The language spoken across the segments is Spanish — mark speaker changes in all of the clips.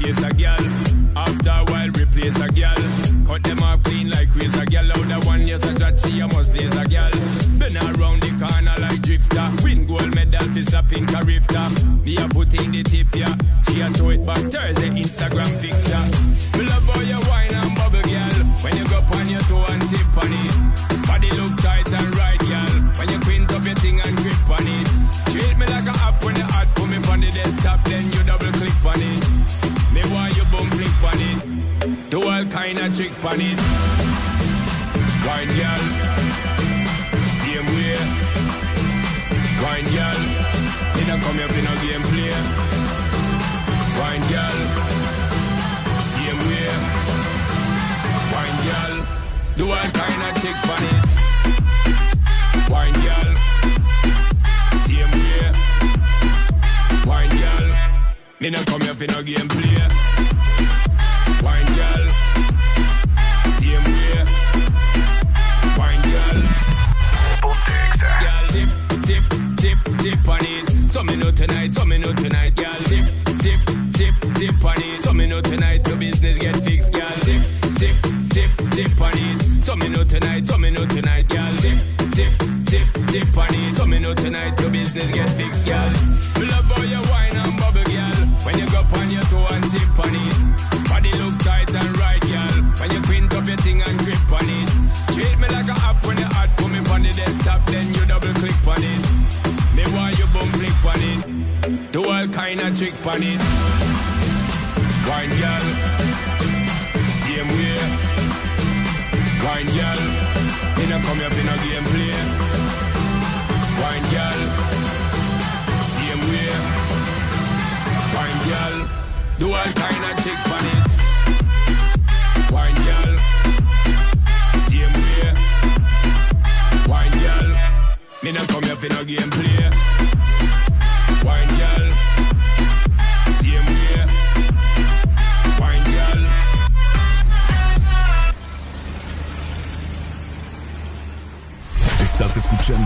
Speaker 1: chase a gal. After a while, replace a gal. Cut them off clean like razor gal. Out the one, yes, a shot, she a must raise a gal. Been around the corner like drifter. Win gold medal for slapping a rifter. Me a put in the tip, yeah. She a throw it back Thursday Instagram picture. Me love how you wine trick on it. Wine, gal. Same way. Wine, gal. Me not come here for no game play. Wine, gal. Same way. Wine, gal. Do all kind of trick on it. Wine, gal. Same way. Wine, gal. Me not come here for no game play. So me know tonight, so me know tonight, girl. Dip, dip, dip, dip on it. So me know tonight, your business get fixed, girl. Dip, dip, dip, dip on it. So me know tonight, so me know tonight, girl. Dip, dip, dip, dip on it. So me know tonight, your business get fixed, girl. Love how you trick on it. Wine girl, same way. Wine girl, me no come here for no game play. Wine girl, same way. Wine girl, do all kind of trick on it. Wine girl, same way. Wine girl, me no come here for no game play.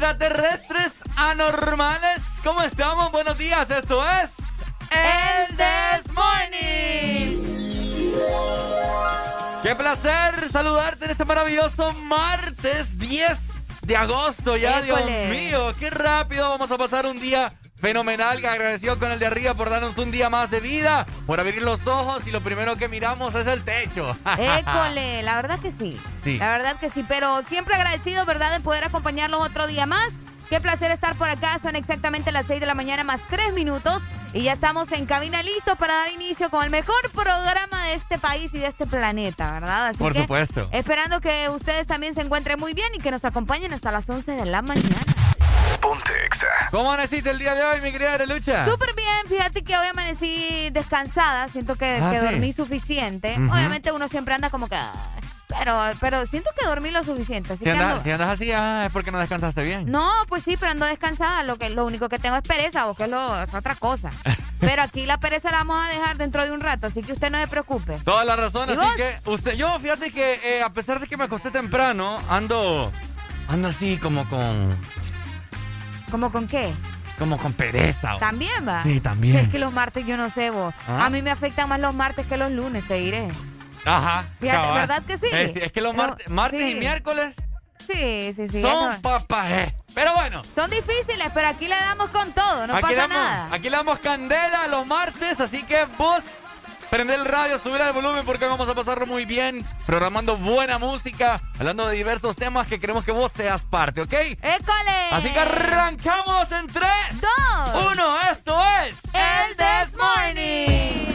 Speaker 2: Extraterrestres, anormales. ¿Cómo estamos? Buenos días, esto es El This Morning. Qué placer saludarte en este maravilloso martes 10 de agosto ya, Dios mío, qué rápido vamos a pasar un día fenomenal, agradecido con el de arriba por darnos un día más de vida, por abrir los ojos y lo primero que miramos es el techo.
Speaker 3: École, la verdad que sí.
Speaker 2: Sí.
Speaker 3: La verdad que sí, pero siempre agradecido, ¿verdad?, de poder acompañarlos otro día más. Qué placer estar por acá. Son exactamente las 6 de la mañana más 3 minutos. Y ya estamos en cabina listos para dar inicio con el mejor programa de este país y de este planeta, ¿verdad? Así
Speaker 2: Por
Speaker 3: que,
Speaker 2: supuesto.
Speaker 3: Esperando que ustedes también se encuentren muy bien y que nos acompañen hasta las 11 de la mañana.
Speaker 4: Ponte Exa.
Speaker 2: ¿Cómo amaneciste el día de hoy, mi querida Arelucha?
Speaker 3: Súper bien, fíjate que hoy amanecí descansada, siento que,
Speaker 2: Ah,
Speaker 3: que
Speaker 2: sí.
Speaker 3: dormí suficiente. Obviamente uno siempre anda como que... ah, Pero, pero siento que dormí lo suficiente. Así
Speaker 2: si,
Speaker 3: que
Speaker 2: andas, si andas así, ah, es porque no descansaste bien.
Speaker 3: No, pues sí, pero ando descansada. Lo, que, lo único que tengo es pereza, o que es, lo, es otra cosa. pero aquí la pereza la vamos a dejar dentro de un rato, así que usted no se preocupe.
Speaker 2: Toda la razón, así que usted, yo fíjate que eh, a pesar de que me acosté temprano, ando, ando así como con...
Speaker 3: ¿Cómo con qué?
Speaker 2: Como con pereza.
Speaker 3: ¿También va?
Speaker 2: Sí, también.
Speaker 3: es que los martes yo no sé vos. ¿Ah? A mí me afectan más los martes que los lunes, te diré.
Speaker 2: Ajá.
Speaker 3: Fíjate, ¿verdad que sí?
Speaker 2: Es, que los martes, martes y miércoles.
Speaker 3: Sí, sí, sí.
Speaker 2: Son papajes. Pero bueno.
Speaker 3: Son difíciles, pero aquí le damos con todo, no pasa nada.
Speaker 2: Aquí le damos candela los martes, así que vos Prende el radio, subir el volumen porque vamos a pasarlo muy bien. Programando buena música, hablando de diversos temas que queremos que vos seas parte, ¿ok?
Speaker 3: ¡École!
Speaker 2: Así que arrancamos en 3,
Speaker 3: 2,
Speaker 2: 1. Esto es
Speaker 3: El This Morning.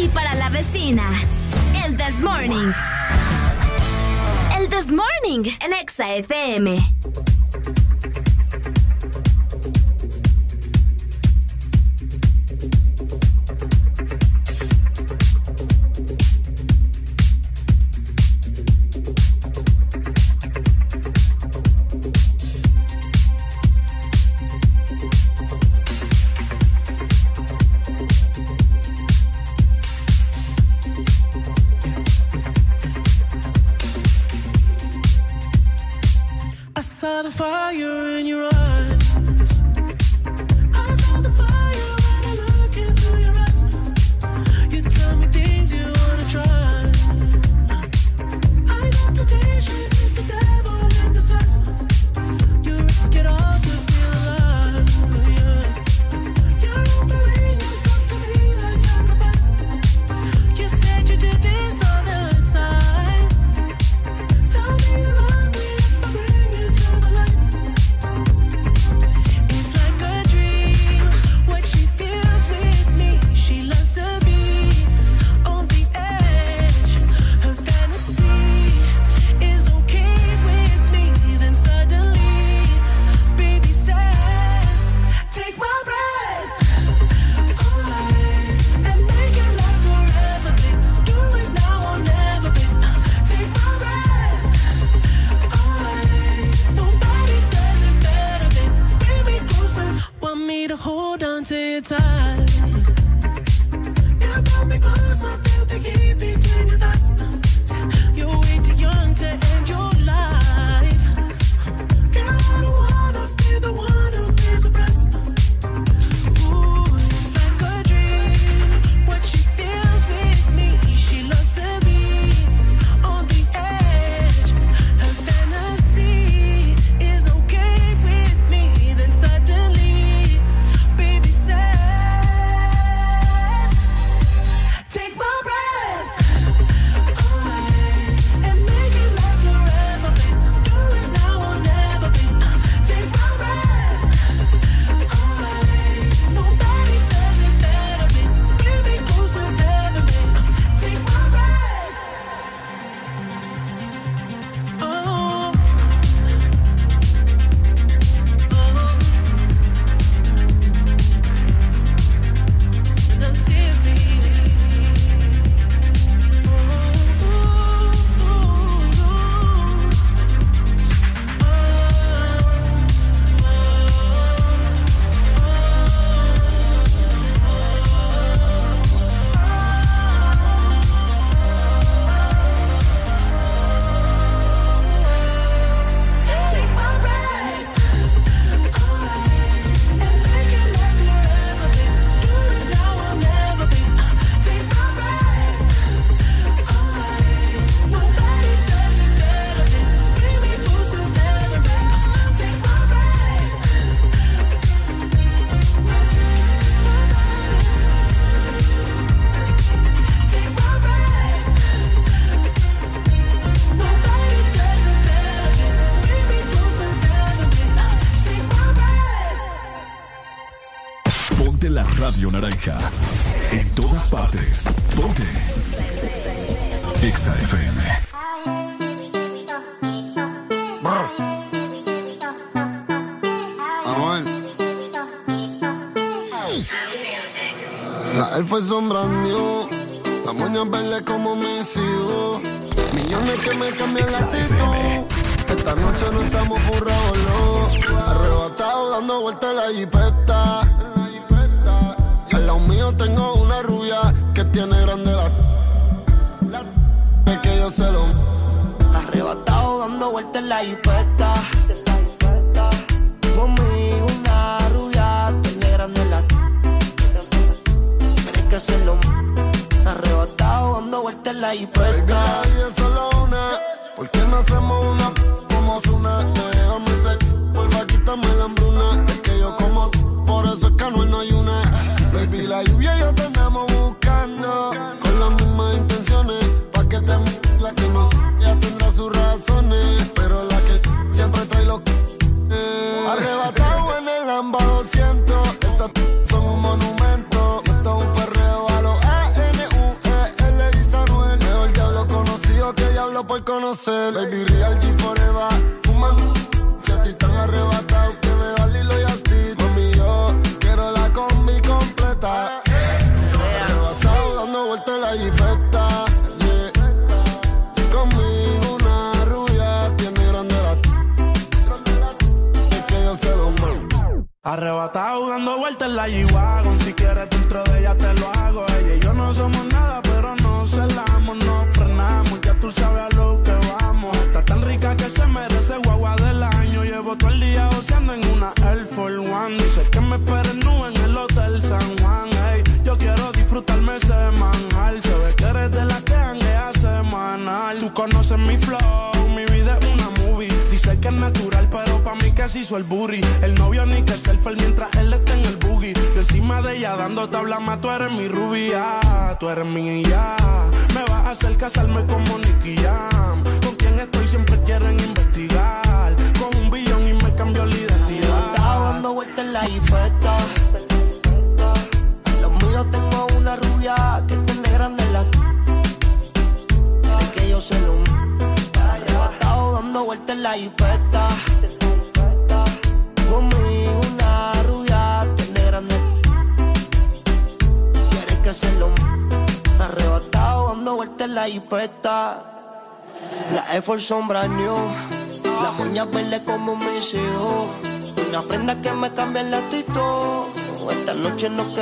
Speaker 5: y para la vecina. El This Morning. El This Morning, el Exa FM.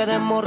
Speaker 6: queremos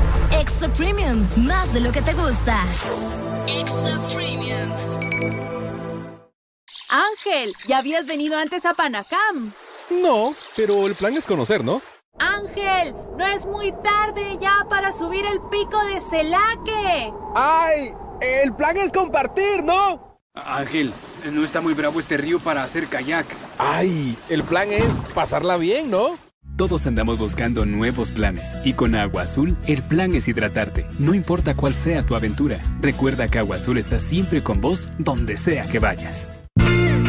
Speaker 7: Extra Premium, más de lo que te gusta. Extra Premium.
Speaker 8: Ángel, ¿ya habías venido antes a Panacam?
Speaker 9: No, pero el plan es conocer, ¿no?
Speaker 8: Ángel, no es muy tarde ya para subir el pico de Celaque.
Speaker 9: ¡Ay! El plan es compartir, ¿no?
Speaker 10: Ángel, no está muy bravo este río para hacer kayak.
Speaker 9: ¡Ay! El plan es pasarla bien, ¿no?
Speaker 10: Todos andamos buscando nuevos planes y con Agua Azul el plan es hidratarte, no importa cuál sea tu aventura. Recuerda que Agua Azul está siempre con vos donde sea que vayas.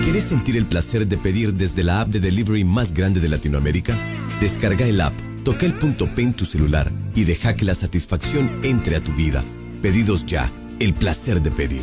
Speaker 11: ¿Quieres sentir el placer de pedir desde la app de delivery más grande de Latinoamérica? Descarga el app, toca el punto P en tu celular y deja que la satisfacción entre a tu vida. Pedidos ya, el placer de pedir.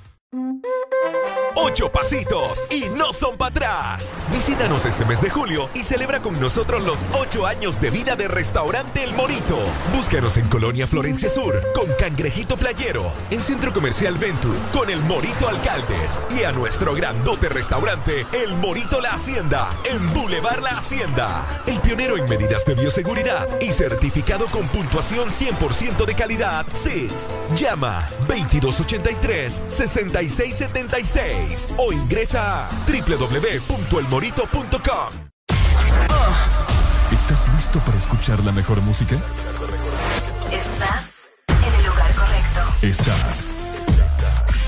Speaker 12: Ocho pasitos y no son para atrás. Visítanos este mes de julio y celebra con nosotros los ocho años de vida de Restaurante El Morito. Búscanos en Colonia Florencia Sur con Cangrejito Playero, en Centro Comercial Ventur con El Morito Alcaldes y a nuestro grandote restaurante El Morito La Hacienda en Boulevard La Hacienda. El pionero en medidas de bioseguridad y certificado con puntuación 100% de calidad. SITS. Llama 2283 6676 o ingresa a www.elmorito.com.
Speaker 13: ¿Estás listo para escuchar la mejor música?
Speaker 14: Estás en el lugar correcto.
Speaker 13: Estás.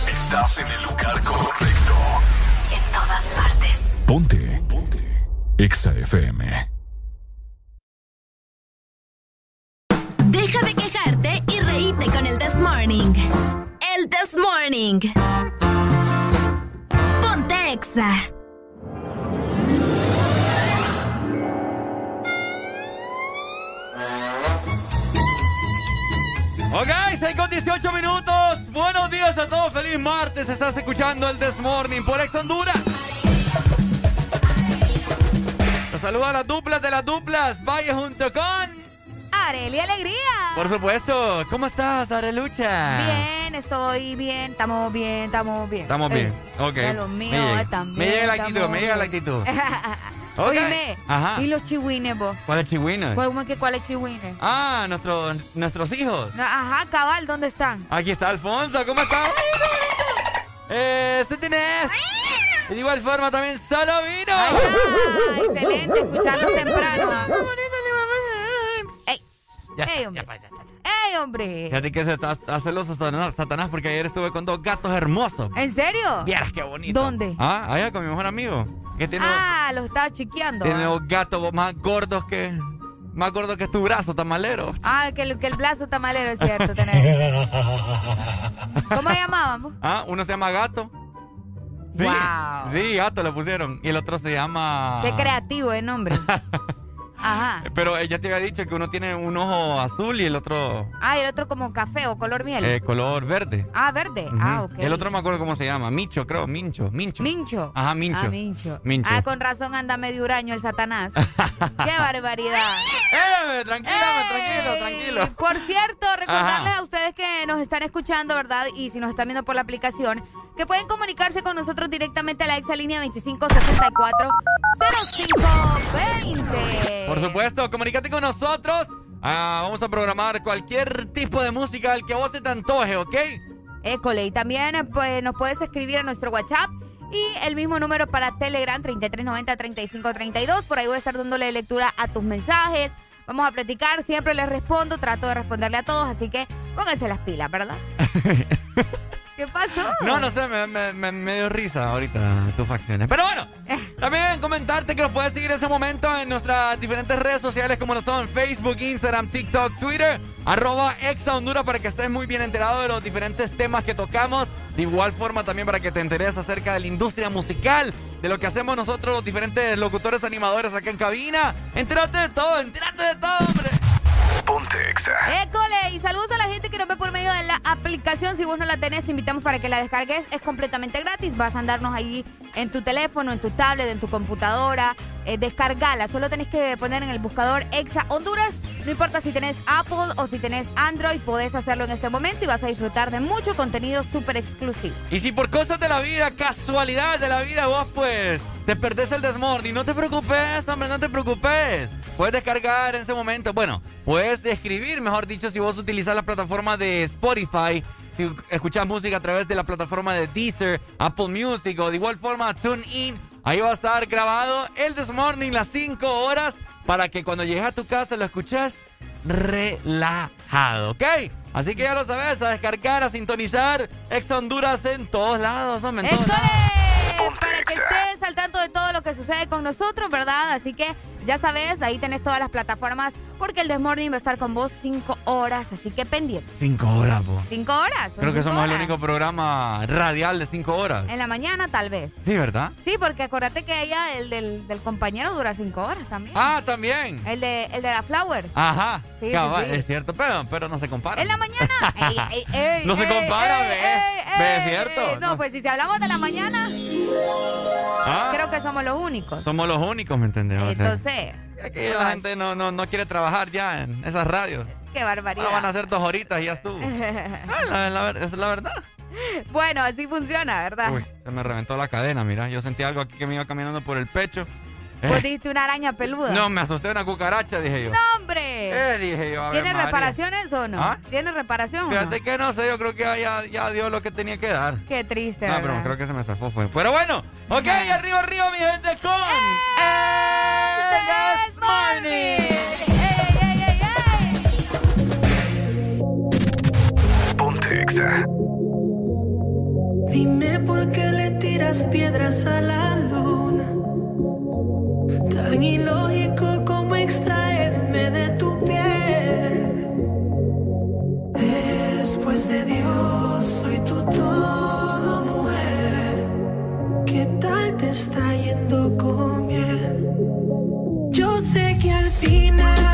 Speaker 12: Estás en el lugar correcto.
Speaker 14: En todas partes.
Speaker 13: Ponte. Ponte. Exa FM.
Speaker 7: Deja de quejarte y reíte con el This Morning. El This Morning. Exa.
Speaker 2: Ok, 6 con 18 minutos. Buenos días a todos. Feliz martes. Estás escuchando el This Morning por Ex Honduras. Los saluda a las duplas de las duplas. Vaya junto con.
Speaker 3: Areli Alegría.
Speaker 2: Por supuesto. ¿Cómo estás, Arelucha?
Speaker 3: Bien, estoy bien, estamos bien, estamos bien.
Speaker 2: Estamos bien. Ok.
Speaker 3: Ya los míos
Speaker 2: Me llega-
Speaker 3: están
Speaker 2: Me llega la actitud, me llega la actitud. Ok.
Speaker 3: Oíme,
Speaker 2: Ajá.
Speaker 3: ¿y los chihuines vos?
Speaker 2: ¿Cuál es Chihuina?
Speaker 3: ¿Cómo es que cuáles chihuines?
Speaker 2: Ah, nuestro, nuestros hijos.
Speaker 3: Ajá, cabal, ¿dónde están?
Speaker 2: Aquí está Alfonso, ¿cómo estás? Eh, ¿sí tenés? Y de igual forma también solo vino.
Speaker 3: Ay, ah, excelente, escucharlo temprano. ¡Ey!
Speaker 2: Ya,
Speaker 3: ¡Ey, hombre! ¡Ey, hombre!
Speaker 2: Fíjate que se está celoso Satanás, porque ayer estuve con dos gatos hermosos.
Speaker 3: ¿En serio?
Speaker 2: Vieras qué bonito.
Speaker 3: ¿Dónde?
Speaker 2: Ah, allá con mi mejor amigo. Que tiene,
Speaker 3: Ah, los estaba chiqueando.
Speaker 2: tiene
Speaker 3: ah.
Speaker 2: los gatos más gordos que. Más gordos que tu brazo, tamalero.
Speaker 3: Ah, que el, que el brazo tamalero es cierto. tenés. ¿Cómo llamábamos?
Speaker 2: Ah, uno se llama gato. Sí,
Speaker 3: Wow.
Speaker 2: sí, gato le pusieron. Y el otro se llama.
Speaker 3: Qué creativo el nombre. Ajá.
Speaker 2: Pero ella te había dicho que uno tiene un ojo azul y el otro
Speaker 3: Ah, el otro como café o color miel.
Speaker 2: eh, color verde.
Speaker 3: Ah, verde. Ah, ok.
Speaker 2: El otro me acuerdo cómo se llama. Micho, creo. Mincho. Mincho.
Speaker 3: Mincho.
Speaker 2: Ajá, Mincho.
Speaker 3: Ah, Mincho.
Speaker 2: Mincho.
Speaker 3: Ah, con razón anda medio huraño el Satanás. ¡Qué barbaridad!
Speaker 2: ¡Eh! Tranquilo, tranquilo, tranquilo.
Speaker 3: Por cierto, recordarles
Speaker 2: Ajá.
Speaker 3: a ustedes que nos están escuchando, ¿verdad? Y si nos están viendo por la aplicación, que pueden comunicarse con nosotros directamente a la exalínea 2564-0520.
Speaker 2: Por supuesto, comunícate con nosotros. Ah, vamos a programar cualquier tipo de música al que vos se te antoje, ¿ok?
Speaker 3: École, y también pues, nos puedes escribir a nuestro WhatsApp y el mismo número para Telegram 3390-3532. Por ahí voy a estar dándole lectura a tus mensajes. Vamos a platicar, siempre les respondo, trato de responderle a todos, así que pónganse las pilas, ¿verdad? ¿Qué pasó?
Speaker 2: No, no sé, me, me- me- me dio risa ahorita tus facciones. Pero bueno, también comentarte que nos puedes seguir en ese momento en nuestras diferentes redes sociales como lo son Facebook, Instagram, TikTok, Twitter, arroba Exa Honduras para que estés muy bien enterado de los diferentes temas que tocamos. De igual forma también para que te enteres acerca de la industria musical, de lo que hacemos nosotros los diferentes locutores animadores acá en cabina. Entérate de todo, entérate de todo, hombre.
Speaker 12: Ponte Exa.
Speaker 3: École, y saludos a la gente que nos ve por medio de la aplicación. Si vos no la tenés, te invitamos para que la descargues. Es completamente gratis. Vas a andarnos ahí en tu teléfono, en tu tablet, en tu computadora. Eh, descargala. Solo tenés que poner en el buscador Exa Honduras No importa si tenés Apple o si tenés Android, podés hacerlo en este momento y vas a disfrutar de mucho contenido súper exclusivo.
Speaker 2: Y si por cosas de la vida, casualidad de la vida, vos pues te perdés el Desmorning, no te preocupes, hombre, no te preocupes. Puedes descargar en ese momento, bueno, puedes escribir, mejor dicho, si vos utilizas la plataforma de Spotify, si escuchas música a través de la plataforma de Deezer, Apple Music o de igual forma TuneIn, ahí va a estar grabado el Desmorning las 5 horas para que cuando llegues a tu casa lo escuches relajado, ¿ok? Así que ya lo sabes, a descargar, a sintonizar Ex Honduras en todos lados, ¿no? En todos lados.
Speaker 3: Para que estés al tanto de todo lo que sucede con nosotros, ¿verdad? Así que ya sabes, ahí tenés todas las plataformas porque el Desmorning va a estar con vos cinco horas, así que pendiente.
Speaker 2: Cinco horas, po.
Speaker 3: Cinco horas.
Speaker 2: Creo que somos el único programa radial de cinco horas.
Speaker 3: En la mañana, tal vez.
Speaker 2: Sí, ¿verdad?
Speaker 3: Sí, porque acuérdate que ella, el del, del compañero, dura cinco horas también.
Speaker 2: Ah, también.
Speaker 3: El de, el de la Flower.
Speaker 2: Ajá.
Speaker 3: Sí,
Speaker 2: cabal,
Speaker 3: sí, sí.
Speaker 2: es cierto, pero, pero no se compara.
Speaker 3: En la mañana. Ey, ey, ey,
Speaker 2: No se compara,
Speaker 3: ey,
Speaker 2: ve.
Speaker 3: ey,
Speaker 2: Ve,
Speaker 3: ey,
Speaker 2: es cierto.
Speaker 3: ey. No, pues si hablamos de la mañana,
Speaker 2: Ah.
Speaker 3: creo que somos los únicos.
Speaker 2: Somos los únicos, ¿me entendés? O sea,
Speaker 3: Entonces,
Speaker 2: aquí la gente no, no, no quiere trabajar ya en esas radios.
Speaker 3: qué barbaridad.
Speaker 2: Ahora van a hacer dos horitas y ya estuvo. Ah, la- la es la verdad.
Speaker 3: bueno, así funciona, ¿verdad?
Speaker 2: Uy, se me reventó la cadena, mira. Yo sentí algo aquí que me iba caminando por el pecho.
Speaker 3: Vos dijiste una araña peluda.
Speaker 2: no, me asusté una cucaracha, dije yo.
Speaker 3: ¡No, hombre!
Speaker 2: Eh, dije yo, a ver,
Speaker 3: ¿Tiene reparaciones o no?
Speaker 2: ¿Ah?
Speaker 3: ¿Tiene reparación o no?
Speaker 2: Fíjate que no sé, yo creo que ya, ya dio lo que tenía que dar.
Speaker 3: Qué triste,
Speaker 2: No, pero creo que se me zafó fue. Pero bueno, ok, arriba, arriba, mi gente, con el This Morning.
Speaker 12: Ponte Exa.
Speaker 5: Dime por qué le tiras piedras a la luna. Tan ilógico como extraerme de tu piel. Después de Dios, soy tu todo, mujer. ¿Qué tal te está yendo con él? Yo sé que al final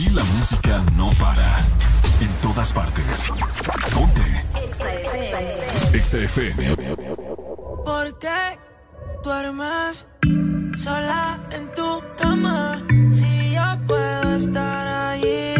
Speaker 13: Aquí la música no para. En todas partes. Ponte. XFM.
Speaker 15: ¿Por qué duermes sola en tu cama? Si yo puedo estar allí.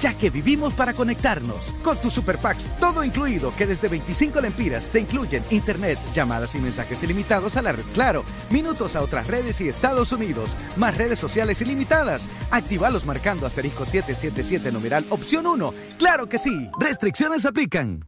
Speaker 16: ya que vivimos para conectarnos. Con tu Super Packs, todo incluido, que desde 25 lempiras te incluyen internet, llamadas y mensajes ilimitados a la red Claro, minutos a otras redes y Estados Unidos, más redes sociales ilimitadas. Actívalos marcando asterisco 777 numeral opción 1. ¡Claro que sí! Restricciones aplican.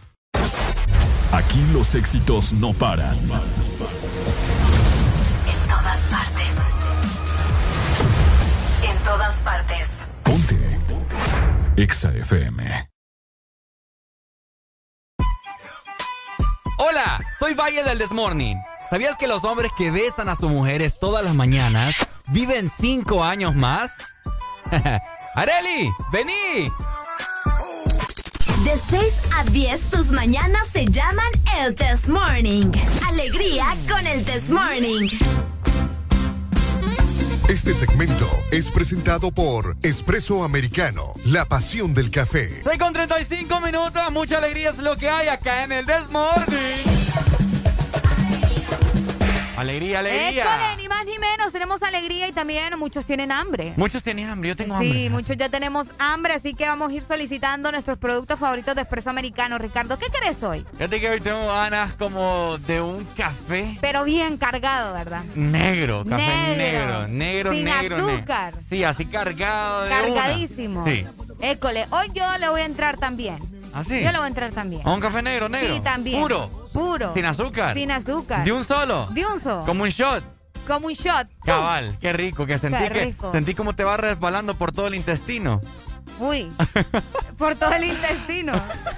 Speaker 13: Aquí los éxitos no paran.
Speaker 14: En todas partes. En todas partes.
Speaker 13: Ponte. EXA FM.
Speaker 2: Hola, soy Valle del Desmorning. ¿Sabías que los hombres que besan a sus mujeres todas las mañanas viven cinco años más? ¡Areli! ¡Vení!
Speaker 7: De 6 a 10, tus mañanas se llaman el Test Morning. Alegría con el Test Morning.
Speaker 17: Este segmento es presentado por Espresso Americano, la pasión del café.
Speaker 2: 6 con 35 minutos, mucha alegría es lo que hay acá en el Desmorning. Alegría, alegría.
Speaker 3: École, ni más ni menos, tenemos alegría y también muchos tienen hambre.
Speaker 2: Muchos tienen hambre, yo tengo
Speaker 3: Sí,
Speaker 2: hambre.
Speaker 3: muchos ya tenemos hambre, así que vamos a ir solicitando nuestros productos favoritos de Expreso Americano. Ricardo, ¿qué querés hoy?
Speaker 2: Fíjate que hoy tengo ganas como de un café
Speaker 3: Pero bien cargado, ¿verdad?
Speaker 2: negro, café
Speaker 3: Negro.
Speaker 2: negro, negro,
Speaker 3: Sin
Speaker 2: negro.
Speaker 3: azúcar.
Speaker 2: Sí, así cargado de una.
Speaker 3: Cargadísimo.
Speaker 2: Sí.
Speaker 3: École, hoy yo le voy a entrar también.
Speaker 2: ¿Ah, sí?
Speaker 3: Yo le voy a entrar también.
Speaker 2: ¿A un café negro, negro?
Speaker 3: Sí, también.
Speaker 2: Puro.
Speaker 3: Puro.
Speaker 2: Sin azúcar.
Speaker 3: Sin azúcar.
Speaker 2: ¿De un solo?
Speaker 3: De un solo.
Speaker 2: Como un shot.
Speaker 3: Como un shot.
Speaker 2: Cabal, qué rico, que sentí
Speaker 3: Qué
Speaker 2: que
Speaker 3: rico.
Speaker 2: sentí como te va resbalando por todo el intestino.
Speaker 3: Uy, por todo el intestino.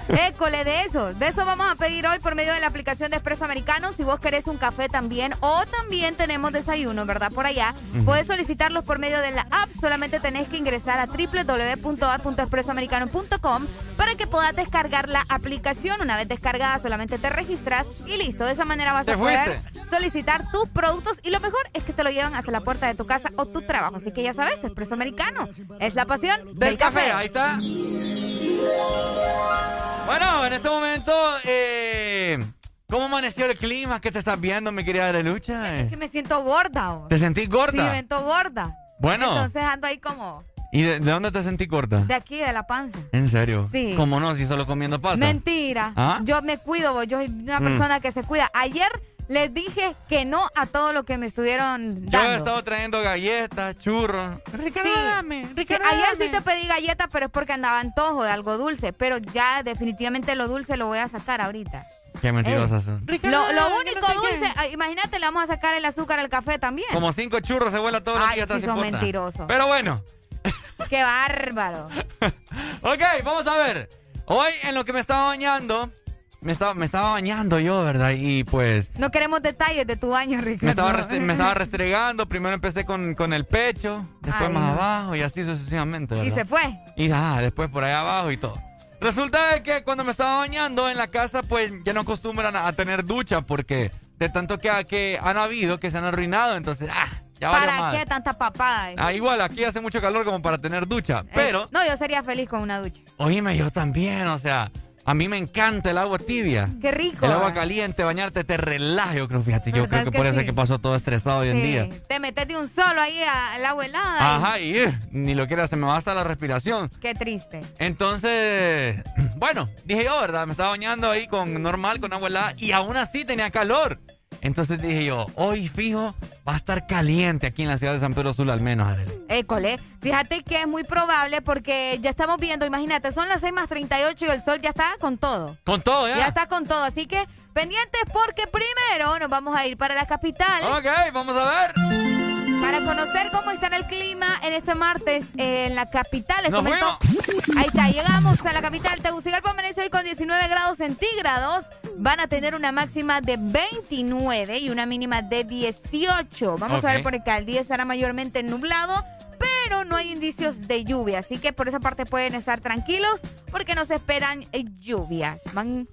Speaker 3: École, de eso. De eso vamos a pedir hoy por medio de la aplicación de Expreso Americano. Si vos querés un café también, o también tenemos desayuno, ¿verdad? Por allá. Puedes solicitarlos por medio de la app. Solamente tenés que ingresar a www.app.expresoamericano.com para que puedas descargar la aplicación. Una vez descargada, solamente te registras y listo. De esa manera vas
Speaker 2: ¿Te
Speaker 3: a poder
Speaker 2: fuiste?
Speaker 3: Solicitar tus productos y lo mejor es que te lo llevan hasta la puerta de tu casa o tu trabajo. Así que ya sabes, Expreso Americano es la pasión del,
Speaker 2: café. Ahí está. Bueno, en este momento, eh, ¿Cómo amaneció el clima? ¿Qué te estás viendo, mi querida Arelucha?
Speaker 3: Es que me siento gorda.
Speaker 2: ¿Te sentís gorda?
Speaker 3: Sí, me siento gorda.
Speaker 2: Bueno.
Speaker 3: Entonces ando ahí como
Speaker 2: ¿Y de, de dónde te sentís gorda?
Speaker 3: de aquí, de la panza.
Speaker 2: ¿En serio?
Speaker 3: Sí.
Speaker 2: ¿Cómo no? Si solo comiendo pasta.
Speaker 3: Mentira.
Speaker 2: ¿Ah?
Speaker 3: Yo me cuido, yo soy una
Speaker 2: Mm.
Speaker 3: persona que se cuida. Ayer les dije que no a todo lo que me estuvieron
Speaker 2: Yo
Speaker 3: dando.
Speaker 2: he estado trayendo galletas, churros. Ricardo,
Speaker 3: Sí.
Speaker 2: dame,
Speaker 3: Sí,
Speaker 2: Ricardo,
Speaker 3: ayer
Speaker 2: dame.
Speaker 3: sí te pedí galletas, pero es porque andaba antojo de algo dulce. Pero ya definitivamente lo dulce lo voy a sacar ahorita.
Speaker 2: Qué mentirosas son.
Speaker 3: Lo, lo único dulce, ah, imagínate, le vamos a sacar el azúcar al café también.
Speaker 2: Como cinco churros se vuela todos los
Speaker 3: Ay,
Speaker 2: días.
Speaker 3: sí son mentirosos.
Speaker 2: Pero bueno.
Speaker 3: Qué bárbaro.
Speaker 2: Ok, vamos a ver. Hoy en lo que me estaba bañando, me estaba, me estaba bañando yo, ¿verdad? Y pues
Speaker 3: No queremos detalles de tu baño, Ricardo.
Speaker 2: me estaba, restre- me estaba restregando. Primero empecé con, con el pecho, después
Speaker 3: Ay,
Speaker 2: más
Speaker 3: no.
Speaker 2: abajo y así sucesivamente, ¿verdad?
Speaker 3: Y se fue.
Speaker 2: Y ah, después por ahí abajo y todo. Resulta de que cuando me estaba bañando en la casa, pues ya no acostumbran a, a tener ducha porque de tanto que, que han habido, que se han arruinado, entonces, ah, ya
Speaker 3: ¿Para
Speaker 2: madre.
Speaker 3: qué tanta papada? eh?
Speaker 2: Ah, igual, aquí hace mucho calor como para tener ducha,
Speaker 3: Eh,
Speaker 2: pero...
Speaker 3: No, yo sería feliz con una ducha.
Speaker 2: Oíme, yo también, o sea, a mí me encanta el agua tibia.
Speaker 3: Qué rico.
Speaker 2: El agua caliente, bañarte, te relaja, yo creo, fíjate. Yo
Speaker 3: ¿Verdad
Speaker 2: creo que,
Speaker 3: que
Speaker 2: por eso es que pasó todo estresado hoy en día.
Speaker 3: Te metes de un solo ahí al agua helada.
Speaker 2: Ajá, y eh, ni lo quieras, se me va hasta la respiración.
Speaker 3: Qué triste.
Speaker 2: Entonces, bueno, dije yo, ¿verdad? Me estaba bañando ahí con normal, con agua helada, y aún así tenía calor. Entonces dije yo, hoy fijo, va a estar caliente aquí en la ciudad de San Pedro Sula al menos, Arely.
Speaker 3: École, fíjate que es muy probable porque ya estamos viendo, imagínate, son las 6 más 38 y el sol ya está con todo.
Speaker 2: Con todo, ¿ya?
Speaker 3: Ya está con todo, así que pendientes porque primero nos vamos a ir para la capital.
Speaker 2: Ok, vamos a ver.
Speaker 3: Para conocer cómo está el clima en este martes en la capital. Les
Speaker 2: Nos
Speaker 3: comento. Ahí está, llegamos a la capital. Tegucigalpa amanece hoy con 19 grados centígrados. Van a tener una máxima de 29 y una mínima de 18. Vamos a ver por acá. El día estará mayormente nublado, pero no hay indicios de lluvia. Así que por esa parte pueden estar tranquilos porque no se esperan eh, lluvias. Van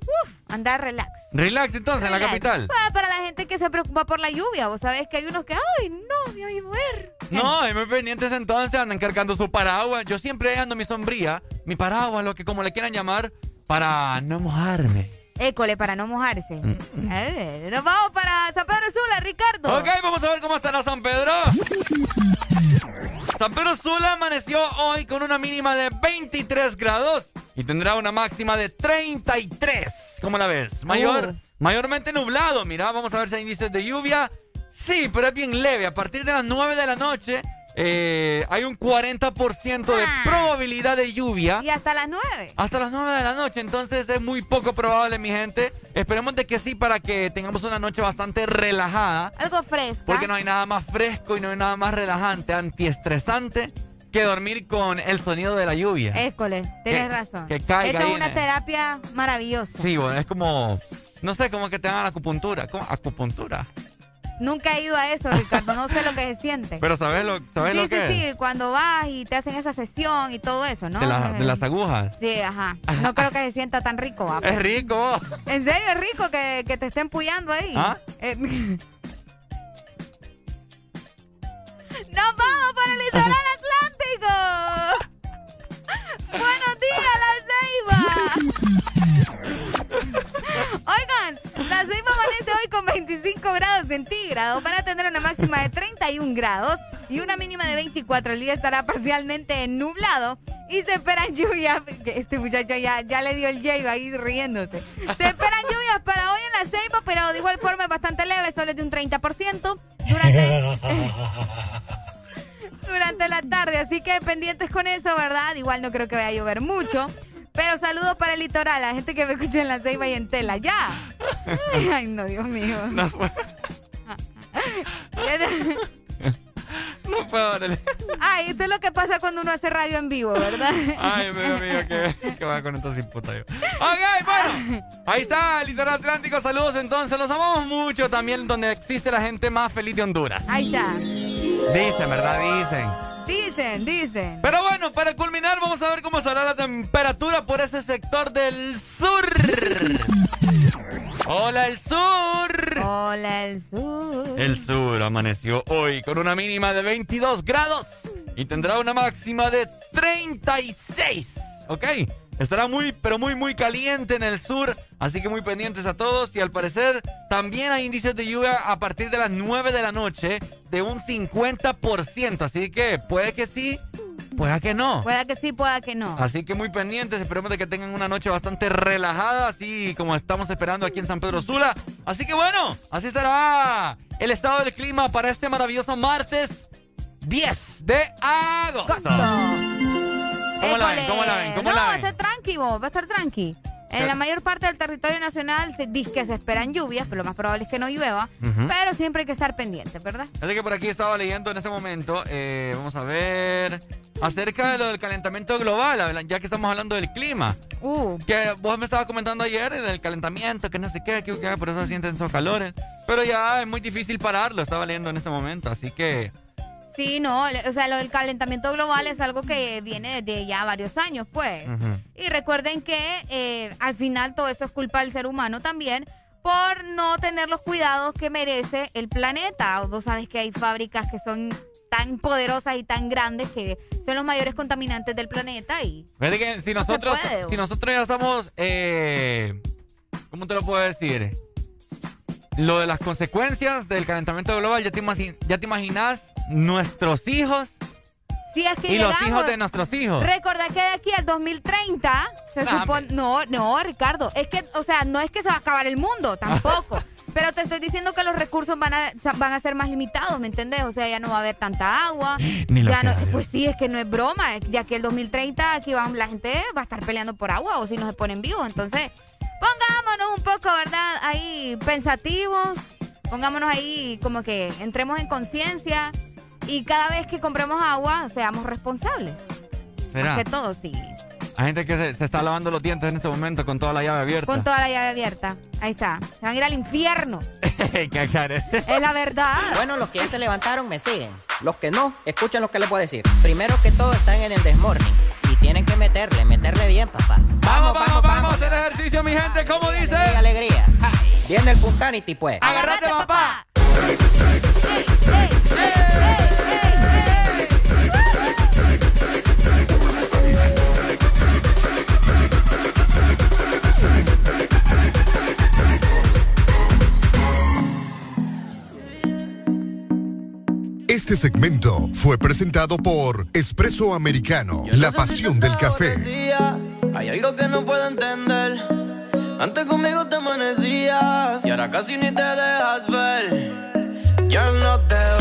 Speaker 3: a andar relax.
Speaker 2: Relax entonces en la
Speaker 3: Relax.
Speaker 2: capital.
Speaker 3: Ah, para la gente que se preocupa por la lluvia, vos sabés que hay unos que, ay, no, me voy a llover.
Speaker 2: No, muy pendientes entonces andan cargando su paraguas. Yo siempre ando mi sombría, mi paraguas, lo que como le quieran llamar, para no mojarme.
Speaker 3: École, para no mojarse.
Speaker 2: Mm.
Speaker 3: Ver, nos vamos para San Pedro Sula, Ricardo.
Speaker 2: Ok, vamos a ver cómo estará San Pedro. San Pedro Sula amaneció hoy con una mínima de 23 grados y tendrá una máxima de 33. ¿Cómo la ves? Mayor,
Speaker 3: Oh.
Speaker 2: Mayormente nublado. Mira, vamos a ver si hay indicios de lluvia. Sí, pero es bien leve. A partir de las 9 de la noche eh, hay un 40% de
Speaker 3: Ah.
Speaker 2: probabilidad de lluvia.
Speaker 3: Y hasta las 9.
Speaker 2: Hasta las 9 de la noche, entonces es muy poco probable, mi gente. Esperemos de que sí para que tengamos una noche bastante relajada.
Speaker 3: Algo fresco.
Speaker 2: Porque no hay nada más fresco y no hay nada más relajante, antiestresante que dormir con el sonido de la lluvia.
Speaker 3: École, tienes
Speaker 2: Que-
Speaker 3: razón.
Speaker 2: que caiga
Speaker 3: Eso
Speaker 2: ahí
Speaker 3: es una terapia maravillosa.
Speaker 2: Sí, bueno, es como, no sé, como que te hagan acupuntura. ¿Cómo? Acupuntura.
Speaker 3: Nunca he ido a eso, Ricardo. No sé lo que se siente.
Speaker 2: Pero ¿sabes lo, sabes
Speaker 3: sí,
Speaker 2: lo
Speaker 3: sí,
Speaker 2: que
Speaker 3: sí,
Speaker 2: es?
Speaker 3: cuando vas y te hacen esa sesión y todo eso, ¿no?
Speaker 2: De, la- de las agujas.
Speaker 3: Sí, ajá. No creo que se sienta tan rico, vamos.
Speaker 2: Es rico.
Speaker 3: ¿En serio es rico que, que te estén puyando ahí?
Speaker 2: ¿Ah?
Speaker 3: Eh, ¡Nos vamos para el litoral atlántico! ¡Buenos días, La Ceiba! La Ceiba amanece hoy con 25 grados centígrados. Van a tener una máxima de 31 grados y una mínima de 24. El día estará parcialmente nublado y se esperan lluvias. Este muchacho ya, ya le dio el J ahí riéndose. Se esperan lluvias para hoy en La Ceiba, pero de igual forma es bastante leve, solo es de un 30% durante durante la tarde. Así que pendientes con eso, ¿verdad? Igual no creo que vaya a llover mucho. Pero saludos para el litoral, la gente que me escucha en la Ceiba y en Tela. ¡Ya! Ay, no, Dios mío.
Speaker 2: No puedo, Arely.
Speaker 3: Ay, esto es lo que pasa cuando uno hace radio en vivo, ¿verdad?
Speaker 2: Ay, Dios mío, que, que va con esto sin puta yo. Ok, bueno. Ahí está, Litoral Atlántico. Saludos entonces. Los amamos mucho también donde existe la gente más feliz de Honduras.
Speaker 3: Ahí está.
Speaker 2: Dicen, ¿verdad? Dicen.
Speaker 3: Dicen, dicen.
Speaker 2: Pero bueno, para culminar, vamos a ver cómo estará la temperatura por ese sector del sur. Hola, el sur.
Speaker 3: Hola, el sur.
Speaker 2: El sur amaneció hoy con una mínima de 22 grados y tendrá una máxima de 36. ¿ok? Estará muy, pero muy, muy caliente en el sur, así que muy pendientes a todos. Y al parecer también hay indicios de lluvia a partir de las 9 de la noche de un 50%, así que puede que sí, puede que no.
Speaker 3: Pueda que sí, pueda que no.
Speaker 2: Así que muy pendientes, esperemos de que tengan una noche bastante relajada, así como estamos esperando aquí en San Pedro Sula. Así que bueno, así será el estado del clima para este maravilloso martes 10 de agosto. ¿Cómo la ven? ¿Cómo la ven? ¿Cómo
Speaker 3: no,
Speaker 2: la
Speaker 3: va a
Speaker 2: ven?
Speaker 3: estar tranqui, vos, va a estar tranqui. En la mayor parte del territorio nacional se dice que se esperan lluvias, pero lo más probable es que no llueva.
Speaker 2: Ujú.
Speaker 3: Pero siempre hay que estar pendiente, ¿verdad?
Speaker 2: Así que por aquí estaba leyendo en este momento, eh, vamos a ver, acerca de lo del calentamiento global, ya que estamos hablando del clima.
Speaker 3: Uh.
Speaker 2: Que vos me estabas comentando ayer del calentamiento, que no sé qué, que, que por eso se sienten esos calores. Pero ya es muy difícil pararlo, estaba leyendo en este momento, así que...
Speaker 3: Sí, no, o sea, lo del calentamiento global es algo que viene desde ya varios años, pues. Y recuerden que eh, al final todo esto es culpa del ser humano también por no tener los cuidados que merece el planeta. Vos sabes que hay fábricas que son tan poderosas y tan grandes que son los mayores contaminantes del planeta y
Speaker 2: Fíjate que si
Speaker 3: No
Speaker 2: nosotros,
Speaker 3: puede,
Speaker 2: si nosotros ya estamos, eh, ¿cómo te lo puedo decir? Lo de las consecuencias del calentamiento global, ya te, ya te imaginas nuestros hijos
Speaker 3: si es que
Speaker 2: y los
Speaker 3: llegamos-
Speaker 2: hijos de nuestros hijos.
Speaker 3: Recordá que de aquí al 2030 se
Speaker 2: Nah,
Speaker 3: supone... No, no, Ricardo. Es que, o sea, no es que se va a acabar el mundo, tampoco. Pero te estoy diciendo que los recursos van a, van a ser más limitados, ¿me entendés? O sea, ya no va a haber tanta agua.
Speaker 2: Ni lo
Speaker 3: ya no. Pues sí, es que no es broma. Ya que el 2030 aquí va, la gente va a estar peleando por agua o si no se ponen vivos. Entonces, pongámonos un poco, ¿verdad? Ahí pensativos. Pongámonos ahí como que entremos en conciencia. Y cada vez que compremos agua, seamos responsables.
Speaker 2: Será.
Speaker 3: Más que todo, sí.
Speaker 2: Hay gente que se, se está lavando los dientes en este momento con toda la llave abierta.
Speaker 3: Con toda la llave abierta. Ahí está. Se van a ir al infierno. Es la verdad.
Speaker 18: Bueno, los que ya se levantaron me siguen. Los que no, escuchen lo que les voy a decir. Primero que todo están en el desmorning. Tienen que meterle, meterle bien, papá.
Speaker 2: Vamos, vamos, vamos a hacer ejercicio, mi gente. ¿Cómo dice?
Speaker 18: Alegría, alegría. Viene el Punsanity, pues.
Speaker 2: Agárrate, papá.
Speaker 17: Este segmento fue presentado por Espresso Americano, la pasión del café.
Speaker 19: Hay algo que no puedo entender. Antes conmigo te amanecías y ahora casi ni te dejas ver. Ya no te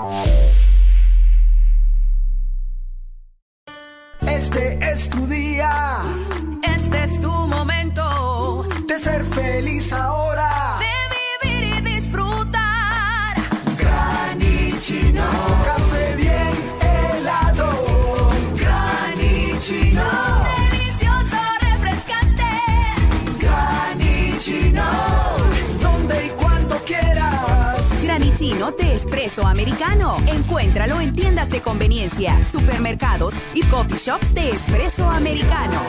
Speaker 20: Coffee shops de espresso americano.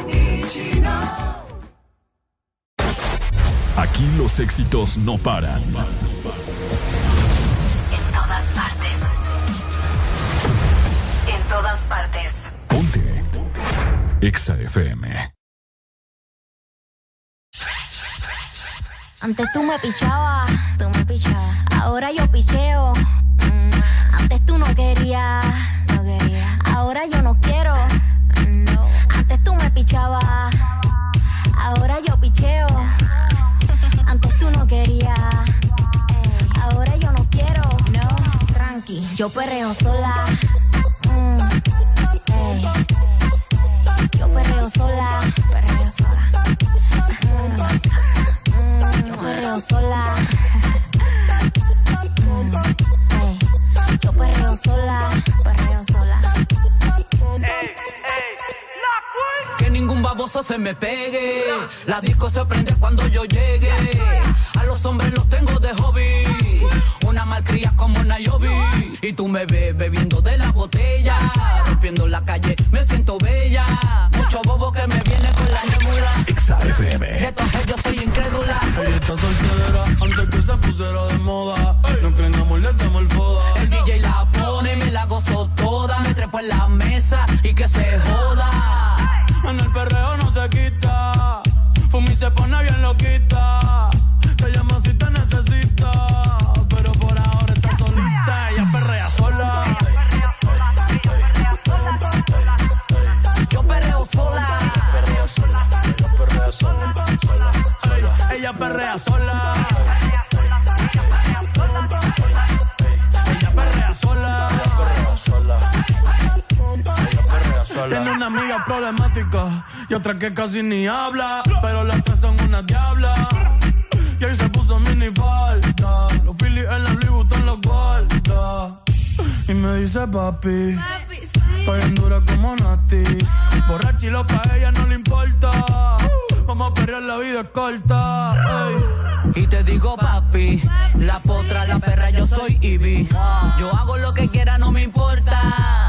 Speaker 13: Aquí los éxitos no paran.
Speaker 14: En todas partes. En todas partes.
Speaker 13: Ponte. EXA FM.
Speaker 21: Antes tú me pichabas, tú me pichabas. Ahora yo picheo. Mm, Antes tú no querías. Ahora yo no quiero. Antes tú me pichabas. Ahora yo picheo. Antes tú no querías. Ahora yo no quiero. No. Tranqui, yo perreo sola. Mm, ey. Yo perreo sola. Perreo sola. Mm, mm, yo perreo sola. Yo perreo sola. Perreo sola.
Speaker 22: Que ningún baboso se me pegue. La disco se prende cuando yo llegue. A los hombres los tengo de hobby. Una malcria como Nayobi. Y tú me ves bebiendo de la botella. Rompiendo la calle, me siento bella. Mucho bobo que me viene con la nebula.
Speaker 13: EXA FM.
Speaker 22: De estos yo soy incrédula.
Speaker 23: Ella está soltera antes que se pusiera de moda. No creen amor, le damos el
Speaker 22: la gozo toda. Me trepo en la mesa y que se joda.
Speaker 23: En el perreo no se quita. Fumi se pone bien loquita. Te llama si te necesita. Pero por ahora está solita. Ella perrea sola.
Speaker 22: Yo perreo sola.
Speaker 23: Perrea sola. Ella perrea sola. Sola. sola. Ella perrea sola. Tiene una amiga problemática y otra que casi ni habla. Pero las tres son una diabla. Y ahí se puso mini falta. Los Phillies en la Louis Vuitton los guarda. Y me dice papi. Estoy en dura como Nati. Borracha y loca, a ella no le importa. Vamos a perrear, la vida es corta. ey.
Speaker 22: Y te digo papi, la potra, la perra, yo soy Ivy. Yo hago lo que quiera, no me importa.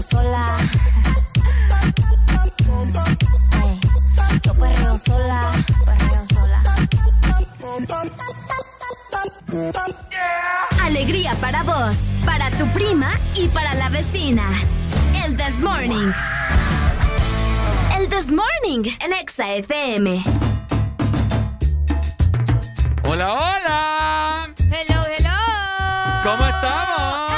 Speaker 21: sola.
Speaker 7: Alegría para vos, para tu prima y para la vecina. El This Morning. El This Morning, el Exa FM.
Speaker 2: Hola, hola. ¿Cómo estamos?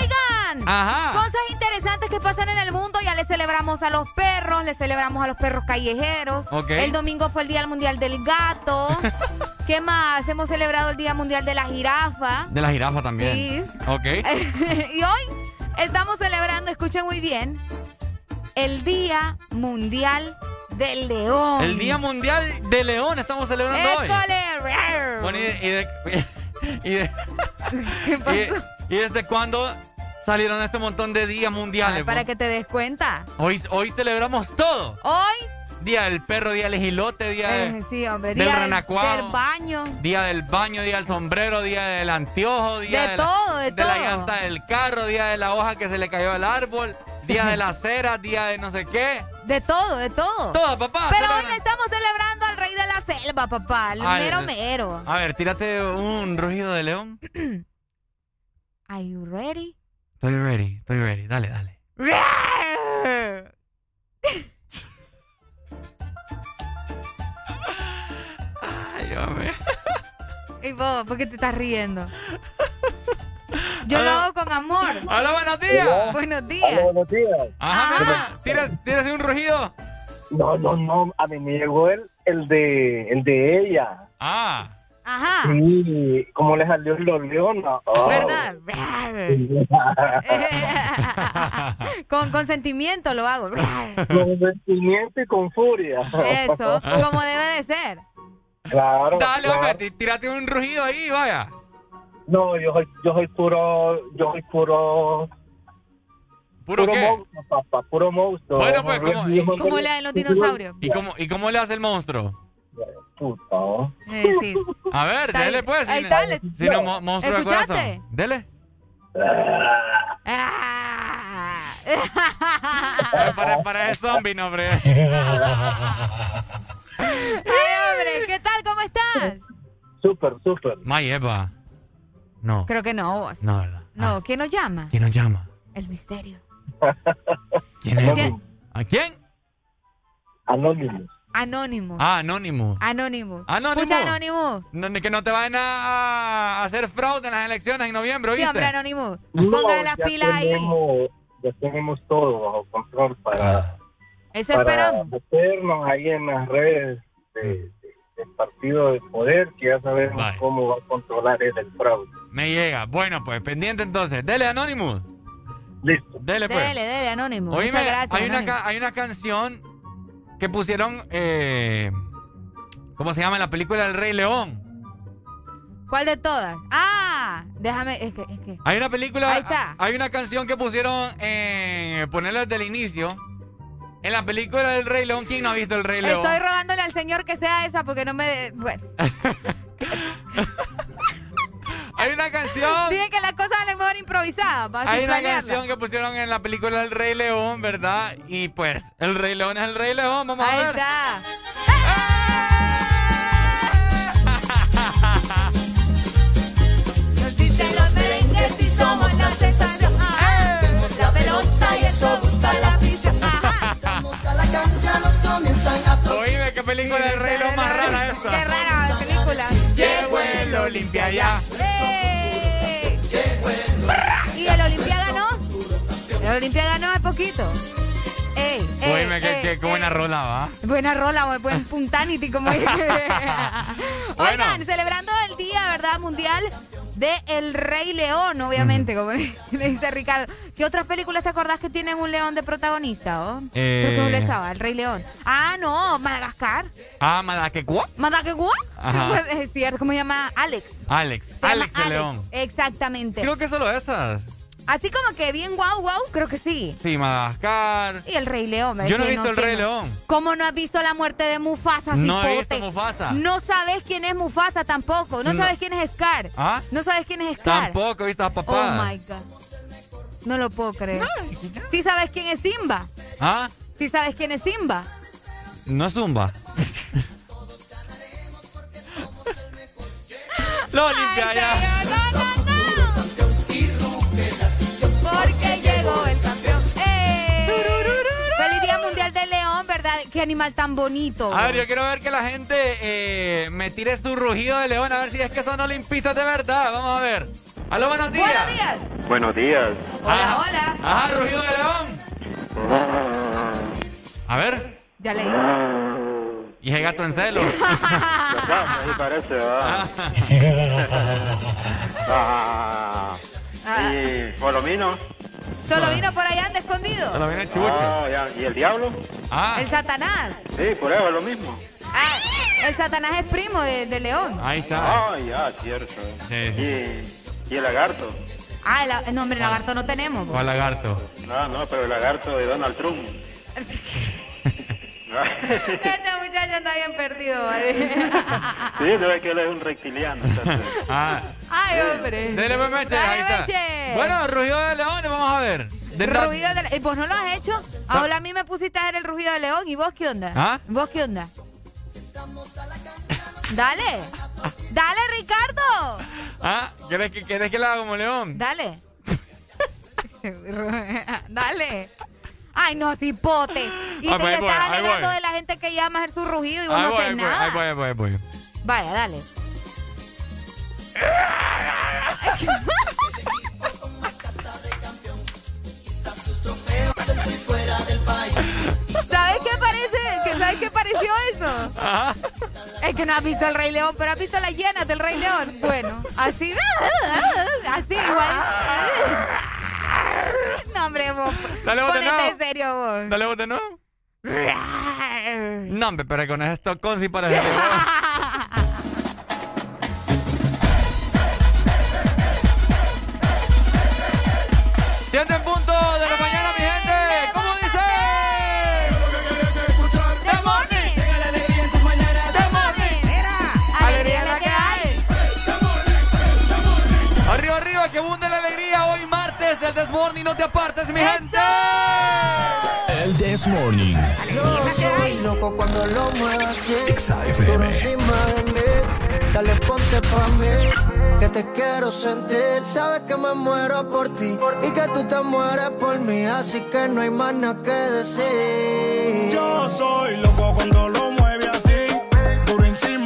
Speaker 3: Oigan.
Speaker 2: Ajá.
Speaker 3: Cosas interesantes que pasan en el mundo. Ya le celebramos a los perros, le celebramos a los perros callejeros. El domingo fue el Día Mundial del Gato. ¿Qué más? Hemos celebrado el Día Mundial de la Jirafa.
Speaker 2: De la jirafa también.
Speaker 3: Sí.
Speaker 2: Ok.
Speaker 3: y hoy estamos celebrando, escuchen muy bien, el Día Mundial del León.
Speaker 2: El Día Mundial de León estamos celebrando hoy.
Speaker 3: ¡École!
Speaker 2: Bueno, y de, y de- y de-
Speaker 3: ¿Qué pasó?
Speaker 2: y- y desde cuándo salieron este montón de días mundiales?
Speaker 3: Ay, para
Speaker 2: po?
Speaker 3: que te des cuenta.
Speaker 2: Hoy, hoy celebramos todo.
Speaker 3: Hoy,
Speaker 2: Día del perro, día del ejilote, día de-
Speaker 3: eh, sí, hombre,
Speaker 2: del
Speaker 3: día del, baño.
Speaker 2: Día del baño, día del sombrero, día del anteojo, día
Speaker 3: De
Speaker 2: la-
Speaker 3: todo, de
Speaker 2: la
Speaker 3: todo.
Speaker 2: llanta del carro, día de la hoja que se le cayó al árbol, día de la cera, día de no sé qué.
Speaker 3: De todo, de todo.
Speaker 2: Todo, papá.
Speaker 3: Pero
Speaker 2: celebra-
Speaker 3: hoy le estamos celebrando al rey de la selva, papá. El
Speaker 2: Ay,
Speaker 3: mero mero.
Speaker 2: A ver, tírate un rugido de león.
Speaker 3: Are you ready?
Speaker 2: Estoy ready, estoy ready. Dale, dale. Ay, hombre.
Speaker 3: Y vos, ¿por qué te estás riendo? Yo lo hago con amor.
Speaker 2: ¡Hola, buenos días!
Speaker 3: Buenos días.
Speaker 24: Hola, buenos días.
Speaker 2: Ajá, tírate un rugido.
Speaker 24: No, no, no, a mí me llegó el, el de el de ella.
Speaker 2: Ah.
Speaker 3: Ajá.
Speaker 24: Sí, como le salió el leona. Oh.
Speaker 3: ¿Verdad? con consentimiento lo hago.
Speaker 24: con sentimiento y con furia.
Speaker 3: Eso, como debe de ser.
Speaker 24: Claro.
Speaker 2: Dale,
Speaker 24: claro.
Speaker 2: hombre, tí- tírate un rugido ahí, vaya.
Speaker 24: No, yo soy, yo soy puro, yo soy puro.
Speaker 2: ¿Puro qué?
Speaker 24: monstruo, papá, puro monstruo.
Speaker 2: Bueno, pues, ¿cómo- y-
Speaker 3: Como le de los dinosaurios.
Speaker 2: ¿Y cómo, ¿Y cómo le hace el monstruo?
Speaker 24: Puta.
Speaker 3: Eh, sí.
Speaker 2: A ver,
Speaker 3: Está
Speaker 2: dele pues.
Speaker 3: ahí
Speaker 2: si-
Speaker 3: está, le-
Speaker 2: Si no, mo- monstruo de
Speaker 3: ¿Escuchaste?
Speaker 2: corazón. Dele. para, para ese zombie, no, hombre.
Speaker 3: Ay, hombre, ¿qué tal? ¿Cómo estás?
Speaker 24: Súper, súper.
Speaker 2: Mayeva. No.
Speaker 3: Creo que no, vos.
Speaker 2: No, ¿verdad?
Speaker 3: No, ¿quién nos llama?
Speaker 2: ¿Quién nos llama?
Speaker 3: El misterio.
Speaker 2: ¿Quién es?
Speaker 3: ¿Quién?
Speaker 2: ¿A quién?
Speaker 24: Anónimo.
Speaker 3: Anónimo.
Speaker 2: Ah, Anónimo.
Speaker 3: Anónimo.
Speaker 2: Anónimo.
Speaker 3: Escucha, Anónimo.
Speaker 2: No, ni que no te vayan a, a hacer fraude en las elecciones en noviembre,
Speaker 3: Sí,
Speaker 2: ¿viste?
Speaker 3: hombre, Anónimo.
Speaker 24: No,
Speaker 3: Póngale las pilas ahí.
Speaker 24: tenemos, Ya tenemos todo bajo control para,
Speaker 3: Eso
Speaker 24: para
Speaker 3: esperamos.
Speaker 24: meternos ahí en las redes de- de- del partido de poder, que ya sabemos cómo va a controlar el fraude.
Speaker 2: Me llega. Bueno, pues pendiente entonces. Dele, Anonymous.
Speaker 24: Listo.
Speaker 2: Dele, pues.
Speaker 3: Dele, dele, Anónimo.
Speaker 2: Oíme,
Speaker 3: Muchas gracias.
Speaker 2: hay, una, hay una canción que pusieron, eh, ¿cómo se llama? En la película del Rey León.
Speaker 3: ¿Cuál de todas? Ah, déjame, es que, es que.
Speaker 2: Hay una película,
Speaker 3: Ahí está.
Speaker 2: hay una canción que pusieron, eh, ponerla desde el inicio. En la película del Rey León, ¿quién no ha visto el Rey León?
Speaker 3: Estoy rogándole al señor que sea esa porque no me. Bueno.
Speaker 2: Hay una canción.
Speaker 3: Dije que las cosas salen mejor improvisadas.
Speaker 2: Hay una
Speaker 3: planearla.
Speaker 2: canción que pusieron en la película del Rey León, ¿verdad? Y pues, el Rey León es el Rey León, vamos
Speaker 3: Ahí
Speaker 2: a ver.
Speaker 3: está. Nos dicen los merengues y somos la sensación. Tenemos la pelota y eso gusta la
Speaker 2: Oíme, qué película del Rey León más rara esta.
Speaker 3: Qué rara la película.
Speaker 2: Llegó el Olimpia ya.
Speaker 3: ¡Eh! ¿Y el Olimpia ganó? El Olimpia ganó hace poquito. Ey, ey,
Speaker 2: Oíme, qué,
Speaker 3: ey,
Speaker 2: qué- qué buena rola, ¿va?
Speaker 3: Buena rola, buen puntanity, como dije.
Speaker 2: Bueno.
Speaker 3: Oigan, celebrando el Día, ¿verdad? Mundial de El Rey León, obviamente, como le, le dice Ricardo. ¿Qué otras películas te acordás que tienen un león de protagonista, oh?
Speaker 2: Eh.
Speaker 3: Que estaba, El Rey León. Ah, no, Madagascar.
Speaker 2: Ah.
Speaker 3: ¿Madagascar?
Speaker 2: Ajá.
Speaker 3: Pues, es cierto, ¿cómo se llama? Alex.
Speaker 2: Alex.
Speaker 3: Se llama
Speaker 2: Alex el León.
Speaker 3: Exactamente.
Speaker 2: Creo que solo esas.
Speaker 3: Así como que bien guau guau, creo que sí.
Speaker 2: Sí, Madagascar.
Speaker 3: Y el Rey León.
Speaker 2: Yo no he visto el Rey León.
Speaker 3: ¿Cómo no has visto la muerte de Mufasa,
Speaker 2: No he
Speaker 3: cipote?
Speaker 2: visto Mufasa.
Speaker 3: No sabes quién es Mufasa tampoco. No,
Speaker 2: No.
Speaker 3: sabes quién es Scar.
Speaker 2: ¿Ah?
Speaker 3: No sabes quién es Scar.
Speaker 2: Tampoco he visto a
Speaker 3: Oh
Speaker 2: papá.
Speaker 3: my God. No lo puedo creer. ¿Sí sabes quién es Simba?
Speaker 2: ¿Ah?
Speaker 3: ¿Sí sabes quién es Simba?
Speaker 2: No es Zumba. Lo limpia ya.
Speaker 3: Qué animal tan bonito.
Speaker 2: A ver, yo quiero ver que la gente eh, me tire su rugido de león, a ver si es que son olimpistas de verdad. Vamos a ver. Aló, buenos días.
Speaker 3: Buenos días.
Speaker 24: Buenos días.
Speaker 3: Hola, hola.
Speaker 2: Ajá, rugido de león. A ver.
Speaker 3: Ya leí.
Speaker 2: Y ese gato en celo.
Speaker 24: Parece, ¿verdad? Ah. ¿Y Polomino?
Speaker 3: Solo vino por allá anda escondido.
Speaker 2: Solo viene chucho.
Speaker 24: Ah, ya. ¿Y el diablo?
Speaker 2: Ah,
Speaker 3: El Satanás.
Speaker 24: Sí, por eso es lo mismo.
Speaker 3: Ah, el Satanás es primo de, de León.
Speaker 2: ahí está.
Speaker 24: Ah, ya, cierto.
Speaker 2: Sí, sí.
Speaker 24: ¿Y, y el lagarto?
Speaker 3: Ah, el, el nombre lagarto no tenemos.
Speaker 2: ¿Cuál lagarto?
Speaker 24: No, no, pero el lagarto de Donald Trump.
Speaker 3: Este muchacho anda bien perdido, ¿vale?
Speaker 24: Sí, debe que él es un reptiliano.
Speaker 2: Ah,
Speaker 3: Ay, hombre.
Speaker 2: dele pues, Meche,
Speaker 3: Dale,
Speaker 2: ahí está.
Speaker 3: Meche.
Speaker 2: Bueno, rugido de leones, vamos a ver. De
Speaker 3: Rugido de le- ¿Y vos no lo has hecho? Ahora a mí me pusiste a hacer el rugido de león. ¿Y vos qué onda?
Speaker 2: ¿Ah?
Speaker 3: ¿Vos qué onda? Dale. Dale, Ricardo.
Speaker 2: ¿Ah? ¿Quieres que, ¿Quieres que la haga como león?
Speaker 3: Dale. Dale. Ay, no, cipote. Y te
Speaker 2: ahí voy,
Speaker 3: estás alegando
Speaker 2: voy.
Speaker 3: de la gente que llama a hacer su rugido y vos
Speaker 2: Ahí
Speaker 3: no
Speaker 2: voy,
Speaker 3: haces
Speaker 2: ahí voy,
Speaker 3: nada.
Speaker 2: ahí voy, ahí voy, ahí voy.
Speaker 3: Vaya, dale. ¿Sabes qué parece? ¿Que ¿Sabes qué pareció eso? Es que no has visto el Rey León, pero has visto las llenas del Rey León. Bueno, así, así igual. No, hombre, vos.
Speaker 2: Dale vos de nuevo.
Speaker 3: en serio vos.
Speaker 2: Dale vos de nuevo. No, hombre, pero con ese Stockholm sí parece león. Siete Desmorning, no te apartes, mi gente.
Speaker 13: El This Morning.
Speaker 25: Yo soy loco cuando lo muevas así. Por encima de mí, dale ponte pa' mí, que te quiero sentir. Sabes que me muero por ti y que tú te mueres por mí, así que no hay más nada que decir.
Speaker 26: Yo soy loco cuando lo mueve así, duro encima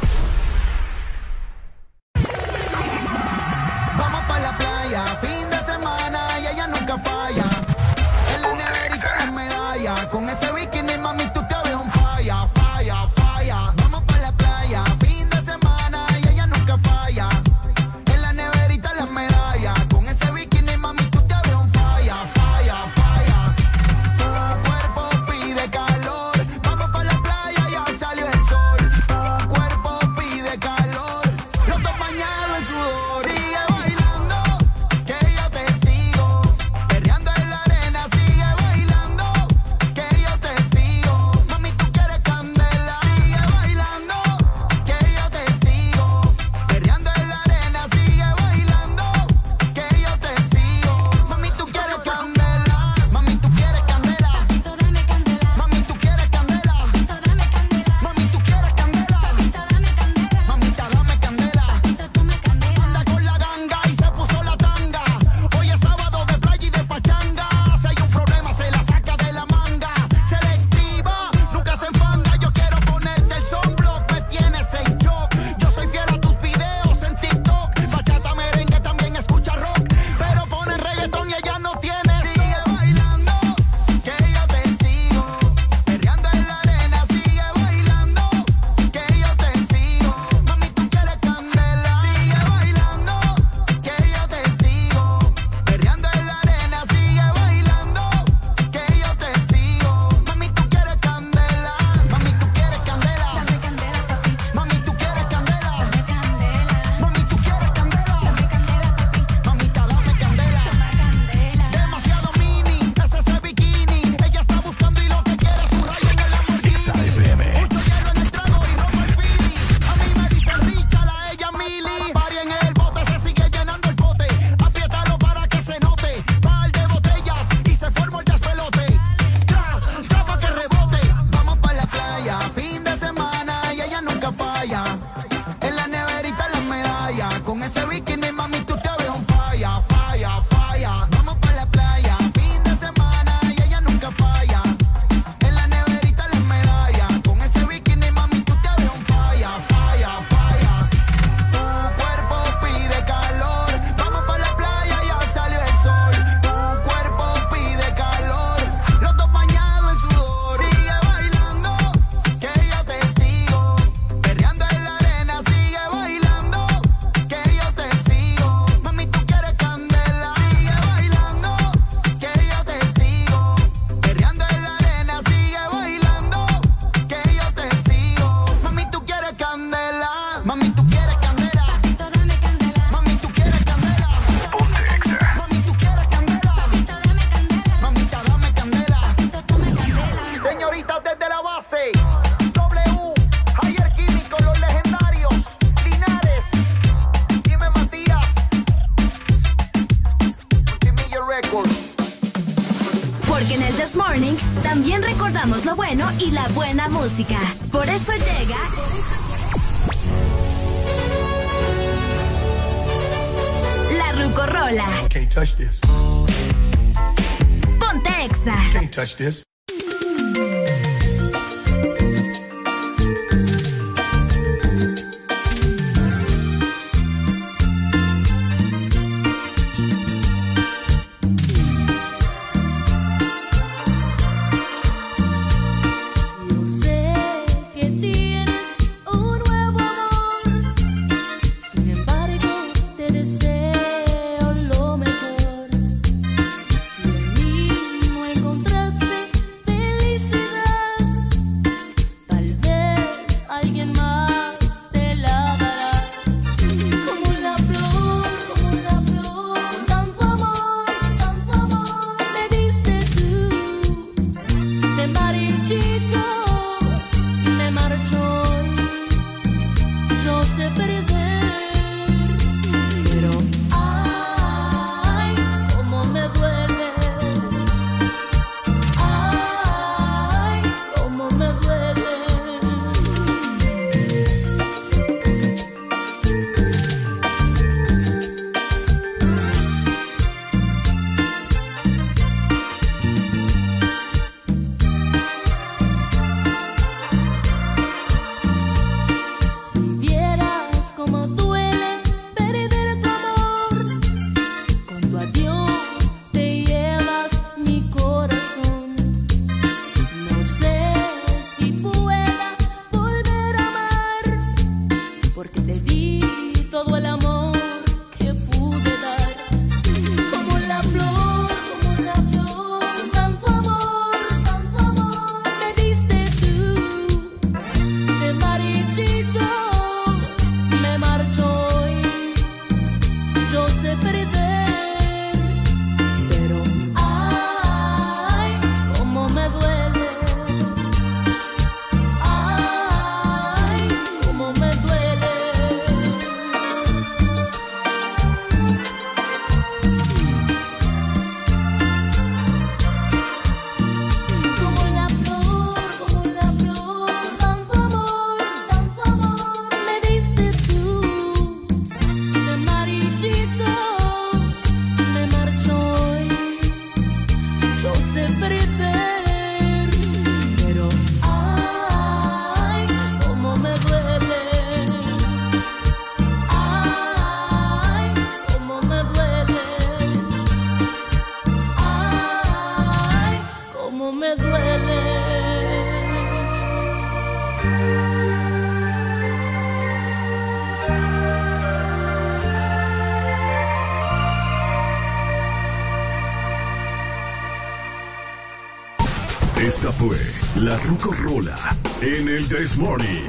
Speaker 27: This
Speaker 13: Morning.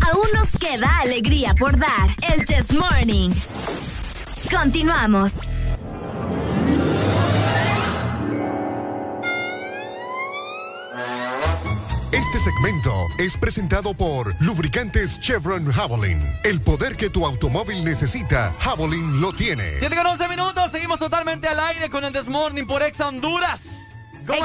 Speaker 7: Aún nos queda alegría por dar. El This Morning. Continuamos.
Speaker 17: Este segmento es presentado por Lubricantes Chevron Javelin. El poder que tu automóvil necesita, Javelin lo tiene.
Speaker 2: 7 con 11 minutos, seguimos totalmente al aire con el Desmorning por Ex Honduras. ¿Cómo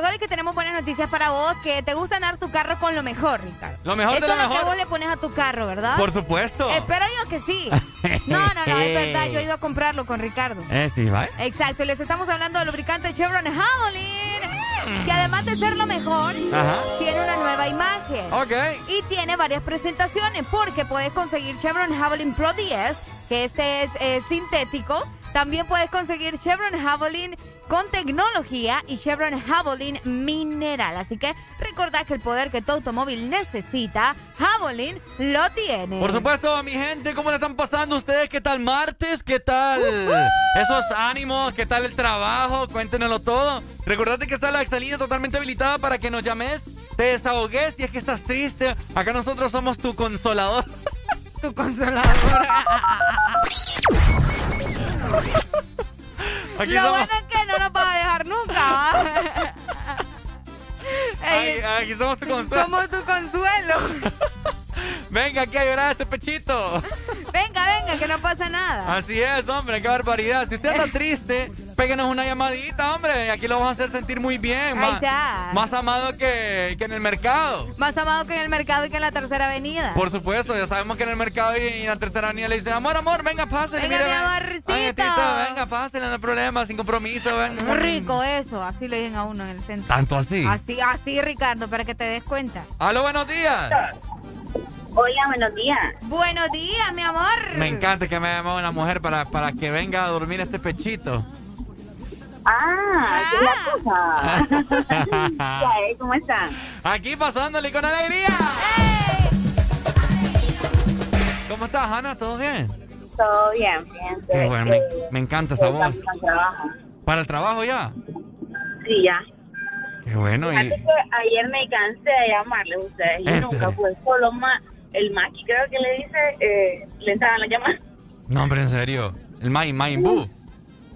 Speaker 3: mejor es que tenemos buenas noticias para vos, que te gusta andar tu carro con lo mejor, Ricardo.
Speaker 2: Lo mejor de lo mejor.
Speaker 3: que vos le pones a tu carro, ¿verdad?
Speaker 2: Por supuesto.
Speaker 3: Espero yo que sí. No, no, no, es verdad. Yo he ido a comprarlo con Ricardo.
Speaker 2: Eh, sí, ¿va?
Speaker 3: Exacto. Les estamos hablando de lubricante Chevron Javelin que además de ser lo mejor, tiene una nueva imagen.
Speaker 2: Ok.
Speaker 3: Y tiene varias presentaciones porque puedes conseguir Chevron Javelin Pro 10, que este es eh, sintético. También puedes conseguir Chevron Javelin con tecnología y Chevron Javelin mineral. Así que recordad que el poder que tu automóvil necesita, Javelin lo tiene.
Speaker 2: Por supuesto, mi gente, ¿cómo le están pasando ustedes? ¿Qué tal martes? ¿Qué tal esos ánimos? ¿Qué tal el trabajo? Cuéntenoslo todo. Recordad que está la exalina totalmente habilitada para que nos llames, te desahogues y es que estás triste. Acá nosotros somos tu consolador.
Speaker 3: tu consolador. Lo bueno nunca.
Speaker 2: aquí somos tu consuelo.
Speaker 3: Somos tu consuelo.
Speaker 2: Venga aquí a llorar este pechito.
Speaker 3: Venga, venga, que no pasa nada.
Speaker 2: Así es, hombre, qué barbaridad. Si usted está triste, péguenos una llamadita, hombre. Aquí lo vamos a hacer sentir muy bien.
Speaker 3: Ahí está.
Speaker 2: Más amado que, que, en el mercado.
Speaker 3: Más amado que en el mercado y que en la tercera avenida.
Speaker 2: Por supuesto, ya sabemos que en el mercado y, en la tercera avenida le dicen, amor, amor, venga, pásale.
Speaker 3: Venga, mi amorcito.
Speaker 2: venga, pásale, no hay problema, sin compromiso. Venga.
Speaker 3: Muy rico eso, así le dicen a uno en el centro.
Speaker 2: ¿Tanto así?
Speaker 3: Así, así, Ricardo, para que te des cuenta.
Speaker 2: Aló, buenos días.
Speaker 28: Hola, buenos días.
Speaker 3: Buenos días, mi amor.
Speaker 2: Me encanta que me llame una mujer para, para que venga a dormir este pechito.
Speaker 28: Ah, ¿qué es la cosa? ¿Cómo están?
Speaker 2: Aquí pasándole con alegría. ¿Cómo estás, Ana? ¿Todo bien?
Speaker 28: Todo bien, bien.
Speaker 2: Qué bueno, me, encanta esa voz. ¿Para el trabajo ya?
Speaker 28: Sí, ya.
Speaker 2: Qué bueno. Y...
Speaker 28: ayer me cansé de llamarles a ustedes y nunca fue solo más el Maki, creo que le dice, eh, le entraban la llamada.
Speaker 2: No, hombre, en serio. El Mai, Mai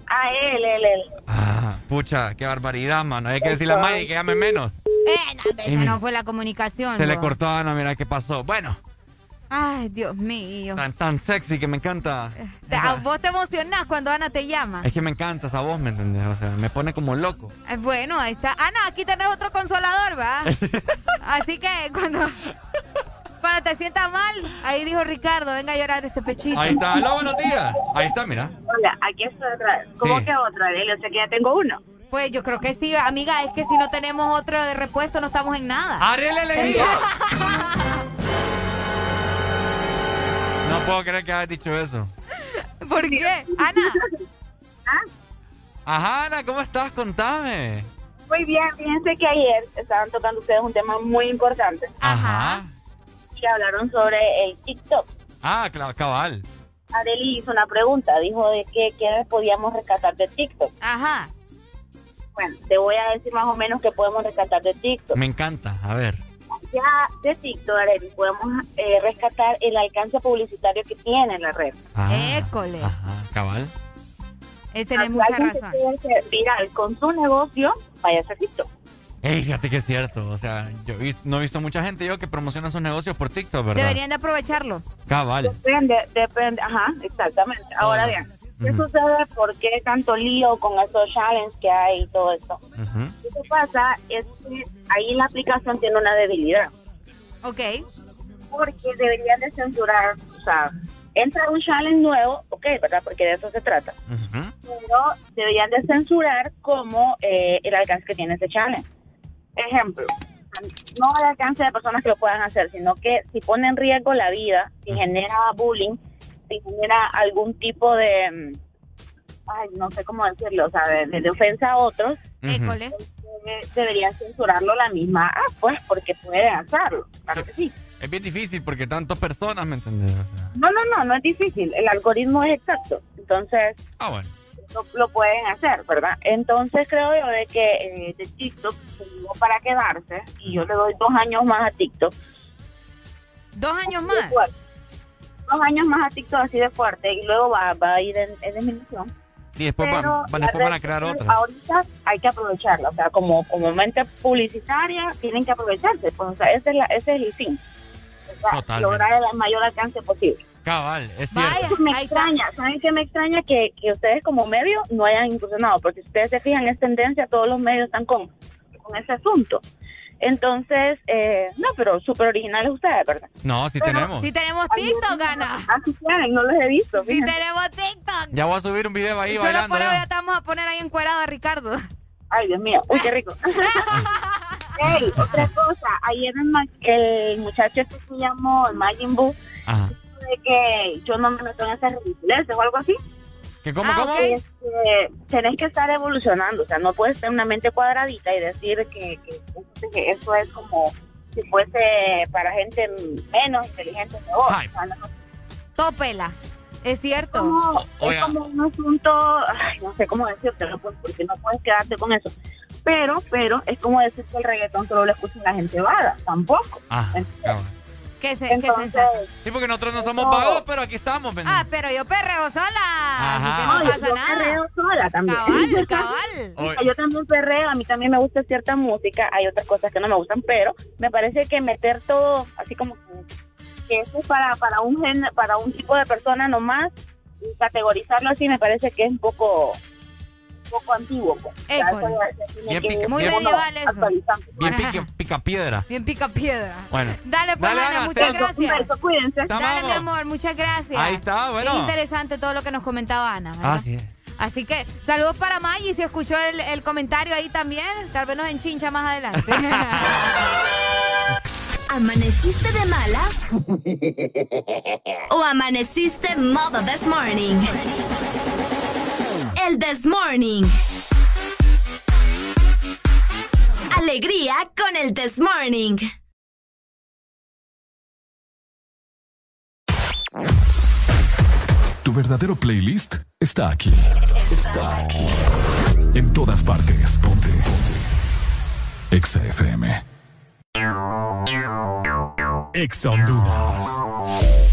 Speaker 28: Ah, él, él, él.
Speaker 2: Ah, pucha, qué barbaridad, mano. Hay que decirle a Mai que llame menos.
Speaker 3: Eh, no, no fue la comunicación.
Speaker 2: Se le cortó a Ana, mira qué pasó. Bueno.
Speaker 3: Ay, Dios mío.
Speaker 2: Tan, tan sexy que me encanta.
Speaker 3: ¿A vos te emocionás cuando Ana te llama?
Speaker 2: Es que me encanta esa voz, ¿me entendés? O sea, me pone como loco.
Speaker 3: Eh, bueno, ahí está. Ana, aquí tenés otro consolador, ¿va? Así que cuando... Cuando te sientas mal, ahí dijo Ricardo, venga a llorar este pechito.
Speaker 2: Ahí está, hola, buenos días. Ahí está, mira.
Speaker 28: Hola, aquí está otra. ¿Cómo que otra, O sea que ya tengo uno.
Speaker 3: Pues yo creo que sí, amiga, es que si no tenemos otro de repuesto no estamos en nada.
Speaker 2: ¡Arele alegría! no puedo creer que hayas dicho eso.
Speaker 3: ¿Por qué? Ana.
Speaker 28: ¿Ah?
Speaker 2: Ajá, Ana, ¿cómo estás? Contame.
Speaker 28: Muy bien, fíjense que ayer estaban tocando ustedes un tema muy importante.
Speaker 2: Ajá
Speaker 28: hablaron sobre el TikTok.
Speaker 2: Ah, claro, cabal.
Speaker 28: Areli hizo una pregunta, dijo de que, podíamos rescatar de TikTok.
Speaker 3: Ajá.
Speaker 28: Bueno, te voy a decir más o menos qué podemos rescatar de TikTok.
Speaker 2: Me encanta, a ver.
Speaker 28: ya de TikTok, Arely, podemos eh, rescatar el alcance publicitario que tiene la red.
Speaker 2: Ah,
Speaker 3: École.
Speaker 2: Ajá, cabal.
Speaker 3: Eh, tenés mucha razón.
Speaker 28: viral con su negocio, vaya a TikTok.
Speaker 2: Ey, fíjate que es cierto. O sea, yo no he visto mucha gente yo que promociona sus negocios por TikTok, ¿verdad?
Speaker 3: Deberían de aprovecharlo.
Speaker 2: Cabal.
Speaker 28: Depende, depende, ajá, exactamente. Ahora bien, ¿qué
Speaker 2: Ujú.
Speaker 28: sucede? ¿Por qué tanto lío con esos challenges que hay y todo esto?
Speaker 2: Ujú.
Speaker 28: Lo que pasa es que ahí la aplicación tiene una debilidad.
Speaker 3: Ok.
Speaker 28: Porque deberían de censurar, o sea, entra un challenge nuevo, ok, ¿verdad? Porque de eso se trata. Pero deberían de censurar como eh, el alcance que tiene ese challenge. Ejemplo, no el alcance de personas que lo puedan hacer, sino que si pone en riesgo la vida, si genera bullying, si genera algún tipo de, mm, ay, no sé cómo decirlo, o sea, de, de- de ofensa a otros,
Speaker 3: École.
Speaker 28: eh, deberían censurarlo la misma ah, pues, porque puede hacerlo, claro que sí.
Speaker 2: Es bien difícil porque tantas personas, ¿me entiendes? O sea,
Speaker 28: No, no, no, no es difícil, el algoritmo es exacto, entonces
Speaker 2: ah, bueno.
Speaker 28: Lo, lo pueden hacer, ¿verdad? Entonces creo yo de que eh, de TikTok se llegó para quedarse y yo le doy dos años más a TikTok.
Speaker 3: ¿Dos años más?
Speaker 28: fuerte. Dos años más a TikTok así de fuerte y luego va, va a ir en, en disminución.
Speaker 2: Y después, van,
Speaker 28: Pero
Speaker 2: van-
Speaker 28: la
Speaker 2: después van
Speaker 28: red
Speaker 2: a crear otra.
Speaker 28: Ahorita hay que aprovecharla, o sea, como, como mente publicitaria tienen que aprovecharse, pues, o sea, ese es, la, ese es el fin. O sea,
Speaker 2: Totalmente.
Speaker 28: lograr el mayor alcance posible.
Speaker 2: Cabal, es cierto.
Speaker 28: me extraña, ¿saben qué me extraña? Que, que ustedes como medio no hayan incursionado, porque si ustedes se fijan, es tendencia, todos los medios están con, con ese asunto. Entonces, eh, no, pero súper originales ustedes, ¿verdad?
Speaker 2: No, sí
Speaker 28: Pero-
Speaker 2: tenemos.
Speaker 3: Si tenemos TikTok, gana.
Speaker 28: Así tienen, no los he visto.
Speaker 3: Si
Speaker 28: fíjense.
Speaker 3: tenemos TikTok.
Speaker 2: Ya voy a subir un video ahí
Speaker 3: Solo
Speaker 2: bailando.
Speaker 3: por
Speaker 2: ya.
Speaker 3: vamos a poner ahí encuerado a Ricardo.
Speaker 28: Ay, Dios mío, uy, qué rico. Ey, otra cosa, ayer el, muchacho este se llamó el Majin Buu,
Speaker 2: Ajá.
Speaker 28: De que yo no me meto en esas ridiculeces o algo así.
Speaker 2: ¿Que cómo,
Speaker 3: Ah,
Speaker 2: cómo?
Speaker 3: ok.
Speaker 28: Es que tenés que estar evolucionando, o sea, no puedes tener una mente cuadradita y decir que, que, que eso es como si fuese para gente menos inteligente que vos.
Speaker 2: Ay.
Speaker 28: O sea, no-
Speaker 3: Tópela. Es cierto.
Speaker 28: como,
Speaker 2: Oiga.
Speaker 28: es como un asunto, ay, no sé cómo decírtelo, pues, porque no puedes quedarte con eso. Pero, pero, es como decir que el reggaetón solo lo escucha la gente vaga, tampoco.
Speaker 2: Ah, cabal.
Speaker 3: ¿Qué se,
Speaker 28: Entonces?
Speaker 2: Sí, porque nosotros no somos vagos, pero aquí estamos. ¿me
Speaker 3: Ah, pero yo perreo sola.
Speaker 2: Ajá.
Speaker 3: Así que no
Speaker 28: no, yo-
Speaker 3: pasa
Speaker 28: yo
Speaker 3: nada.
Speaker 28: perreo sola también.
Speaker 3: Cabal, cabal.
Speaker 2: Oye,
Speaker 28: Yo también perreo, a mí también me gusta cierta música, hay otras cosas que no me gustan, pero me parece que meter todo así como que, que eso es para, para un gen, para un tipo de persona nomás, y categorizarlo así me parece que es un poco un poco antiguo. Pues. Eso ya
Speaker 2: Bien pica-
Speaker 3: Muy
Speaker 28: uno
Speaker 3: medieval eso.
Speaker 2: bien pica, pica piedra.
Speaker 3: Bien pica piedra.
Speaker 2: Bueno.
Speaker 3: Dale, pues,
Speaker 2: Dale,
Speaker 3: Ana,
Speaker 2: Ana,
Speaker 3: muchas gracias.
Speaker 28: Un beso, cuídense.
Speaker 2: Estamos-
Speaker 3: Dale, mi amor, muchas gracias.
Speaker 2: Ahí está, bueno.
Speaker 3: Es interesante todo lo que nos comentaba Ana, ¿verdad?
Speaker 2: Así es.
Speaker 3: Así que saludos para Maggie, si escuchó el, el comentario ahí también, tal vez nos enchincha más adelante.
Speaker 7: ¿Amaneciste de malas? ¿O amaneciste modo this morning? El this morning. Alegría con el this morning.
Speaker 13: Tu verdadero playlist está aquí. Está aquí. En todas partes. Ponte. Ponte. Exa FM. Exa Honduras.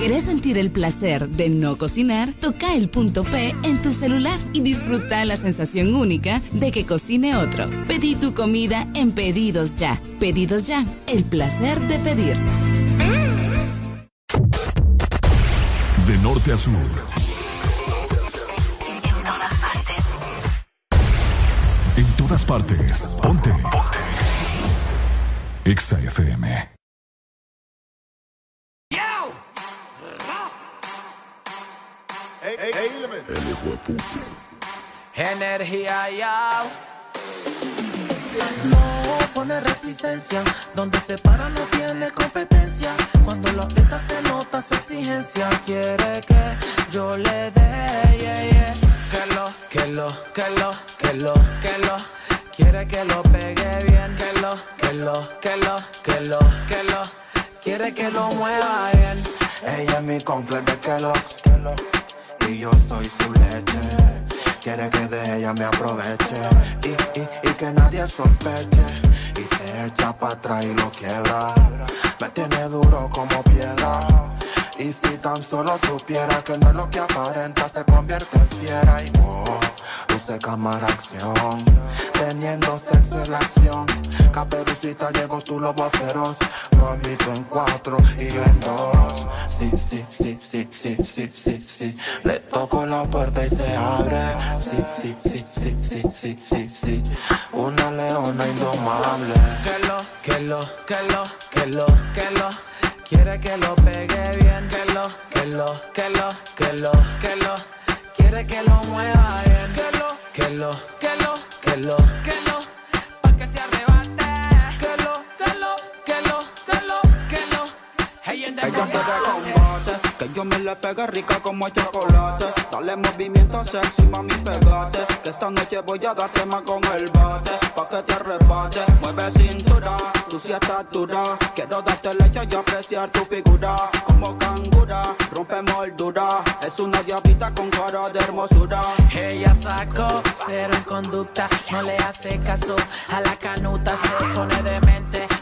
Speaker 29: ¿Querés sentir el placer de no cocinar? Toca el punto P en tu celular y disfruta la sensación única de que cocine otro. Pedí tu comida en Pedidos Ya. Pedidos Ya, el placer de pedir.
Speaker 13: De norte a sur. En todas partes. Ponte. Exa FM.
Speaker 30: Energía ya. No pone resistencia, donde se para no tiene competencia. Cuando lo aprieta se nota su exigencia. Quiere que yo le dé, yeah, yeah. que lo, que lo, que lo, que lo, que lo. Quiere que lo pegue bien, que lo, que lo, que lo, que lo, que lo. Quiere que lo mueva bien.
Speaker 25: Ella es mi completo de Kellogg's y yo soy su leche. Quiere que de ella me aproveche y, y, y que nadie sospeche. Y se echa para atrás y lo quiebra. Me tiene duro como piedra. Y si tan solo supiera que no es lo que aparenta, se convierte en fiera y oh, luce cámara acción. Teniendo sexo en la acción. Caperucita llegó tu lobo feroz. Mami, tú en cuatro y yo en dos. Sí, sí, sí, sí, sí, sí, sí, sí. Le toco la puerta y se abre. Sí, sí, sí, sí, sí, sí, sí, sí. Una leona indomable.
Speaker 30: Que lo, que lo, que lo, que lo, que lo. Quiere que lo pegue bien. Que lo, que lo, que lo, que lo, que lo. Quiere que lo mueva bien. Que lo, que lo, que lo, que lo. Pa' que se arrebate. Que lo, que lo, que lo, que lo, que lo. Hey, en
Speaker 31: Ella combate, que yo me le pegue rica como el chocolate. Dale movimiento sexy, mami, pegate. Que esta noche voy a darte más con el bate. Pa' que te arrebate, mueve cintura, tú sí estás dura. Quiero darte leche y apreciar tu figura. Como cangura, rompe moldura. Es una diablita con cara de hermosura.
Speaker 30: Ella sacó cero en conducta, no le hace caso a la canuta, se pone demente,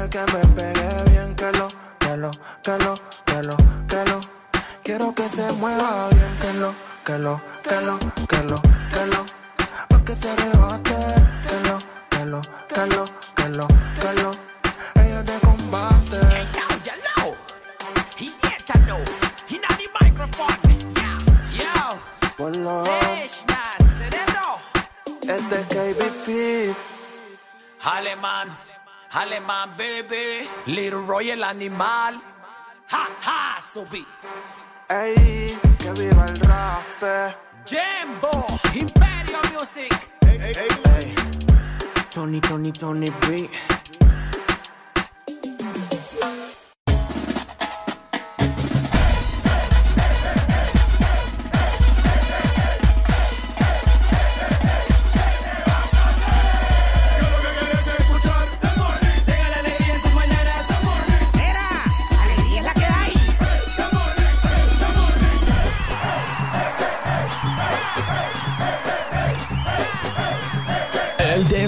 Speaker 25: Quiere que me pegue bien, que lo, que lo, que lo, que lo, que lo. Quiero que se mueva bien, que lo, que lo, que lo, que lo, que lo. Pa' que se arrebate, que lo, que lo, que lo, que lo, que lo. Ella te combate. Ponlo. Es de KBP.
Speaker 30: Alemán, alemán, baby. Little Roy el animal. Ha, ha, subí.
Speaker 25: Ey, que viva el rap.
Speaker 30: Jimbo, Imperio Music.
Speaker 25: Ey,
Speaker 30: Tony, Tony, Tony B.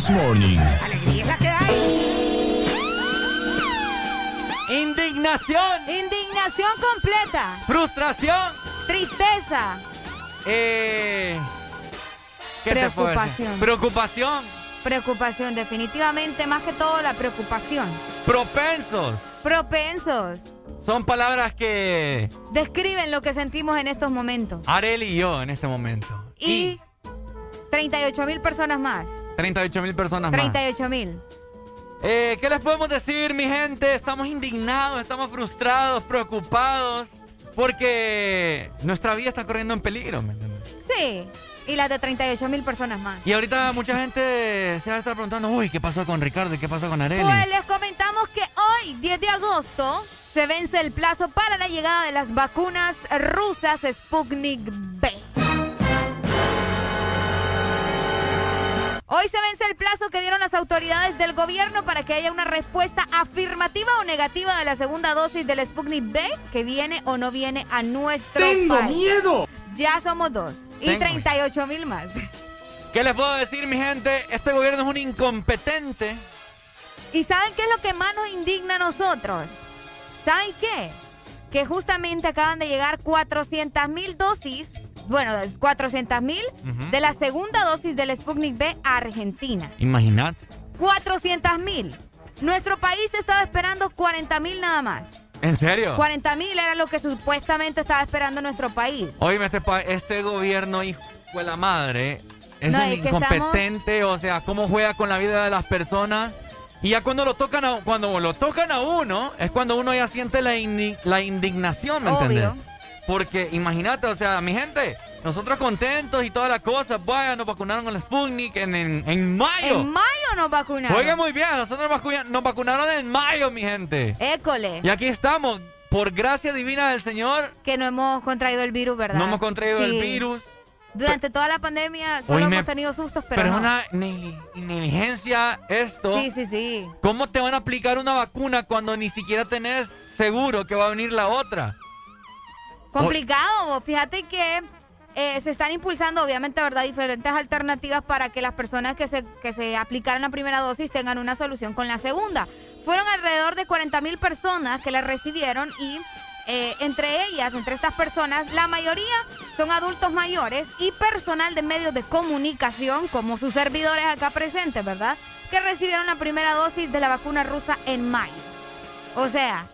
Speaker 13: This Morning.
Speaker 2: Indignación.
Speaker 3: Indignación completa.
Speaker 2: Frustración.
Speaker 3: Tristeza.
Speaker 2: Eh, ¿Qué te?
Speaker 3: Preocupación.
Speaker 2: Preocupación.
Speaker 3: Preocupación, definitivamente, más que todo la preocupación.
Speaker 2: Propensos.
Speaker 3: Propensos.
Speaker 2: Son palabras que
Speaker 3: Describen lo que sentimos en estos momentos.
Speaker 2: Areli y yo en este momento.
Speaker 3: Y 38 mil personas más.
Speaker 2: 38 mil personas más.
Speaker 3: 38 mil.
Speaker 2: Eh, ¿Qué les podemos decir, mi gente? Estamos indignados, estamos frustrados, preocupados, porque nuestra vida está corriendo en peligro, ¿me entiendes?
Speaker 3: Sí. Y las de 38 mil personas más.
Speaker 2: Y ahorita mucha gente se va a estar preguntando, uy, ¿qué pasó con Ricardo y qué pasó con Areli?
Speaker 3: Pues les comentamos que hoy, 10 de agosto, se vence el plazo para la llegada de las vacunas rusas Sputnik B. Hoy se vence el plazo que dieron las autoridades del gobierno para que haya una respuesta afirmativa o negativa de la segunda dosis del Sputnik B que viene o no viene a nuestro
Speaker 32: ¡Tengo
Speaker 3: país.
Speaker 32: miedo!
Speaker 3: Ya somos dos. Y
Speaker 2: Tengo.
Speaker 3: 38 mil más.
Speaker 2: ¿Qué les puedo decir, mi gente? Este gobierno es un incompetente.
Speaker 3: ¿Y saben qué es lo que más nos indigna a nosotros? ¿Saben qué? Que justamente acaban de llegar 400 mil dosis, bueno, 400 mil de la segunda dosis del Sputnik B a Argentina.
Speaker 2: Imagínate.
Speaker 3: 400 mil. Nuestro país estaba esperando 40 mil nada más.
Speaker 2: ¿En serio?
Speaker 3: 40 mil era lo que supuestamente estaba esperando nuestro país.
Speaker 2: Oíme, este, este gobierno, hijo de la madre, es
Speaker 3: No,
Speaker 2: un
Speaker 3: es que
Speaker 2: incompetente, o sea, cómo juega con la vida de las personas. Y ya cuando lo tocan a, cuando lo tocan a uno, es cuando uno ya siente la, indi- la indignación, ¿me
Speaker 3: Obvio.
Speaker 2: entiendes? Porque imagínate, o sea, mi gente, nosotros contentos y todas las cosas, vaya, nos vacunaron con el Sputnik en, en, en mayo.
Speaker 3: En mayo nos vacunaron.
Speaker 2: Oiga, muy bien, nosotros nos vacu- nos vacunaron en mayo, mi gente.
Speaker 3: École.
Speaker 2: Y aquí estamos, por gracia divina del Señor,
Speaker 3: Que no hemos contraído el virus, ¿verdad?
Speaker 2: no hemos contraído el virus.
Speaker 3: Durante toda la pandemia solo
Speaker 2: Oíme,
Speaker 3: hemos tenido sustos, pero,
Speaker 2: Pero,
Speaker 3: no.
Speaker 2: es una negli- negligencia esto.
Speaker 3: Sí, sí, sí.
Speaker 2: ¿Cómo te van a aplicar una vacuna cuando ni siquiera tenés seguro que va a venir la otra?
Speaker 3: Complicado, fíjate que eh, se están impulsando, obviamente, ¿verdad? Diferentes alternativas para que las personas que se, que se aplicaran la primera dosis tengan una solución con la segunda. Fueron alrededor de 40 mil personas que la recibieron y eh, entre ellas, entre estas personas, la mayoría son adultos mayores y personal de medios de comunicación, como sus servidores acá presentes, ¿verdad? Que recibieron la primera dosis de la vacuna rusa en mayo. O sea,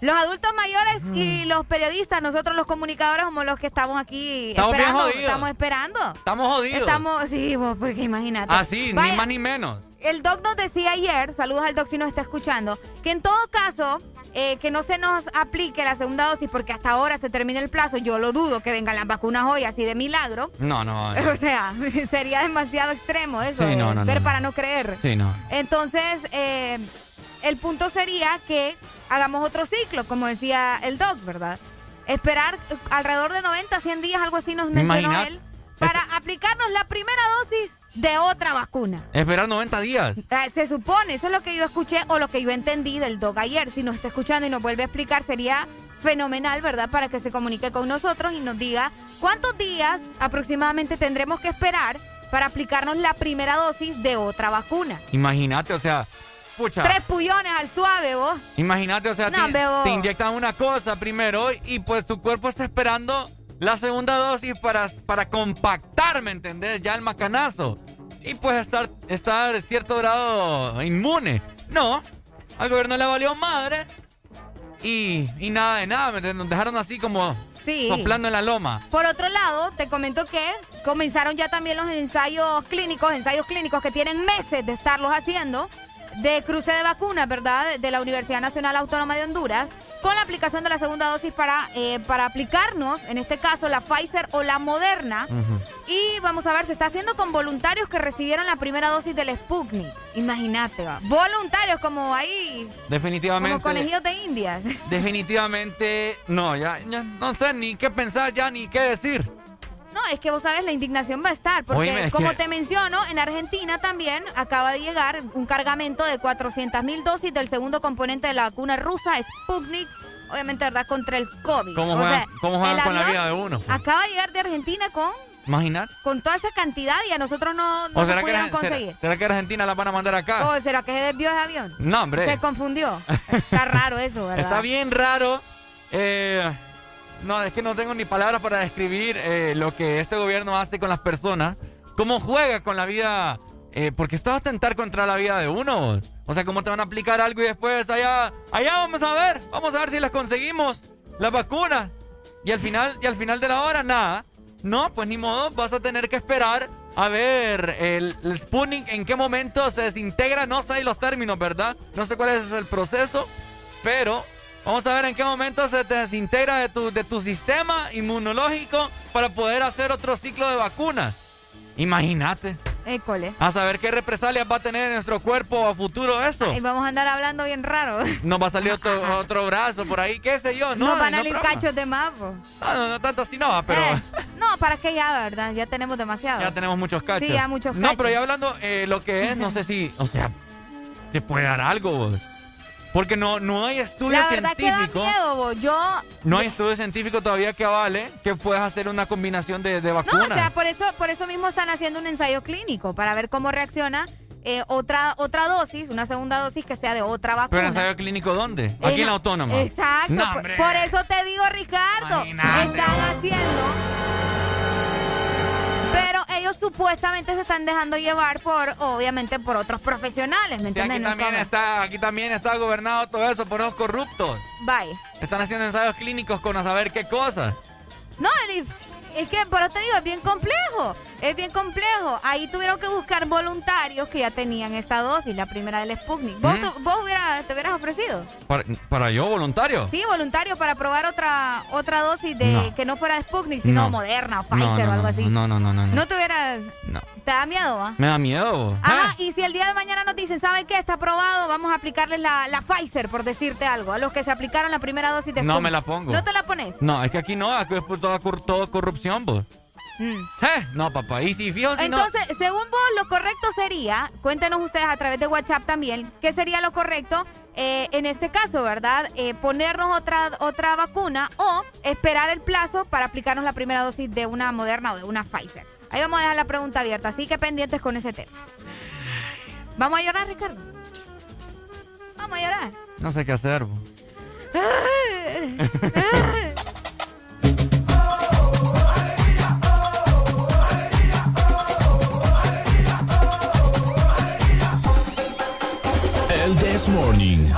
Speaker 3: los adultos mayores y los periodistas, nosotros los comunicadores somos los que estamos aquí
Speaker 2: Estamos bien
Speaker 3: esperando.
Speaker 2: jodidos.
Speaker 3: Estamos esperando.
Speaker 2: Estamos jodidos.
Speaker 3: Estamos, sí, vos, porque imagínate.
Speaker 2: Así,
Speaker 3: Vaya,
Speaker 2: ni más ni menos.
Speaker 3: El doc nos decía ayer, saludos al doc si nos está escuchando, que en todo caso, eh, que no se nos aplique la segunda dosis porque hasta ahora se termina el plazo. Yo lo dudo que vengan las vacunas hoy así de milagro.
Speaker 2: No, no.
Speaker 3: O sea, sería demasiado extremo eso.
Speaker 2: Sí, no, no,
Speaker 3: ver para no creer.
Speaker 2: Sí, no.
Speaker 3: Entonces, eh, el punto sería que hagamos otro ciclo, como decía el doc, ¿verdad? Esperar eh, alrededor de 90, 100 días, algo así nos mencionó él, para aplicarnos la primera dosis de otra vacuna.
Speaker 2: Esperar 90 días.
Speaker 3: Eh, Se supone, eso es lo que yo escuché o lo que yo entendí del doc ayer. Si nos está escuchando y nos vuelve a explicar, sería fenomenal, ¿verdad? Para que se comunique con nosotros y nos diga cuántos días aproximadamente tendremos que esperar para aplicarnos la primera dosis de otra vacuna.
Speaker 2: Imagínate, o sea, pucha.
Speaker 3: Tres pullones al suave, vos.
Speaker 2: Imagínate, o sea,
Speaker 3: No,
Speaker 2: te, te inyectan una cosa primero y pues tu cuerpo está esperando la segunda dosis para, para compactar, ¿me entendés? Ya el macanazo. Y pues estar, estar cierto grado inmune. No, al gobierno le valió madre. Y, y nada de nada, ¿me? Nos dejaron así como
Speaker 3: Sí.
Speaker 2: soplando en la loma.
Speaker 3: Por otro lado, te comento que comenzaron ya también los ensayos clínicos, ensayos clínicos que tienen meses de estarlos haciendo, de cruce de vacunas, ¿verdad? De la Universidad Nacional Autónoma de Honduras, con la aplicación de la segunda dosis para, eh, para aplicarnos, en este caso, la Pfizer o la Moderna. Y vamos a ver, se está haciendo con voluntarios que recibieron la primera dosis del Sputnik. Imagínate, va. Voluntarios como ahí,
Speaker 2: Definitivamente.
Speaker 3: como conejillos de India.
Speaker 2: Definitivamente, no, ya, ya no sé ni qué pensar, ya ni qué decir.
Speaker 3: No, es que vos sabes, la indignación va a estar, porque
Speaker 2: Oíme, es
Speaker 3: como
Speaker 2: que-
Speaker 3: te menciono, en Argentina también acaba de llegar un cargamento de 400 mil dosis del segundo componente de la vacuna rusa, Sputnik, obviamente, ¿verdad?, contra el COVID.
Speaker 2: ¿Cómo
Speaker 3: O
Speaker 2: juegan,
Speaker 3: sea,
Speaker 2: cómo juegan
Speaker 3: el
Speaker 2: con la vida de uno? pues?
Speaker 3: Acaba de llegar de Argentina con,
Speaker 2: Imaginar.
Speaker 3: con toda esa cantidad y a nosotros no, no
Speaker 2: ¿O
Speaker 3: se
Speaker 2: será que,
Speaker 3: pudieron
Speaker 2: será,
Speaker 3: conseguir.
Speaker 2: será que Argentina la van a mandar acá?
Speaker 3: ¿O será que se desvió ese avión?
Speaker 2: No, hombre.
Speaker 3: Se confundió. Está raro eso, ¿verdad?
Speaker 2: Está bien raro. Eh, no, es que no tengo ni palabras para describir eh, lo que este gobierno hace con las personas. Cómo juega con la vida. eh, porque esto va a atentar contra la vida de uno. O sea, cómo te van a aplicar algo y después allá, allá vamos a ver, vamos a ver si las conseguimos, las vacunas. Y al final, y al final de la hora, nada. No, pues ni modo, vas a tener que esperar a ver el, el Sputnik en qué momento se desintegra. No sé los términos, ¿verdad? No sé cuál es el proceso, pero vamos a ver en qué momento se te desintegra de tu, de tu sistema inmunológico para poder hacer otro ciclo de vacunas. Imagínate.
Speaker 3: École.
Speaker 2: A saber qué represalias va a tener en nuestro cuerpo a futuro eso.
Speaker 3: Y vamos a andar hablando bien raro.
Speaker 2: Nos va a salir otro, otro brazo por ahí, qué sé yo. No,
Speaker 3: Nos van a
Speaker 2: no
Speaker 3: salir
Speaker 2: broma.
Speaker 3: cachos de más, po.
Speaker 2: No, no, no tanto así no, pero
Speaker 3: Eh, no, ¿para qué ya, verdad? Ya tenemos demasiado.
Speaker 2: ya tenemos muchos cachos.
Speaker 3: Sí, ya muchos
Speaker 2: No,
Speaker 3: cachos.
Speaker 2: pero ya hablando eh, lo que es, no sé si, o sea, te puede dar algo. vos. Porque no, no hay estudios
Speaker 3: La verdad que da miedo. Yo...
Speaker 2: No hay estudios científicos todavía que avale que puedas hacer una combinación de, de
Speaker 3: No,
Speaker 2: vacunas.
Speaker 3: o sea, por eso, por eso mismo están haciendo un ensayo clínico para ver cómo reacciona eh, otra, otra dosis, una segunda dosis que sea de otra vacuna.
Speaker 2: ¿Pero ensayo clínico dónde? Aquí en
Speaker 3: Eh,
Speaker 2: la autónoma.
Speaker 3: Exacto.
Speaker 2: No,
Speaker 3: por, eso te digo, Ricardo,
Speaker 2: Imagínate,
Speaker 3: están haciendo. Pero ellos supuestamente se están dejando llevar por, obviamente, por otros profesionales, ¿me
Speaker 2: Sí,
Speaker 3: entiendes?
Speaker 2: aquí,
Speaker 3: No
Speaker 2: también está, aquí también está gobernado todo eso por los corruptos.
Speaker 3: Bye.
Speaker 2: Están haciendo ensayos clínicos con a saber qué cosas.
Speaker 3: No, es- es que, por eso te digo, es bien complejo. Es bien complejo. Ahí tuvieron que buscar voluntarios que ya tenían esta dosis, la primera del Sputnik. ¿Vos,
Speaker 2: ¿Mm?
Speaker 3: tu- vos hubiera- te hubieras ofrecido?
Speaker 2: ¿Para, para yo, voluntario?
Speaker 3: Sí, voluntario para probar otra otra dosis de
Speaker 2: No.
Speaker 3: que no fuera Sputnik, sino
Speaker 2: No.
Speaker 3: Moderna Pfizer o algo así.
Speaker 2: No, no, no, no. no.
Speaker 3: ¿No te hubieras...
Speaker 2: No.
Speaker 3: ¿Te da miedo, va?
Speaker 2: Me da miedo.
Speaker 3: Ajá,
Speaker 2: ¿Eh?
Speaker 3: y si el día de mañana nos dicen, ¿saben qué? Está aprobado, vamos a aplicarles la, la Pfizer, por decirte algo, a los que se aplicaron la primera dosis de
Speaker 2: No me la pongo.
Speaker 3: ¿No te la pones?
Speaker 2: No, es que aquí no, aquí es por toda, cor- toda corrupción, vos.
Speaker 3: Mm.
Speaker 2: ¿Eh? No, papá. Y si no.
Speaker 3: Entonces, según vos, lo correcto sería, cuéntenos ustedes a través de WhatsApp también, ¿qué sería lo correcto eh, en este caso, verdad? Eh, ponernos otra, otra vacuna o esperar el plazo para aplicarnos la primera dosis de una Moderna o de una Pfizer. Ahí vamos a dejar la pregunta abierta, así que pendientes con ese tema. ¿Vamos a llorar, Ricardo? Vamos a llorar.
Speaker 2: No sé qué hacer.
Speaker 13: El This Morning.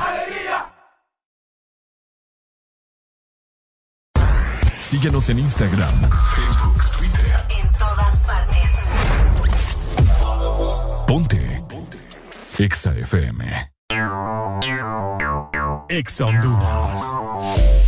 Speaker 13: Síguenos en Instagram, Facebook, Ponte. Ponte. Exa FM. Exa Honduras.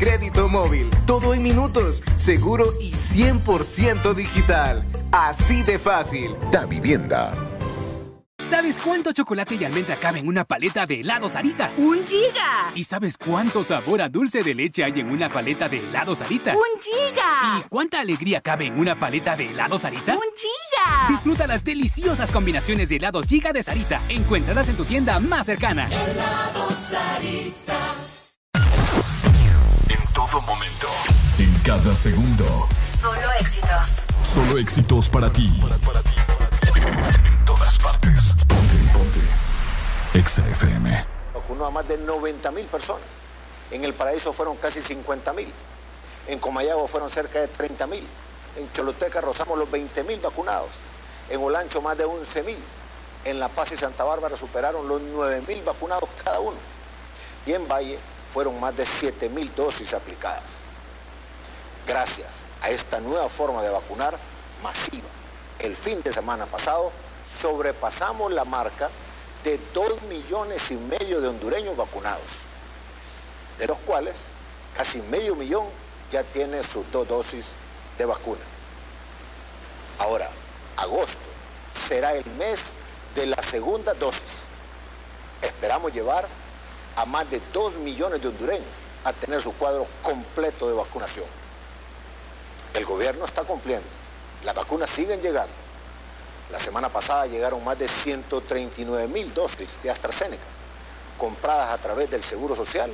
Speaker 33: crédito móvil. Todo en minutos, seguro y 100% digital. Así de fácil.
Speaker 34: Da Vivienda.
Speaker 35: ¿Sabes cuánto chocolate y almendra cabe en una paleta de helado Sarita?
Speaker 20: ¡Un giga!
Speaker 35: ¿Y sabes cuánto sabor a dulce de leche hay en una paleta de helado Sarita?
Speaker 20: ¡Un giga!
Speaker 35: ¿Y cuánta alegría cabe en una paleta de helado Sarita?
Speaker 20: ¡Un giga!
Speaker 35: Disfruta las deliciosas combinaciones de helados Giga de Sarita. Encuéntralas en tu tienda más cercana.
Speaker 36: Helado Sarita.
Speaker 13: En todo momento. En cada segundo.
Speaker 14: Solo éxitos.
Speaker 13: Solo éxitos para ti. En todas partes. Ponte. Ponte. Exa FM.
Speaker 37: Vacunó a más de 90 mil personas. En el Paraíso fueron casi 50 mil. En Comayagua fueron cerca de 30 mil. En Choluteca rozamos los 20 mil vacunados. En Olancho más de 11 mil. En La Paz y Santa Bárbara superaron los 9 mil vacunados cada uno. Y en Valle fueron más de 7 mil dosis aplicadas. Gracias a esta nueva forma de vacunar masiva, el fin de semana pasado sobrepasamos la marca de 2 millones y medio de hondureños vacunados, de los cuales casi medio millón ya tiene sus dos dosis de vacuna. Ahora, agosto será el mes de la segunda dosis. Esperamos llevar a más de 2 millones de hondureños a tener su cuadro completo de vacunación. El gobierno está cumpliendo. Las vacunas siguen llegando. La semana pasada llegaron más de 139 mil dosis de AstraZeneca, compradas a través del Seguro Social,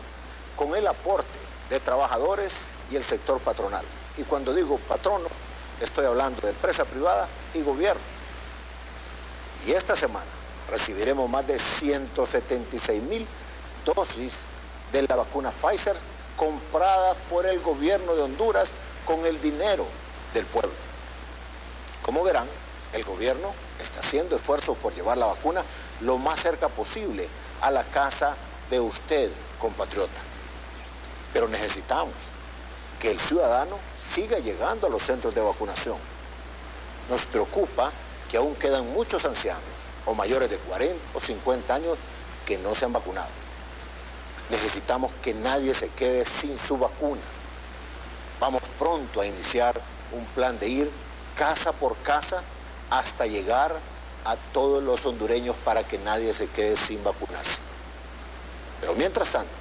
Speaker 37: con el aporte de trabajadores y el sector patronal. Y cuando digo patrono, estoy hablando de empresa privada y gobierno. Y esta semana recibiremos más de 176 mil dosis de la vacuna Pfizer compradas por el gobierno de Honduras con el dinero del pueblo. Como verán, el gobierno está haciendo esfuerzos por llevar la vacuna lo más cerca posible a la casa de usted, compatriota. Pero necesitamos que el ciudadano siga llegando a los centros de vacunación. Nos preocupa que aún quedan muchos ancianos o mayores de 40 o 50 años que no se han vacunado. Necesitamos que nadie se quede sin su vacuna. Vamos pronto a iniciar un plan de ir casa por casa hasta llegar a todos los hondureños para que nadie se quede sin vacunarse. Pero mientras tanto,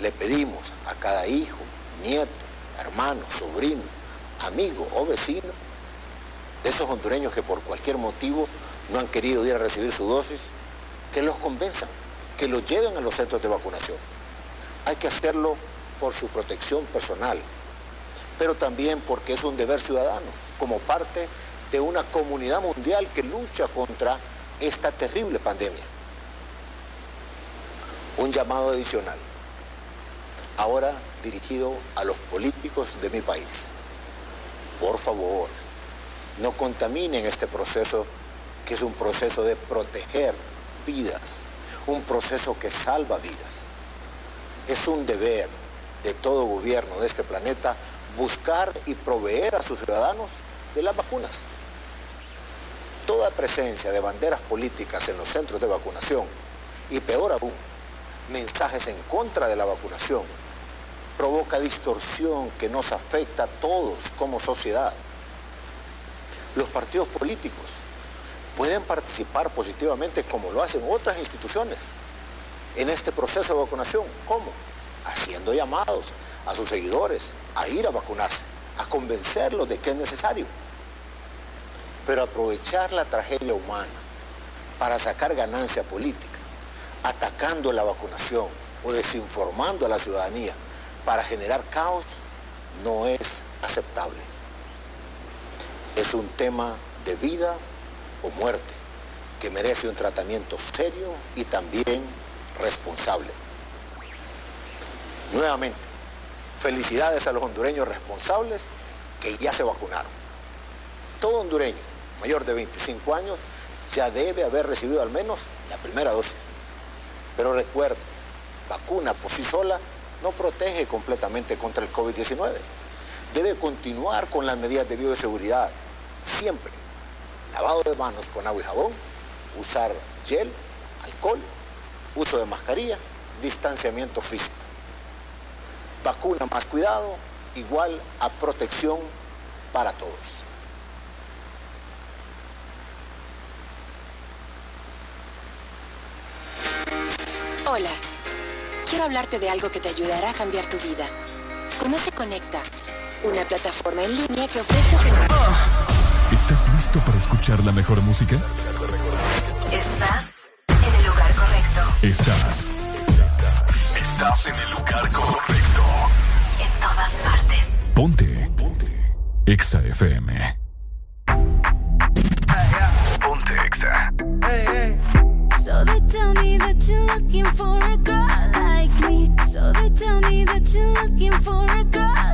Speaker 37: le pedimos a cada hijo, nieto, hermano, sobrino, amigo o vecino de esos hondureños que por cualquier motivo no han querido ir a recibir su dosis, que los convenzan, que los lleven a los centros de vacunación. Hay que hacerlo por su protección personal, pero también porque es un deber ciudadano, como parte de una comunidad mundial que lucha contra esta terrible pandemia. Un llamado adicional, ahora dirigido a los políticos de mi país. Por favor, no contaminen este proceso que es un proceso de proteger vidas, un proceso que salva vidas. Es un deber de todo gobierno de este planeta buscar y proveer a sus ciudadanos de las vacunas. Toda presencia de banderas políticas en los centros de vacunación y peor aún, mensajes en contra de la vacunación provoca distorsión que nos afecta a todos como sociedad. Los partidos políticos pueden participar positivamente como lo hacen otras instituciones en este proceso de vacunación. ¿Cómo? Haciendo llamados a sus seguidores a ir a vacunarse, a convencerlos de que es necesario. Pero aprovechar la tragedia humana para sacar ganancia política, atacando la vacunación o desinformando a la ciudadanía para generar caos, no es aceptable. Es un tema de vida o muerte que merece un tratamiento serio y también responsable. Nuevamente, felicidades a los hondureños responsables que ya se vacunaron. Todo hondureño mayor de 25 años ya debe haber recibido al menos la primera dosis. Pero recuerde, vacuna por sí sola no protege completamente contra el COVID-19. Debe continuar con las medidas de bioseguridad, siempre. Lavado de manos con agua y jabón, usar gel, alcohol, uso de mascarilla, distanciamiento físico. Vacuna más cuidado, igual a protección para todos.
Speaker 38: Hola, quiero hablarte de algo que te ayudará a cambiar tu vida. Conoce Conecta, una plataforma en línea que ofrece...
Speaker 13: ¿Estás listo para escuchar la mejor música?
Speaker 14: Estás en el lugar correcto.
Speaker 13: Estás. Estás en el lugar correcto.
Speaker 14: En todas partes.
Speaker 13: Ponte. Ponte. Exa FM. Ponte Exa.
Speaker 39: So they tell me that you're looking for a girl like me. So they tell me that you're looking for a girl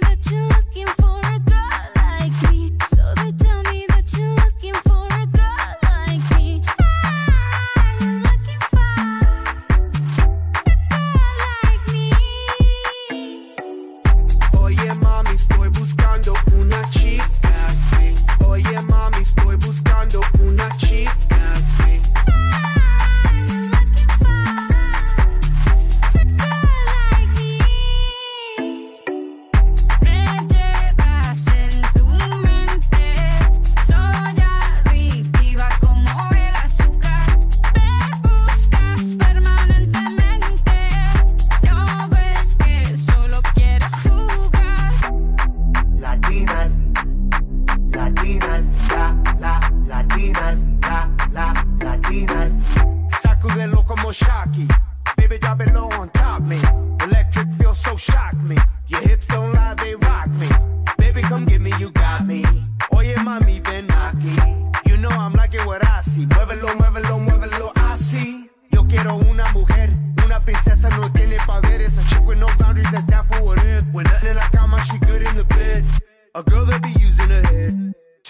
Speaker 39: looking for a girl like me. So that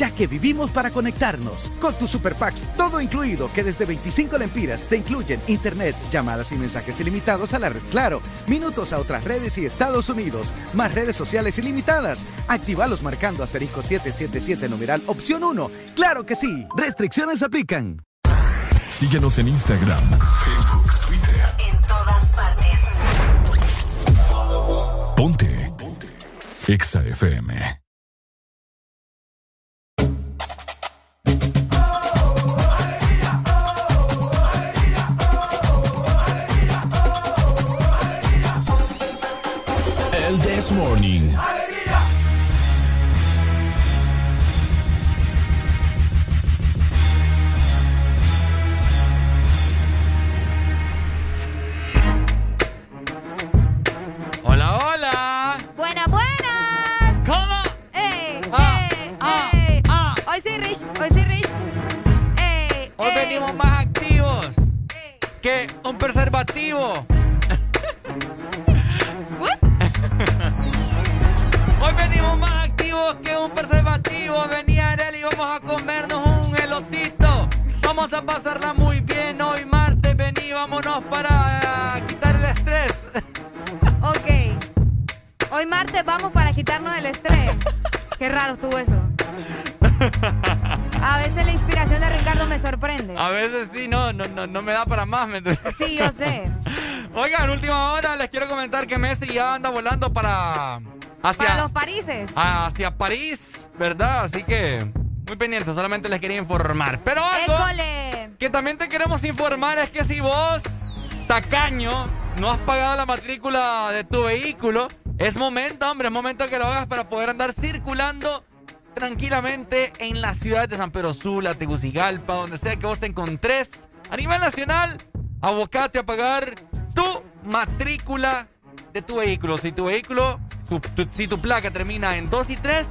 Speaker 16: ya que vivimos para conectarnos. Con tus Super Packs, todo incluido, que desde 25 lempiras te incluyen internet, llamadas y mensajes ilimitados a la red Claro, minutos a otras redes y Estados Unidos, más redes sociales ilimitadas. Actívalos marcando asterisco 777 numeral opción 1. ¡Claro que sí! Restricciones aplican.
Speaker 13: Síguenos en Instagram, Facebook, Twitter.
Speaker 40: En todas partes.
Speaker 13: Ponte. Ponte. Exa FM.
Speaker 2: Hacia París, ¿verdad? Así que muy pendientes, solamente les quería informar. Pero algo
Speaker 3: ¡École!
Speaker 2: que también te queremos informar es que si vos, tacaño, no has pagado la matrícula de tu vehículo, es momento, hombre, es momento que lo hagas para poder andar circulando tranquilamente en la ciudad de San Pedro Sula, Tegucigalpa, donde sea que vos te encontres. A nivel nacional, abocate a pagar tu matrícula de tu vehículo. Si tu vehículo, tu- tu- si tu placa termina en 2 y 3,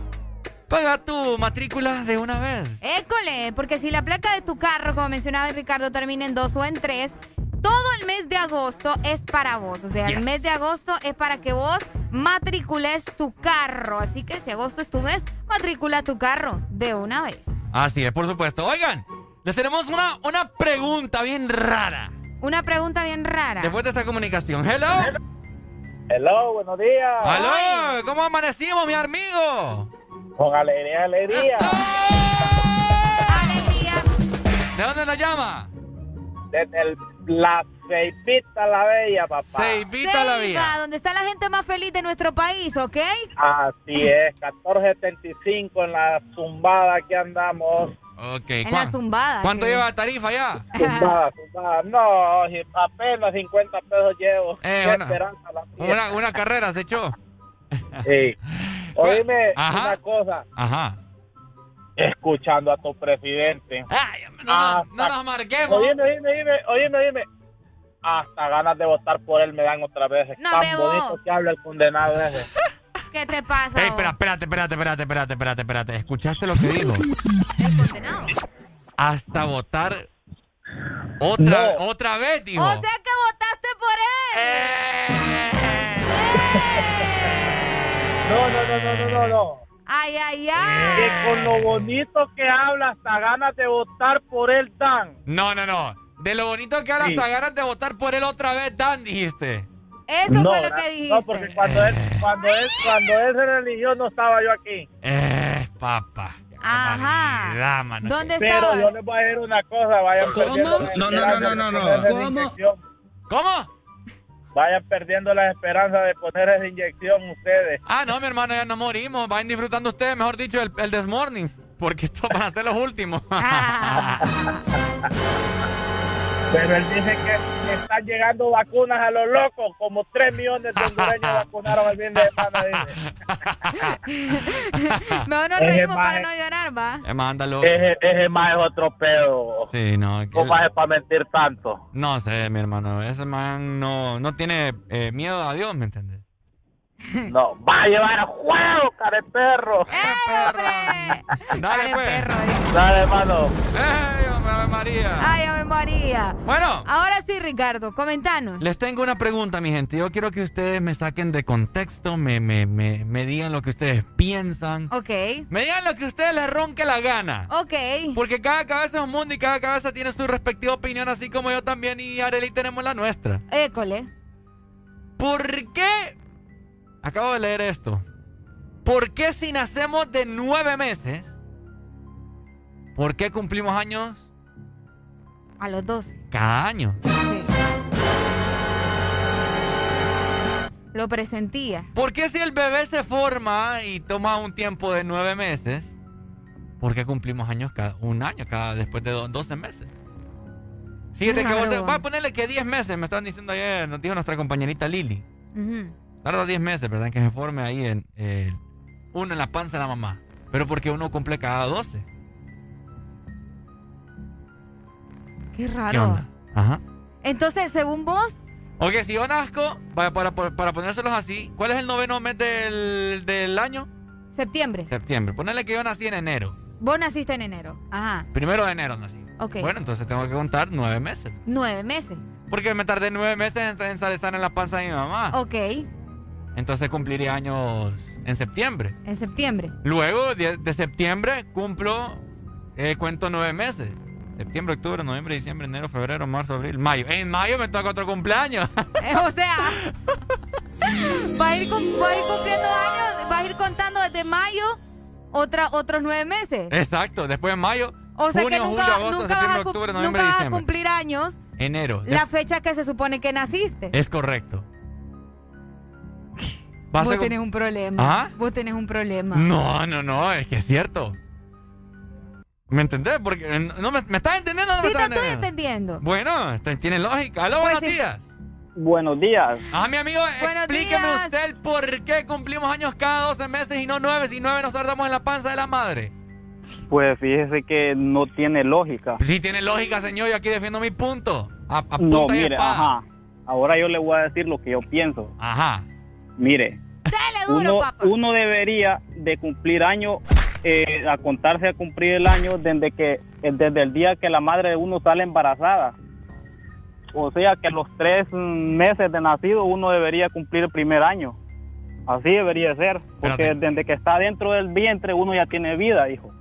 Speaker 2: paga tu matrícula de una vez.
Speaker 3: École, porque si la placa de tu carro, como mencionaba Ricardo, termina en dos o en tres, todo el mes de agosto es para vos. O sea, el mes de agosto es para que vos matricules tu carro. Así que si agosto es tu mes, matricula tu carro de una vez.
Speaker 2: Así es, por supuesto. Oigan, les tenemos una, una pregunta bien rara.
Speaker 3: Una pregunta bien rara.
Speaker 2: Después de esta comunicación. Hello.
Speaker 34: Hello, buenos días.
Speaker 2: Aló, ¿cómo amanecimos, mi amigo?
Speaker 34: Con alegría, alegría.
Speaker 2: ¿De dónde nos llama?
Speaker 34: Desde el, la Ceipita la Bella, papá.
Speaker 2: Ceipita la Bella.
Speaker 3: donde está la gente más feliz de nuestro país, ¿ok?
Speaker 34: Así es, 1475 en la zumbada que andamos.
Speaker 2: Ok.
Speaker 3: En
Speaker 2: ¿cuán-
Speaker 3: la zumbada.
Speaker 2: ¿Cuánto
Speaker 3: que-
Speaker 2: lleva la tarifa ya?
Speaker 34: Zumbada, zumbada. No, apenas 50 pesos llevo.
Speaker 2: Eh,
Speaker 34: Qué
Speaker 2: una-
Speaker 34: esperanza la.
Speaker 2: Una, una carrera se echó.
Speaker 34: Sí. Oíme
Speaker 2: Ajá.
Speaker 34: una cosa.
Speaker 2: Ajá.
Speaker 34: Escuchando a tu presidente.
Speaker 2: Ay, no,
Speaker 34: Hasta-
Speaker 2: no nos marquemos.
Speaker 34: Oíme, oíme, oíme, oíme, oíme. Hasta ganas de votar por él me dan otra vez.
Speaker 3: No,
Speaker 34: Tan
Speaker 3: bebo.
Speaker 34: bonito que habla el condenado ese.
Speaker 3: ¿Qué te pasa?
Speaker 2: Ey, espera, espérate, espérate, espérate, espérate, espérate, espérate. ¿Escuchaste lo que dijo?
Speaker 3: El condenado.
Speaker 2: Hasta votar otra,
Speaker 34: No.
Speaker 2: otra vez, dijo.
Speaker 3: O sea que votaste por él.
Speaker 34: No, no, no, no, no, no, no.
Speaker 3: Ay, ay,
Speaker 34: Que
Speaker 3: ay.
Speaker 34: con lo bonito que habla, hasta ganas de votar por él dan.
Speaker 2: No, no, no. De lo bonito que ahora
Speaker 34: Sí.
Speaker 2: hasta ganas de votar por él otra vez, Dan, dijiste.
Speaker 3: Eso
Speaker 34: no,
Speaker 3: fue lo que dijiste.
Speaker 34: No, porque cuando él, cuando él, cuando él se religió no estaba yo aquí.
Speaker 2: Eh, papá.
Speaker 3: Ajá.
Speaker 2: mano.
Speaker 3: ¿Dónde
Speaker 34: Pero
Speaker 3: estabas?
Speaker 34: yo les voy a decir una cosa, vayan la
Speaker 41: No, no, no, no, no, no. ¿Cómo?
Speaker 2: ¿Cómo?
Speaker 34: Vayan perdiendo la esperanza de poner esa inyección ustedes.
Speaker 2: Ah, no, mi hermano, ya no morimos. Vayan disfrutando ustedes, mejor dicho, el, el This Morning. Porque estos van a ser los últimos.
Speaker 34: Pero él dice que están llegando vacunas a los locos, como 3 millones de hondureños vacunaron el fin de semana. dice.
Speaker 3: Mejor nos reímos para no llorar, va.
Speaker 2: Eh, mándalo.
Speaker 34: Ese, ese más es otro pedo.
Speaker 2: Sí, no.
Speaker 34: ¿Cómo es para mentir tanto?
Speaker 2: No sé, mi hermano. Ese man no, no tiene eh, miedo a Dios, ¿me entiendes?
Speaker 34: No, va a llevar a juego, care perro.
Speaker 2: Dale, pues.
Speaker 34: Dale, hermano.
Speaker 2: ¡Ey, hombre, Ave María!
Speaker 3: Ay, Ave María.
Speaker 2: Bueno.
Speaker 3: Ahora sí, Ricardo, comentanos.
Speaker 2: Les tengo una pregunta, mi gente. Yo quiero que ustedes me saquen de contexto, me, me, me, me digan lo que ustedes piensan.
Speaker 3: Ok.
Speaker 2: Me digan lo que a ustedes les ronque la gana.
Speaker 3: Ok.
Speaker 2: Porque cada cabeza es un mundo y cada cabeza tiene su respectiva opinión, así como yo también y Arely tenemos la nuestra.
Speaker 3: École.
Speaker 2: ¿Por qué? Acabo de leer esto. ¿Por qué si nacemos de nueve meses? ¿Por qué cumplimos años
Speaker 3: A los 12.
Speaker 2: cada año?
Speaker 3: Lo presentía.
Speaker 2: ¿Por qué si el bebé se forma y toma un tiempo de nueve meses? ¿Por qué cumplimos años cada un año cada después de do- 12 meses? Fíjate que vos te- voy a ponerle que 10 meses, me estaban diciendo ayer, nos dijo nuestra compañerita Lili.
Speaker 3: Ujú.
Speaker 2: Tarda 10 meses, ¿verdad? En que se forme ahí en, eh, uno en la panza de la mamá. Pero porque uno cumple cada 12.
Speaker 3: Qué
Speaker 2: ¿Qué
Speaker 3: raro.
Speaker 2: onda? Ajá.
Speaker 3: Entonces, según vos,
Speaker 2: Ok, si yo nazco, para, para, para, ponérselos así, ¿cuál es el noveno mes del, del año?
Speaker 3: septiembre.
Speaker 2: Septiembre. Ponerle que yo nací en enero.
Speaker 3: Vos naciste en enero. Ajá.
Speaker 2: Primero de enero nací.
Speaker 3: Ok.
Speaker 2: Bueno, entonces tengo que contar nueve meses.
Speaker 3: Nueve meses.
Speaker 2: Porque me tardé nueve meses en, en estar en la panza de mi mamá.
Speaker 3: Ok.
Speaker 2: Entonces cumpliría años en septiembre.
Speaker 3: En septiembre.
Speaker 2: Luego de, de septiembre cumplo, eh, cuento nueve meses. Septiembre, octubre, noviembre, diciembre, enero, febrero, marzo, abril, mayo. En mayo me toca otro cumpleaños.
Speaker 3: Eh, o sea, va a, ir cum- va a ir cumpliendo años, va a ir contando desde mayo otra, otros nueve meses.
Speaker 2: Exacto, después en mayo.
Speaker 3: O sea
Speaker 2: junio,
Speaker 3: que nunca,
Speaker 2: julio, agosto,
Speaker 3: nunca vas, a,
Speaker 2: octubre,
Speaker 3: nunca vas a cumplir años
Speaker 2: Enero.
Speaker 3: la fecha que se supone que naciste.
Speaker 2: Es correcto. Vas
Speaker 3: Vos
Speaker 2: a
Speaker 3: tenés un problema.
Speaker 2: ¿Ah?
Speaker 3: Vos tenés un problema.
Speaker 2: No, no, no, es que es cierto. ¿Me entendés? Porque eh, no me, ¿me estás entendiendo o no me
Speaker 3: Sí, te
Speaker 2: estás
Speaker 3: estoy
Speaker 2: entendiendo?
Speaker 3: entendiendo.
Speaker 2: Bueno, tiene lógica. Aló,
Speaker 3: Pues
Speaker 2: buenos
Speaker 3: sí.
Speaker 2: días.
Speaker 34: Buenos días.
Speaker 2: Ah, mi amigo,
Speaker 3: Buenos
Speaker 2: explíqueme
Speaker 3: días.
Speaker 2: usted el por qué cumplimos años cada 12 meses y no 9, si 9 nos tardamos en la panza de la madre.
Speaker 34: Pues fíjese que no tiene lógica.
Speaker 2: Sí tiene lógica, señor, yo aquí defiendo mi punto. A, a
Speaker 34: No,
Speaker 2: punta y
Speaker 34: mire,
Speaker 2: espada.
Speaker 34: ajá. Ahora yo le voy a decir lo que yo pienso.
Speaker 2: Ajá.
Speaker 34: Mire,
Speaker 3: Dale duro,
Speaker 34: uno,
Speaker 3: papá.
Speaker 34: uno debería de cumplir año, eh, a contarse a cumplir el año desde que eh, desde el día que la madre de uno sale embarazada. O sea que a los tres meses de nacido uno debería cumplir el primer año. Así debería ser, porque
Speaker 2: Espérate.
Speaker 34: desde que está dentro del vientre uno ya tiene vida, hijo.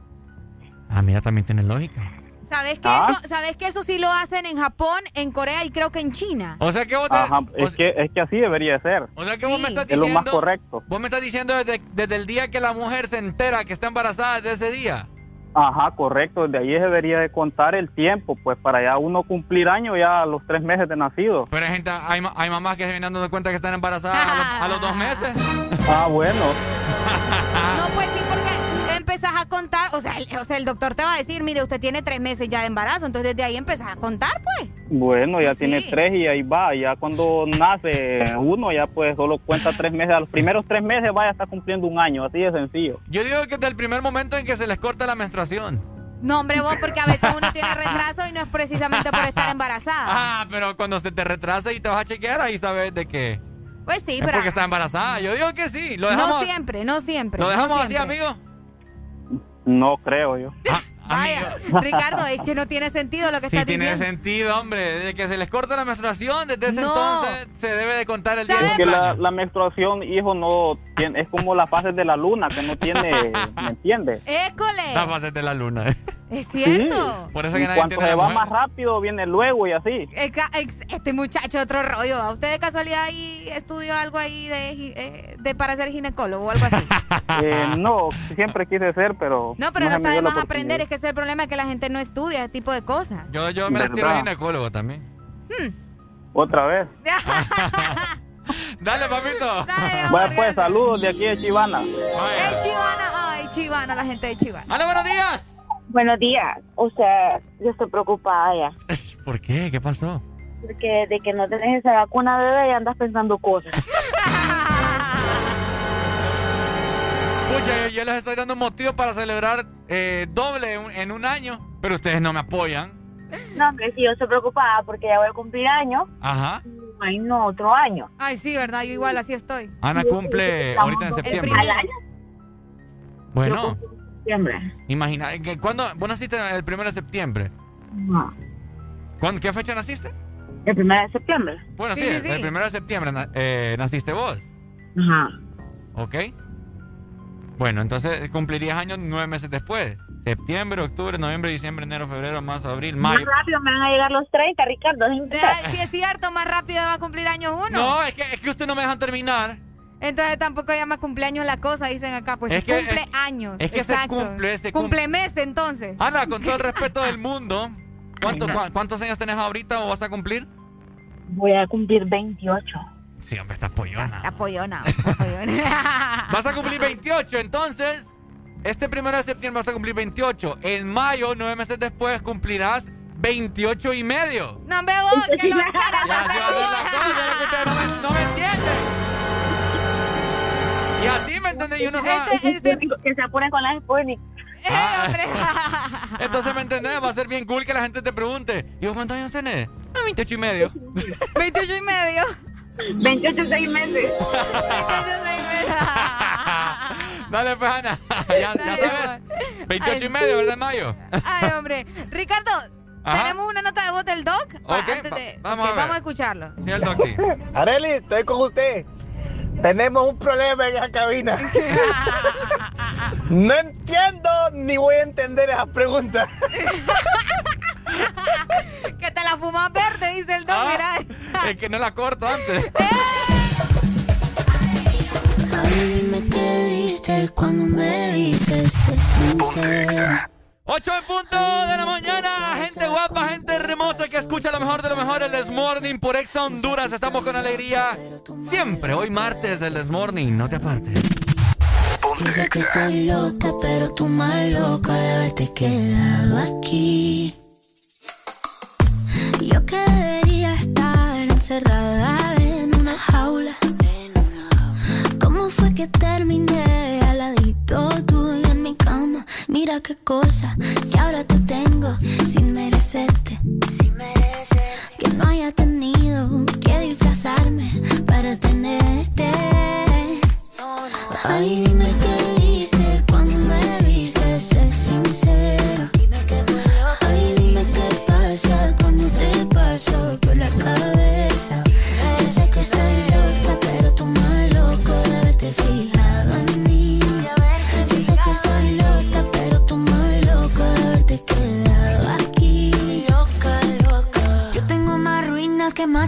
Speaker 2: Ah, mira, también tiene lógica.
Speaker 3: ¿Sabes que,
Speaker 34: ¿Ah?
Speaker 3: eso, ¿Sabes que eso sí lo hacen en Japón, en Corea y creo que en China?
Speaker 2: O sea que vos te-
Speaker 34: Ajá,
Speaker 2: o
Speaker 34: es,
Speaker 2: sea-
Speaker 34: que, es que así debería ser.
Speaker 2: O sea que vos me estás
Speaker 34: Es lo
Speaker 2: diciendo.
Speaker 34: más correcto.
Speaker 2: Vos me estás diciendo desde, desde el día que la mujer se entera que está embarazada, desde ese día.
Speaker 42: Ajá, correcto. De ahí debería de contar el tiempo, pues para ya uno cumplir año ya a los tres meses de nacido.
Speaker 2: Pero hay gente, hay, ma- hay mamás que se vienen dando cuenta que están embarazadas a, los, a los dos meses.
Speaker 42: Ah, bueno.
Speaker 3: No, pues sí, porque empezás a contar, o sea, el, o sea, el doctor te va a decir, mire, usted tiene tres meses ya de embarazo, entonces desde ahí empezás a contar, pues.
Speaker 42: Bueno, ya
Speaker 3: Pues
Speaker 42: tiene
Speaker 3: sí.
Speaker 42: tres y ahí va. Ya cuando nace uno, ya pues solo cuenta tres meses. A los primeros tres meses vaya a estar cumpliendo un año, así de sencillo.
Speaker 2: Yo digo que desde el primer momento en que se les corta la menstruación.
Speaker 3: No, hombre, vos, porque a veces uno tiene retraso y no es precisamente por estar embarazada.
Speaker 2: Ah, pero cuando se te retrasa y te vas a chequear, ahí sabes de que
Speaker 3: Pues sí,
Speaker 2: es
Speaker 3: pero
Speaker 2: porque está embarazada. Yo digo que sí. Lo dejamos,
Speaker 3: no siempre, no siempre.
Speaker 2: ¿lo
Speaker 3: no
Speaker 2: dejamos así, amigo.
Speaker 42: No creo yo.
Speaker 3: Vaya, Ricardo, es que no tiene sentido lo que
Speaker 2: Sí
Speaker 3: estás
Speaker 2: tiene
Speaker 3: diciendo.
Speaker 2: sentido, hombre. Desde que se les corta la menstruación, desde ese
Speaker 3: No.
Speaker 2: entonces se debe de contar el día
Speaker 42: Porque la, la menstruación, hijo, no tiene, es como las fases de la luna, que no tiene, ¿me entiendes?
Speaker 3: ¡École!
Speaker 2: La fase de la luna.
Speaker 3: Es cierto.
Speaker 2: Por eso que
Speaker 42: Y
Speaker 2: nadie
Speaker 42: cuanto
Speaker 2: entiende
Speaker 42: se va
Speaker 2: mujer.
Speaker 42: más rápido, viene luego y así.
Speaker 3: Este muchacho, otro rollo. ¿A usted de casualidad ahí estudió algo ahí de, eh, de para ser ginecólogo o algo así?
Speaker 42: Eh, no, siempre quise ser, pero...
Speaker 3: No, pero no, está de más aprender. Es que ese es el problema que la gente no estudia ese tipo de cosas.
Speaker 2: Yo, yo me las tiro
Speaker 42: ¿Verdad?
Speaker 2: a ginecólogo también.
Speaker 42: Otra vez.
Speaker 2: Dale, papito.
Speaker 42: Bueno, pues saludos de aquí de Chivana.
Speaker 3: ¡Ey, Chivana! ¡Ay, Chivana! La gente de Chivana.
Speaker 2: ¡Hola, buenos días!
Speaker 28: Buenos días. O sea, yo estoy preocupada ya.
Speaker 2: ¿Por qué? ¿Qué pasó?
Speaker 28: Porque de que no tenés esa vacuna, bebé, y andas pensando cosas.
Speaker 2: Pucha, yo, yo les estoy dando motivo para celebrar eh, doble en un- en un año, pero ustedes no me apoyan.
Speaker 28: No, que sí, yo estoy preocupada porque ya voy a cumplir años.
Speaker 2: Ajá.
Speaker 28: Ay, no, otro año.
Speaker 3: Ay, sí, ¿verdad? Yo igual así estoy.
Speaker 2: Ana cumple ahorita en septiembre.
Speaker 28: Al año.
Speaker 2: Bueno,
Speaker 28: Septiembre.
Speaker 2: imagina, ¿cuándo? ¿Vos naciste el primero de septiembre?
Speaker 28: No.
Speaker 2: ¿Cuándo, ¿Qué fecha naciste?
Speaker 28: El primero de septiembre.
Speaker 2: Bueno, sí,
Speaker 28: Sí, sí,
Speaker 2: el- primero de septiembre eh, naciste vos,
Speaker 28: Ajá.
Speaker 2: ¿ok? Bueno, entonces cumplirías años nueve meses después. Septiembre, octubre, noviembre, diciembre, enero, febrero, marzo, abril, mayo.
Speaker 28: Más rápido me van a llegar los 30, Ricardo.
Speaker 3: Sí, es cierto, más rápido va a cumplir años uno.
Speaker 2: No, es que, es que usted no me dejan terminar.
Speaker 3: Entonces tampoco llama cumpleaños la cosa, dicen acá. Pues
Speaker 2: Es
Speaker 3: sí,
Speaker 2: que-
Speaker 3: cumple
Speaker 2: es-
Speaker 3: años.
Speaker 2: es que se cumple, se cum-
Speaker 3: Cumple mes entonces.
Speaker 2: Ana, con todo el respeto del mundo, ¿cuánto- cua- ¿cuántos años tenés ahorita o vas a cumplir?
Speaker 28: Voy a cumplir 28.
Speaker 2: Sí, hombre, está pollona.
Speaker 3: Apoyona. apoyona.
Speaker 2: Vas a cumplir 28, entonces, este primero de septiembre vas a cumplir 28. En mayo, nueve meses después, cumplirás 28 y medio.
Speaker 3: no me vos, que lo
Speaker 2: no me, no me entienden. Y así, ¿me entiendes? Y uno va-
Speaker 3: Este,
Speaker 28: Que se apuren con la Sputnik.
Speaker 2: Ah. Entonces, ¿me entendés? Va a ser bien cool que la gente te pregunte. ¿Y vos cuántos años tenés? Ah, 28 y medio.
Speaker 3: 28 y medio.
Speaker 28: 28 seis meses.
Speaker 2: Dale, pues, Ana. Ya, ya sabes. 28 y medio, ¿verdad, Mayo?
Speaker 3: Ay, hombre. Ricardo,
Speaker 2: Ajá.
Speaker 3: ¿tenemos una nota de voz del doc? Va,
Speaker 2: Ok,
Speaker 3: antes
Speaker 2: va-
Speaker 3: de-
Speaker 2: vamos
Speaker 3: ok,
Speaker 2: a ver.
Speaker 3: vamos a escucharlo.
Speaker 2: Sí, el doc, sí.
Speaker 33: Areli, estoy con usted. Tenemos un problema en esa cabina. No entiendo ni voy a entender esas preguntas.
Speaker 3: que te la fumas verde, dice el doc.
Speaker 2: Ah.
Speaker 3: mira.
Speaker 2: Es que no la corto antes.
Speaker 36: Ay, dime qué viste cuando me viste, sé sincera.
Speaker 2: 8 en punto de la mañana, gente guapa, gente hermosa que escucha lo mejor de lo mejor, el This Morning por Exa Honduras. Estamos con alegría siempre, hoy martes del This Morning, no te apartes.
Speaker 36: Sé que estoy loca, pero tú más loca de haberte quedado aquí. Yo que debería estar encerrada en una jaula. ¿Cómo fue que terminé al ladito Mira qué cosa que ahora te tengo sin merecerte. Que no haya tenido que disfrazarme para tenerte. Ay, dime qué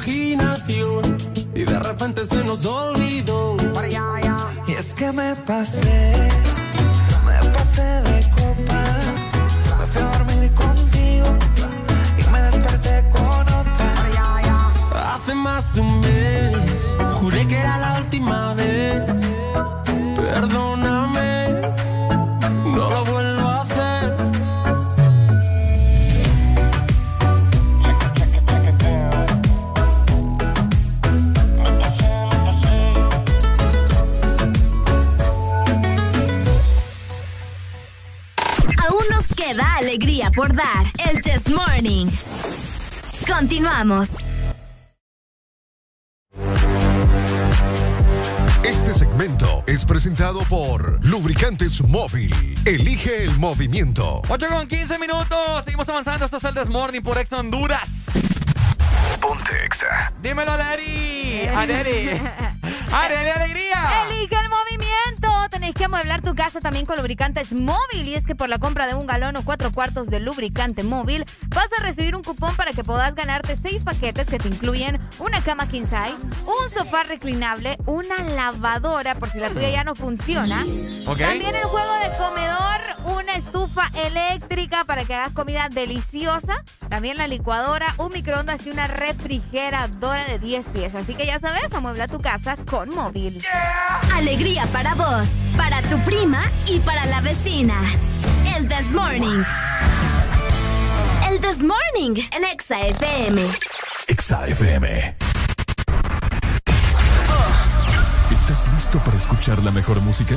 Speaker 43: Imaginación. Y de repente se nos olvidó.
Speaker 44: Y es que me pasé,
Speaker 2: 8 con 15 minutos. Seguimos avanzando. Esto es el Desmorning por Ex Honduras.
Speaker 45: Ponte Exa.
Speaker 2: Dímelo, Leri. Areli. Areli, alegría.
Speaker 3: Elige el movimiento. Tenés que amueblar tu casa también con lubricantes móvil. Y es que por la compra de un galón o cuatro cuartos de lubricante móvil, vas a recibir un cupón para que puedas ganarte seis paquetes que te incluyen una cama king size, un sofá reclinable, una lavadora por si la tuya ya no funciona.
Speaker 2: Ok.
Speaker 3: También el juego de comedor, eléctrica para que hagas comida deliciosa. También la licuadora, un microondas y una refrigeradora de 10 pies. Así que ya sabes, amuebla tu casa con móvil.
Speaker 7: Alegría para vos, para tu prima y para la vecina. El This Morning. El This Morning, el Exa FM.
Speaker 13: Exa FM. ¿Estás listo para escuchar la mejor música?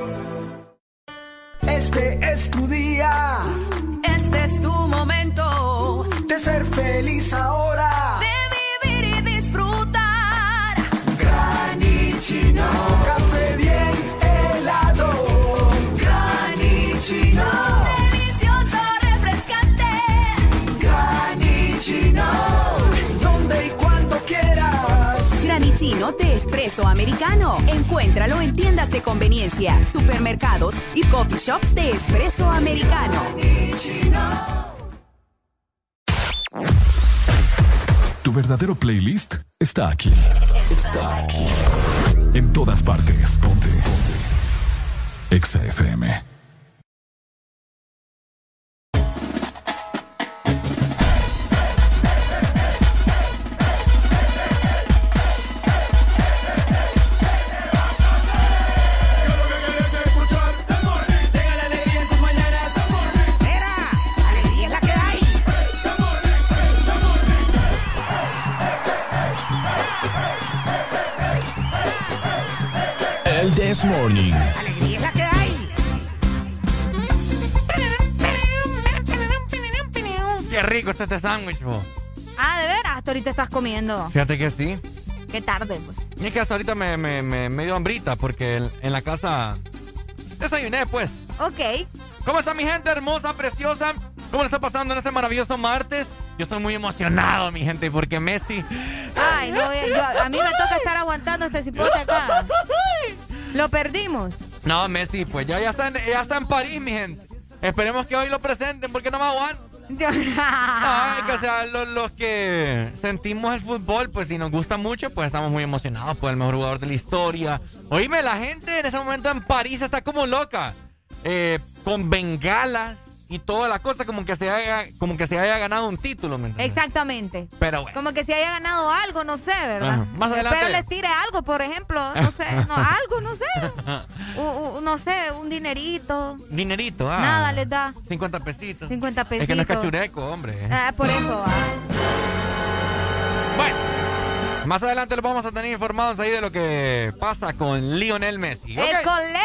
Speaker 20: Americano. Encuéntralo en tiendas de conveniencia, supermercados y coffee shops de Espresso Americano.
Speaker 13: Tu verdadero playlist está aquí. Está aquí. En todas partes. Ponte. Ponte. Exa FM. El This Morning.
Speaker 39: Alegría es la que hay.
Speaker 2: Qué rico está este sándwich.
Speaker 3: Ah, de veras, hasta ahorita estás comiendo.
Speaker 2: Fíjate que sí.
Speaker 3: Qué tarde, pues.
Speaker 2: Y es que hasta ahorita me, me, me, me dio hambrita porque en, en la casa desayuné, pues.
Speaker 3: Ok.
Speaker 2: ¿Cómo está mi gente hermosa, preciosa? ¿Cómo le está pasando en este maravilloso martes? Yo estoy muy emocionado, mi gente, porque Messi...
Speaker 3: Ay, no, yo- a mí me toca estar aguantando este cipote acá. Lo perdimos.
Speaker 2: No, Messi, pues ya, ya, está en, ya está en París, mi gente. Esperemos que hoy lo presenten porque no me aguanto. Ay, que o sea, los, los que sentimos el fútbol, pues si nos gusta mucho, pues estamos muy emocionados por el mejor jugador de la historia. Oíme, la gente en ese momento en París está como loca. Eh, con bengalas y toda la cosa, como que se haya, como que se haya ganado un título, ¿me entiendes?
Speaker 3: Exactamente.
Speaker 2: Pero bueno.
Speaker 3: Como que si haya ganado algo, no sé, ¿verdad?
Speaker 2: Más adelante.
Speaker 3: Espero les tire algo, por ejemplo. No sé, no, algo, no sé. U- u- no sé, un dinerito.
Speaker 2: Dinerito, ah.
Speaker 3: Nada les da.
Speaker 2: 50 pesitos.
Speaker 3: 50
Speaker 2: Es que no es
Speaker 3: pesitos.
Speaker 2: cachureco, hombre.
Speaker 3: Ah, por eso. ah.
Speaker 2: Bueno, más adelante los vamos a tener informados ahí de lo que pasa con Lionel Messi. ¿ok?
Speaker 3: ¡École!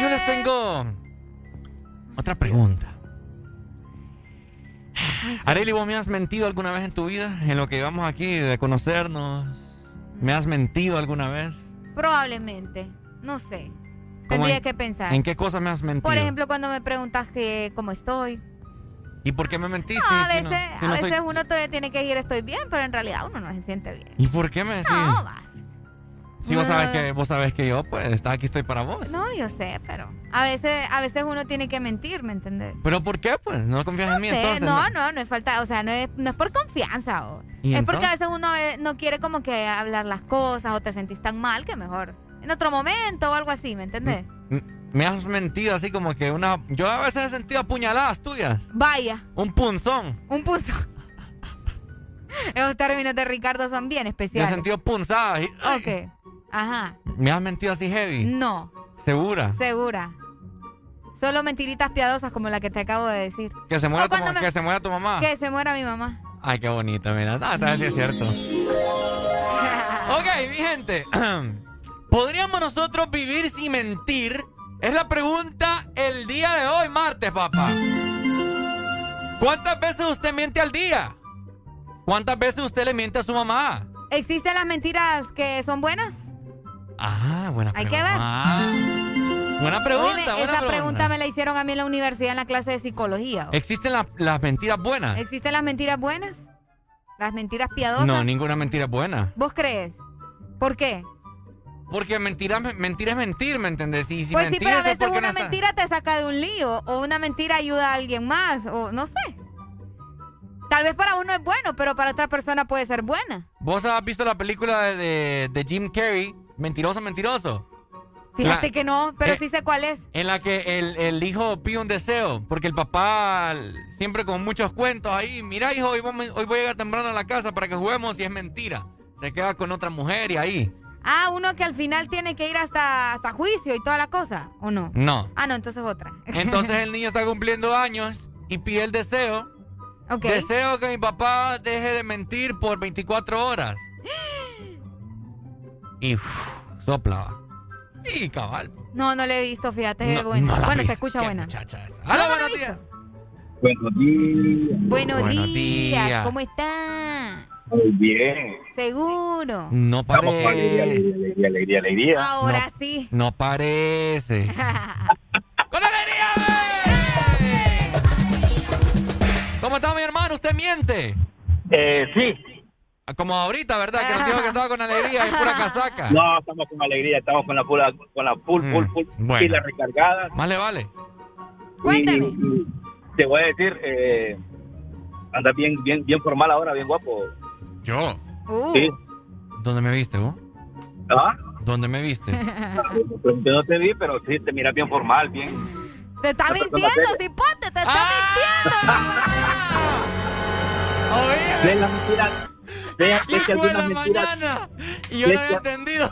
Speaker 2: Yo les tengo otra pregunta. Areli, ¿vos me has mentido alguna vez en tu vida? En lo que llevamos aquí de conocernos. ¿Me has mentido alguna vez?
Speaker 3: Probablemente. No sé.
Speaker 2: ¿Cómo
Speaker 3: Tendría
Speaker 2: en-
Speaker 3: que pensar.
Speaker 2: ¿En qué cosas me has mentido?
Speaker 3: Por ejemplo, cuando me preguntas que cómo estoy.
Speaker 2: ¿Y por qué me mentiste?
Speaker 3: No, a
Speaker 2: si no-
Speaker 3: veces,
Speaker 2: si
Speaker 3: a
Speaker 2: no soy-
Speaker 3: veces uno todavía tiene que decir estoy bien, pero en realidad uno no se siente bien.
Speaker 2: ¿Y por qué me decís?
Speaker 3: No, va.
Speaker 2: Si vos sabes que vos sabes que yo, pues, está aquí estoy para vos.
Speaker 3: No, yo sé, pero a veces, a veces uno tiene que mentir, ¿me entendés?
Speaker 2: ¿Pero por qué, pues? ¿No confías en mí
Speaker 3: Sí,
Speaker 2: entonces?
Speaker 3: no, no, no es falta, o sea, no es, no es por confianza. o-
Speaker 2: ¿Y
Speaker 3: es porque a veces uno eh, no quiere como que hablar las cosas o te sentís tan mal que mejor en otro momento o algo así, ¿me entendés?
Speaker 2: M- Me has mentido así como que una... Yo a veces he sentido apuñaladas tuyas.
Speaker 3: Vaya,
Speaker 2: Un punzón.
Speaker 3: un punto. Esos términos de Ricardo son bien
Speaker 2: Yo he
Speaker 3: especiales.
Speaker 2: sentido punzadas. y-
Speaker 3: Ok, ajá.
Speaker 2: ¿Me has mentido así heavy?
Speaker 3: No,
Speaker 2: ¿Segura?
Speaker 3: segura. Solo mentiritas piadosas como la que te acabo de decir.
Speaker 2: Que se muera, tu,
Speaker 3: me-
Speaker 2: que se muera tu mamá.
Speaker 3: Que se muera mi mamá.
Speaker 2: Ay, qué bonita, mira. Ah, tal vez sí es cierto. ok, mi gente. ¿Podríamos nosotros vivir sin mentir? Es la pregunta el día de hoy, martes, papá. ¿Cuántas veces usted miente al día? ¿Cuántas veces usted le miente a su mamá?
Speaker 3: ¿Existen las mentiras que son buenas?
Speaker 2: Ah, buena
Speaker 3: Hay
Speaker 2: pregunta.
Speaker 3: que ver.
Speaker 2: Ah, buena pregunta,
Speaker 3: Oíme,
Speaker 2: buena
Speaker 3: esa pregunta me la hicieron a mí en la universidad en la clase de psicología.
Speaker 2: ¿Existen la- las mentiras buenas?
Speaker 3: ¿Existen las mentiras buenas? ¿Las mentiras piadosas?
Speaker 2: No, ninguna mentira es buena.
Speaker 3: ¿Vos crees? ¿Por qué?
Speaker 2: Porque mentira, mentira es mentir, ¿me entendés? Y si
Speaker 3: pues sí, pero a
Speaker 2: es
Speaker 3: veces una
Speaker 2: no está-
Speaker 3: mentira te saca de un lío o una mentira ayuda a alguien más o no sé. Tal vez para uno es bueno, pero para otra persona puede ser buena.
Speaker 2: ¿Vos has visto la película de, de- de Jim Carrey, Mentiroso, Mentiroso?
Speaker 3: Fíjate
Speaker 2: La-
Speaker 3: que no, pero
Speaker 2: eh,
Speaker 3: sí sé cuál es.
Speaker 2: En la que el, el hijo pide un deseo, porque el papá siempre con muchos cuentos ahí, mira hijo, hoy, vamos- hoy voy a llegar temprano a la casa para que juguemos y es mentira. Se queda con otra mujer y ahí.
Speaker 3: Ah, uno que al final tiene que ir hasta, hasta juicio y toda la cosa, ¿o no?
Speaker 2: No.
Speaker 3: Ah, no, entonces otra.
Speaker 2: Entonces el niño está cumpliendo años y pide el deseo.
Speaker 3: Ok.
Speaker 2: Deseo que mi papá deje de mentir por 24 horas. Y uf, sopla. Y cabal.
Speaker 3: No, no le he visto, fíjate,
Speaker 2: No,
Speaker 3: es buena.
Speaker 2: no
Speaker 3: bueno,
Speaker 2: vi.
Speaker 3: se escucha
Speaker 2: Qué
Speaker 3: buena.
Speaker 2: muchacha esta.
Speaker 3: No,
Speaker 2: ¡Aló,
Speaker 3: no la he
Speaker 2: buenos días!
Speaker 46: Buenos días.
Speaker 3: Buenos, días. ¿Cómo está?
Speaker 46: Muy bien.
Speaker 3: Seguro.
Speaker 2: No
Speaker 46: Vamos, alegría,
Speaker 2: parece.
Speaker 46: alegría, alegría, alegría.
Speaker 3: Ahora sí.
Speaker 2: No parece. ¡Con alegría! ¿Cómo está mi hermano? ¿Usted miente?
Speaker 46: Eh, sí.
Speaker 2: Como ahorita, ¿verdad? Que nos dijo que estaba con alegría y pura casaca.
Speaker 46: No, estamos con alegría, estamos con la pura, con la full, full, full,
Speaker 2: Mm, bueno.
Speaker 46: pila recargada.
Speaker 2: Más le vale.
Speaker 3: Cuéntame.
Speaker 46: Y- te voy a decir, eh, andas bien, bien, bien formal ahora, bien guapo.
Speaker 2: ¿Yo?
Speaker 3: Uh.
Speaker 46: Sí.
Speaker 2: ¿Dónde me viste, vos?
Speaker 46: ¿Ah?
Speaker 2: ¿Dónde me viste?
Speaker 46: Yo no te vi, pero sí, te miras bien formal, bien.
Speaker 3: Te está mintiendo, cipote, te está
Speaker 2: Ah.
Speaker 46: Mentiras. Ve, ve que
Speaker 2: Hijo de la
Speaker 46: algunas mentiras.
Speaker 2: mañana. Y yo no había
Speaker 46: que-
Speaker 2: entendido.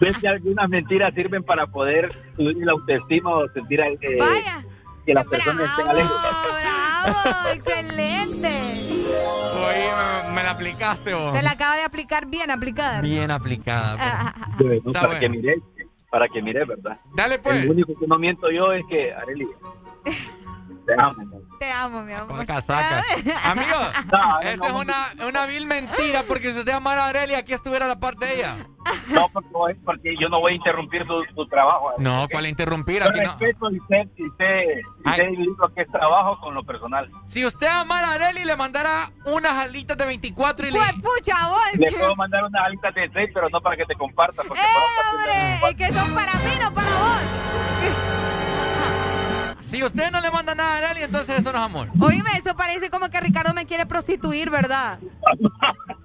Speaker 46: Ves que algunas mentiras sirven para poder subir la autoestima o sentir eh,
Speaker 3: Vaya.
Speaker 46: que las personas estén alegres.
Speaker 3: ¡Bravo! ¡Excelente!
Speaker 2: Oye, me, me la aplicaste vos.
Speaker 3: Se la acaba de aplicar bien aplicada.
Speaker 2: Bien aplicada. pues.
Speaker 3: Ah,
Speaker 46: Bueno,
Speaker 2: Está
Speaker 46: para que
Speaker 2: bueno.
Speaker 46: mire, para que mire, ¿verdad?
Speaker 2: Dale pues.
Speaker 46: El único que no miento yo es que, Areli, te amo.
Speaker 3: Te amo, mi amor.
Speaker 2: Con casaca. Amigo,
Speaker 46: No,
Speaker 2: esa
Speaker 46: no,
Speaker 2: es
Speaker 46: no.
Speaker 2: una, una vil mentira porque si usted amara a Aurelia, aquí estuviera la parte de ella.
Speaker 46: No, porque, porque yo no voy a interrumpir tu, tu trabajo.
Speaker 2: No, ¿cuál interrumpir? Aquí no.
Speaker 46: respeto y sé, y sé, y sé lo que es trabajo con lo personal.
Speaker 2: Si usted amara a Aurelia y le mandara unas alitas de 24 y le...
Speaker 3: Pues pucha, vos.
Speaker 46: Le puedo mandar unas alitas de 6, pero no para que te comparta. Porque
Speaker 3: ¡Eh, hombre! Es que son para mí, no para vos.
Speaker 2: Si usted no le manda nada a Aurelia, entonces eso no es amor.
Speaker 3: Oíme, eso parece como que Ricardo me quiere prostituir, ¿verdad?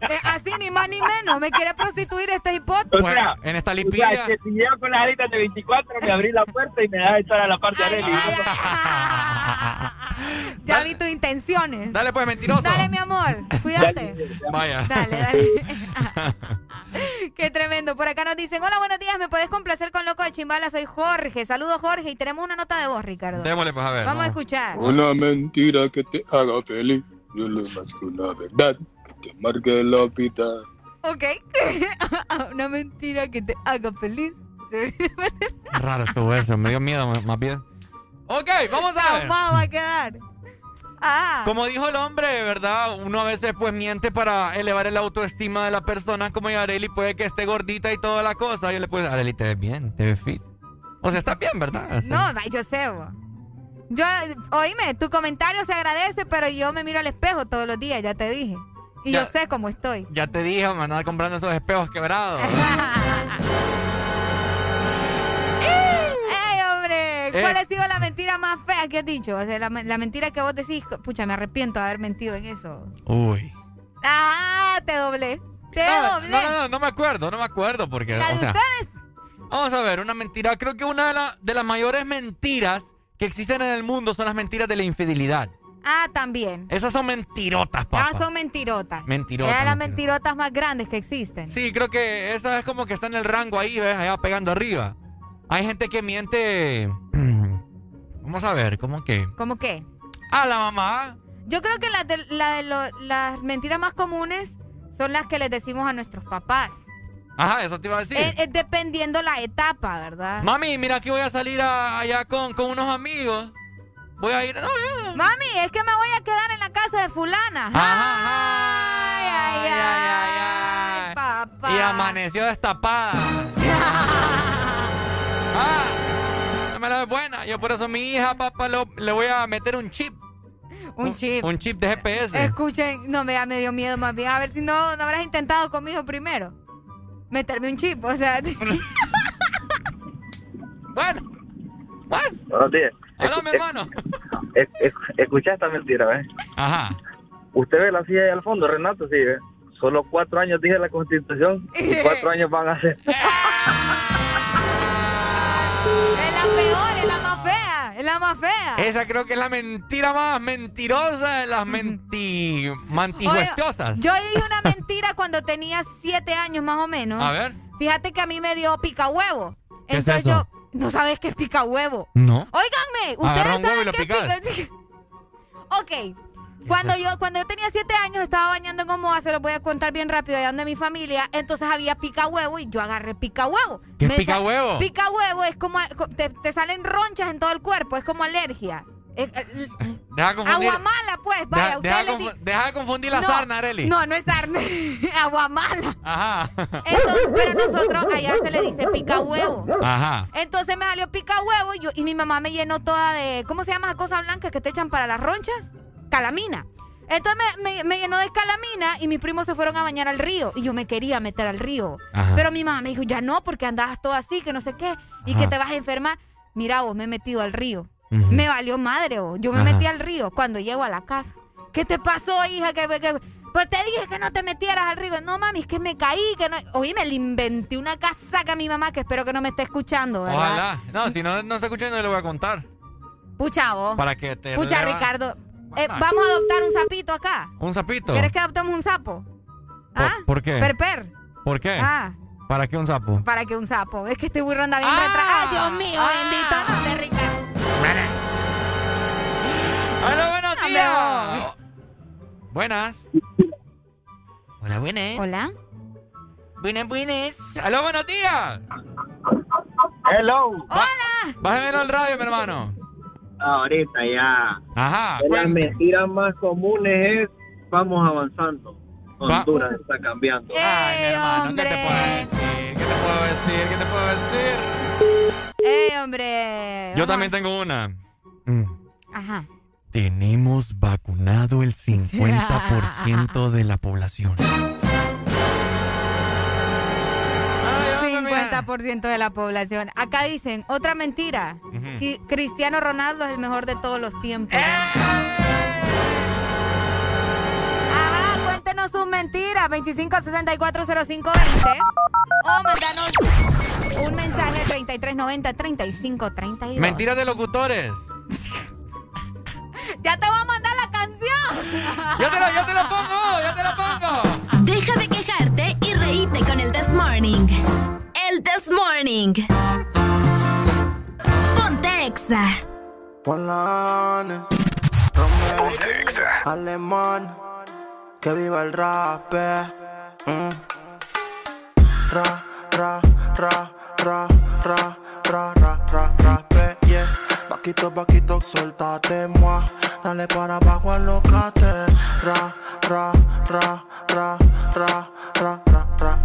Speaker 3: Eh, así, ni más ni menos. Me quiere prostituir este hipote.
Speaker 46: O sea,
Speaker 2: en esta
Speaker 46: o sea, que si llego con las alitas de 24, me abrí la puerta y me dejas estar a la parte de Areli.
Speaker 3: Ya vi tus intenciones.
Speaker 2: Dale pues, mentiroso.
Speaker 3: Dale, mi amor. Cuídate.
Speaker 2: Vaya.
Speaker 3: Dale, dale. Qué tremendo. Por acá nos dicen, hola, buenos días, ¿me puedes complacer con Loco de Chimbala? Soy Jorge. Saludos, Jorge. Y tenemos una nota de voz, Ricardo.
Speaker 2: Démosle pues a ver.
Speaker 3: Vamos a escuchar.
Speaker 47: Una mentira que te haga feliz. No le más que una verdad que te marque la hospital.
Speaker 3: Ok. una mentira que te haga feliz.
Speaker 2: Raro estuvo eso, me dio miedo más bien. Ok, vamos a ver.
Speaker 3: Traumado va a quedar. Ah.
Speaker 2: Como dijo el hombre, ¿verdad? Uno a veces pues miente para elevar el autoestima de la persona como Yareli puede que esté gordita y toda la cosa. Yo le puedo decir, Areli, te ves bien, te ves fit. O sea, está bien, ¿verdad? O sea,
Speaker 3: No, yo sé, bo. Yo, oíme, tu comentario se agradece, pero yo me miro al espejo todos los días, ya te dije. Y
Speaker 2: Ya.
Speaker 3: yo sé cómo estoy.
Speaker 2: Ya te dije, me andaba comprando esos espejos quebrados.
Speaker 3: ¿Cuál
Speaker 2: Eh.
Speaker 3: ha sido la mentira más fea que has dicho? O sea, la, la mentira que vos decís, pucha, me arrepiento de haber mentido en eso.
Speaker 2: Uy.
Speaker 3: ¡Ah! Te doblé. Te
Speaker 2: No,
Speaker 3: doblé.
Speaker 2: no, no, no, no me acuerdo, no me acuerdo porque...
Speaker 3: ¿La
Speaker 2: o
Speaker 3: de
Speaker 2: sea,
Speaker 3: ustedes?
Speaker 2: Vamos a ver, una mentira. Creo que una de, la- de las mayores mentiras que existen en el mundo son las mentiras de la infidelidad.
Speaker 3: Ah, también.
Speaker 2: Esas son mentirotas, papá.
Speaker 3: Ah, son mentirotas.
Speaker 2: Mentirotas,
Speaker 3: Eran las
Speaker 2: mentirotas.
Speaker 3: mentirotas más grandes que existen.
Speaker 2: Sí, creo que esa es como que está en el rango ahí, ¿ves? Allá pegando arriba. Hay gente que miente. Vamos a ver, ¿cómo que?
Speaker 3: ¿Cómo qué?
Speaker 2: A la mamá.
Speaker 3: Yo creo que las de, la de lo- las mentiras más comunes son las que les decimos a nuestros papás.
Speaker 2: Ajá, eso te iba a decir.
Speaker 3: Eh, eh, dependiendo la etapa, ¿verdad?
Speaker 2: Mami, mira que voy a salir a- allá con, con unos amigos. Voy a ir. No.
Speaker 3: Mami, es que me voy a quedar en la casa de fulana. Ay, ay, ay, ay, papá.
Speaker 2: Y amaneció destapada. Ah, no me la ves buena. Yo por eso mi hija, papá, lo- le voy a meter un chip.
Speaker 3: Un chip.
Speaker 2: Un chip de GPS.
Speaker 3: Escuchen, no me, me dio miedo más bien. A ver si no, no habrás intentado conmigo primero. Meterme un chip, o sea.
Speaker 2: bueno. Bueno.
Speaker 46: Buenos días.
Speaker 2: Hola, mi hermano.
Speaker 46: Es- es- Escucha esta mentira, ¿ves?
Speaker 2: Ajá.
Speaker 46: Usted ve la silla ahí al fondo, Renato, sí, ¿ve? Solo cuatro años dije la constitución y cuatro años van a ser.
Speaker 3: Es la peor, es la más fea. Es la más fea.
Speaker 2: Esa creo que es la mentira más mentirosa de las menti...
Speaker 3: Yo dije una mentira cuando tenía siete años más o menos.
Speaker 2: A ver.
Speaker 3: Fíjate que a mí me dio pica huevo.
Speaker 2: ¿Qué es
Speaker 3: Entonces
Speaker 2: eso?
Speaker 3: yo. ¿No sabes qué es pica huevo?
Speaker 2: No.
Speaker 3: Óiganme,
Speaker 2: Agarra
Speaker 3: ustedes
Speaker 2: un huevo y
Speaker 3: saben
Speaker 2: lo
Speaker 3: qué es
Speaker 2: picas.
Speaker 3: pica. ok. Cuando yo, cuando yo tenía siete años estaba bañando en Omoa, se los voy a contar bien rápido, allá donde mi familia, entonces había pica huevo y yo agarré pica huevo.
Speaker 2: ¿Qué es pica huevo?
Speaker 3: Pica huevo es como, te, te salen ronchas en todo el cuerpo, es como alergia. Es- eh,
Speaker 2: Deja de confundir.
Speaker 3: Aguamala, pues, vaya,
Speaker 2: Deja, confu- deja de confundir la
Speaker 3: No,
Speaker 2: sarna, Areli.
Speaker 3: No, no es sarna. Aguamala.
Speaker 2: Ajá.
Speaker 3: Entonces, pero nosotros allá se le dice pica huevo.
Speaker 2: Ajá.
Speaker 3: Entonces me salió pica huevo y, yo, y mi mamá me llenó toda de. ¿Cómo se llama esa cosa blanca que te echan para las ronchas? Calamina. Entonces me, me- me llenó de escalamina y mis primos se fueron a bañar al río. Y yo me quería meter al río.
Speaker 2: Ajá.
Speaker 3: Pero mi mamá me dijo, ya no, porque andabas todo así, que no sé qué, y que te vas a enfermar. Mira vos, me he metido al río. Me valió madre vos. Yo me
Speaker 2: Ajá.
Speaker 3: metí al río cuando llego a la casa. ¿Qué te pasó, hija? Que, que- pues te dije que no te metieras al río. No, mami, es que me caí, que no... Oíme, le inventé una casaca a mi mamá que espero que no me esté escuchando, ¿verdad?
Speaker 2: Ojalá. No, si no, no está escuchando, yo le voy a contar.
Speaker 3: Pucha, vos.
Speaker 2: Para que te.
Speaker 3: Pucha, Ricardo. Eh, vamos a adoptar un sapito acá.
Speaker 2: Un sapito.
Speaker 3: ¿Quieres que adoptemos un sapo?
Speaker 2: ¿Por,
Speaker 3: ¿Ah?
Speaker 2: por qué?
Speaker 3: Perper.
Speaker 2: ¿Por qué?
Speaker 3: Ah,
Speaker 2: ¿Para qué un sapo?
Speaker 3: para que un sapo. Es que este burro anda bien retrasado. ¡Ay, Dios mío, bendito! No, de Ricardo.
Speaker 2: ¡Hola, buenos días! Buenas. Hola, buenas.
Speaker 3: Hola.
Speaker 2: Buenas, buenas. ¡Hola, buenos días!
Speaker 46: Hello.
Speaker 3: ¡Hola!
Speaker 2: Bájame al radio, mi hermano.
Speaker 46: Ahorita ya.
Speaker 2: Ajá.
Speaker 46: De las mentiras más comunes es vamos avanzando.
Speaker 2: Va-
Speaker 46: Honduras está cambiando.
Speaker 2: Ay, mi hermano, ¿qué te puedo decir? ¿Qué te puedo decir? ¿Qué te puedo decir?
Speaker 3: ¡Eh, hombre!
Speaker 2: Yo también tengo una. Mm.
Speaker 3: Ajá.
Speaker 2: Tenemos vacunado el 50% de la población.
Speaker 3: 50% de la población. Acá dicen, otra mentira. Que Cristiano Ronaldo es el mejor de todos los tiempos.
Speaker 2: ¡Eh!
Speaker 3: Ajá, cuéntenos sus mentiras. 25640520. O mandanos un mensaje al 3390-3532.
Speaker 2: Mentiras de locutores.
Speaker 3: Ya te voy a mandar la canción.
Speaker 2: ¡Ya te la, ya te la pongo! ¡Ya te la pongo!
Speaker 7: Deja de quejarte y reíte con el This Morning. El This Morning. Ponte Exa.
Speaker 25: Alemán, que viva el rap. eh. Mm. Ra, ra, ra, ra, ra, ra, ra, ra, rap, eh, yeah. Paquito, paquito, suéltate, moi. Dale para abajo, alocate. Ra, ra, ra, ra, ra, ra, ra, ra, eh, yeah.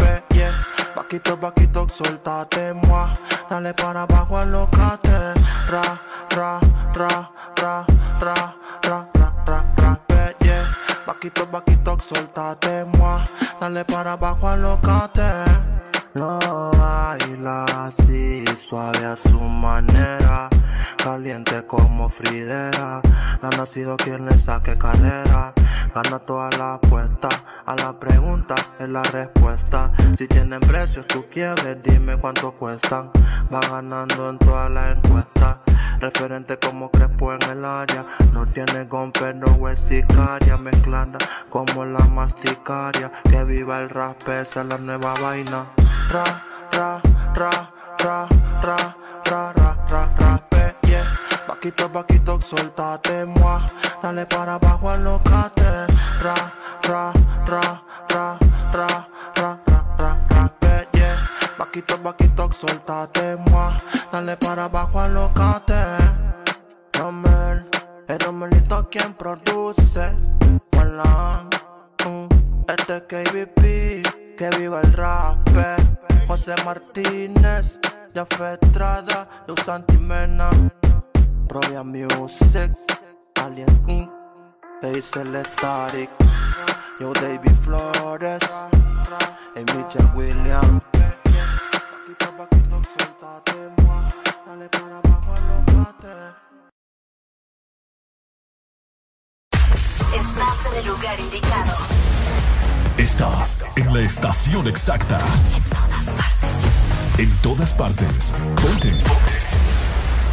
Speaker 25: Paquito, paquito, suéltate, moi. Dale para abajo, alocate. Ra, ra, ra, ra, ra, ra, ra, ra, ra, pe, yeah. Paquito, paquito, suéltate, moi. Dale para abajo, alocate. Lo baila así, suave a su manera. Caliente como Fridera. No ha nacido quien le saque carrera. Gana toda la apuesta. A la pregunta es la respuesta. Si tienen precios, tú quieres, dime cuánto cuestan. Va ganando en todas las encuestas. Referente como Crespo en el área. No tiene gon, pero es sicaria. Mezclada como la masticaria. Que viva el rap, esa es la nueva vaina. Ra, ra, ra, ra, ra, Paquito, paquito, suéltate, moi. Dale para abajo, alocate. Ra, ra, ra, ra, ra, ra, ra, ra, ra, pe, yeah. Paquito, paquito, suéltate, moi. Dale para abajo, alocate. Romel, el Romelito quien produce. Hola, mm, este es KBP, que viva el rap. José Martínez, Jafé Estrada, Luz Santimena, Provia Music, Alien Inc., Hazel Static, Yo David Flores, y Mitchell Williams. Paquito, paquito, suéltate, moi. Dale para abajo, alocate.
Speaker 21: Estás en el lugar indicado.
Speaker 13: Estás en la estación exacta. En todas partes. Ponte.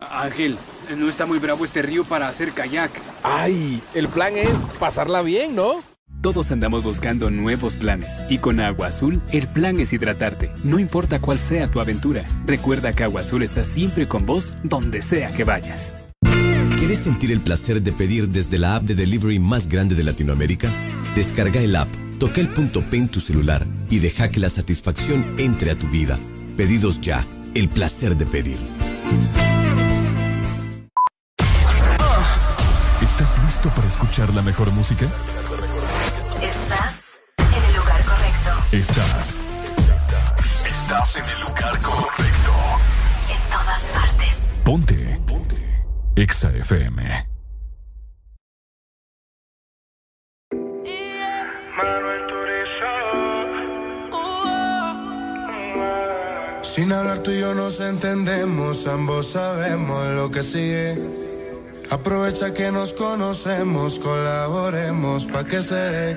Speaker 10: Ángel, no está muy bravo este río para hacer kayak.
Speaker 48: ¡Ay! El plan es pasarla bien, ¿no?
Speaker 10: Todos andamos buscando nuevos planes y con Agua Azul el plan es hidratarte, no importa cuál sea tu aventura. Recuerda que Agua Azul está siempre con vos donde sea que vayas.
Speaker 49: ¿Quieres sentir el placer de pedir desde la app de delivery más grande de Latinoamérica? Descarga el app, toca el punto P en tu celular y deja que la satisfacción entre a tu vida. Pedidos ya, el placer de pedir.
Speaker 13: ¿Estás listo para escuchar la mejor música?
Speaker 14: Estás en el lugar correcto.
Speaker 13: Estás. Estás en el lugar correcto.
Speaker 14: En todas partes.
Speaker 13: Ponte. Ponte. Exa FM.
Speaker 50: Sin hablar tú y yo nos entendemos, ambos sabemos lo que sigue. Aprovecha que nos conocemos, colaboremos pa' que se.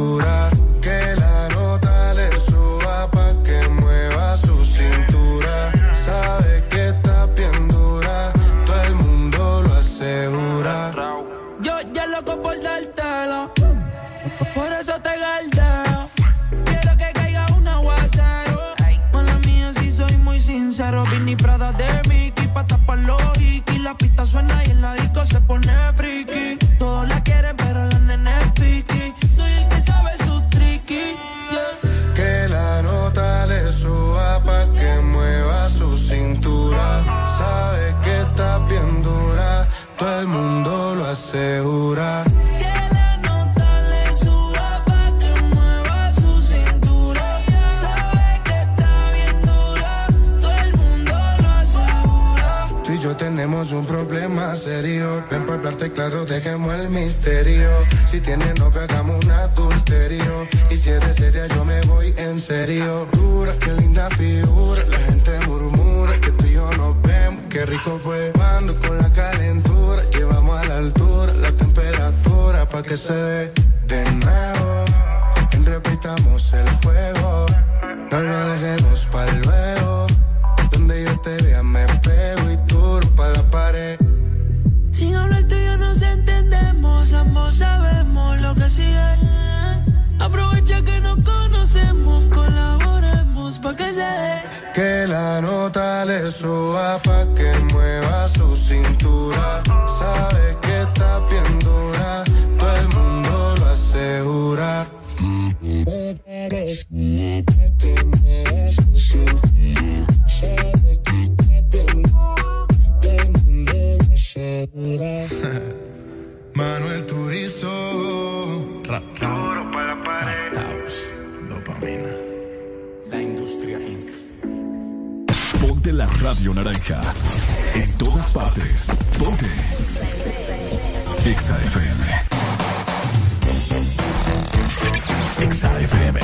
Speaker 36: Vini Prada de Mickey, pa' tapar los hikis. La pista suena y en la disco se pone friki. Todos la quieren, pero la nena es piqui. Soy el que sabe su tricky.
Speaker 50: Que la nota le suba pa' que mueva su cintura. Sabe que está bien dura, todo el mundo lo asegura. Un problema serio. Ven para hablarte claro, dejemos el misterio. Si tienes novio, hagamos un adulterio. Y si eres seria, yo me voy en serio. Dura, qué linda figura. La gente murmura que tú y yo nos vemos. Qué rico fue cuando con la calentura. Llevamos a la altura la temperatura pa' que se dé de nuevo. Repitamos el juego. No lo dejemos para luego.
Speaker 36: Sabemos lo que sigue. Aprovecha que nos conocemos, colaboremos pa' que se dé.
Speaker 50: Que la nota le suba pa' que mueva su cintura. Sabe que está bien dura, todo el mundo lo asegura. Duro para la pared.
Speaker 48: dopamina.
Speaker 50: La industria Inc.
Speaker 51: Ponte la radio naranja. En todas partes. Ponte. Exa FM. Exa FM.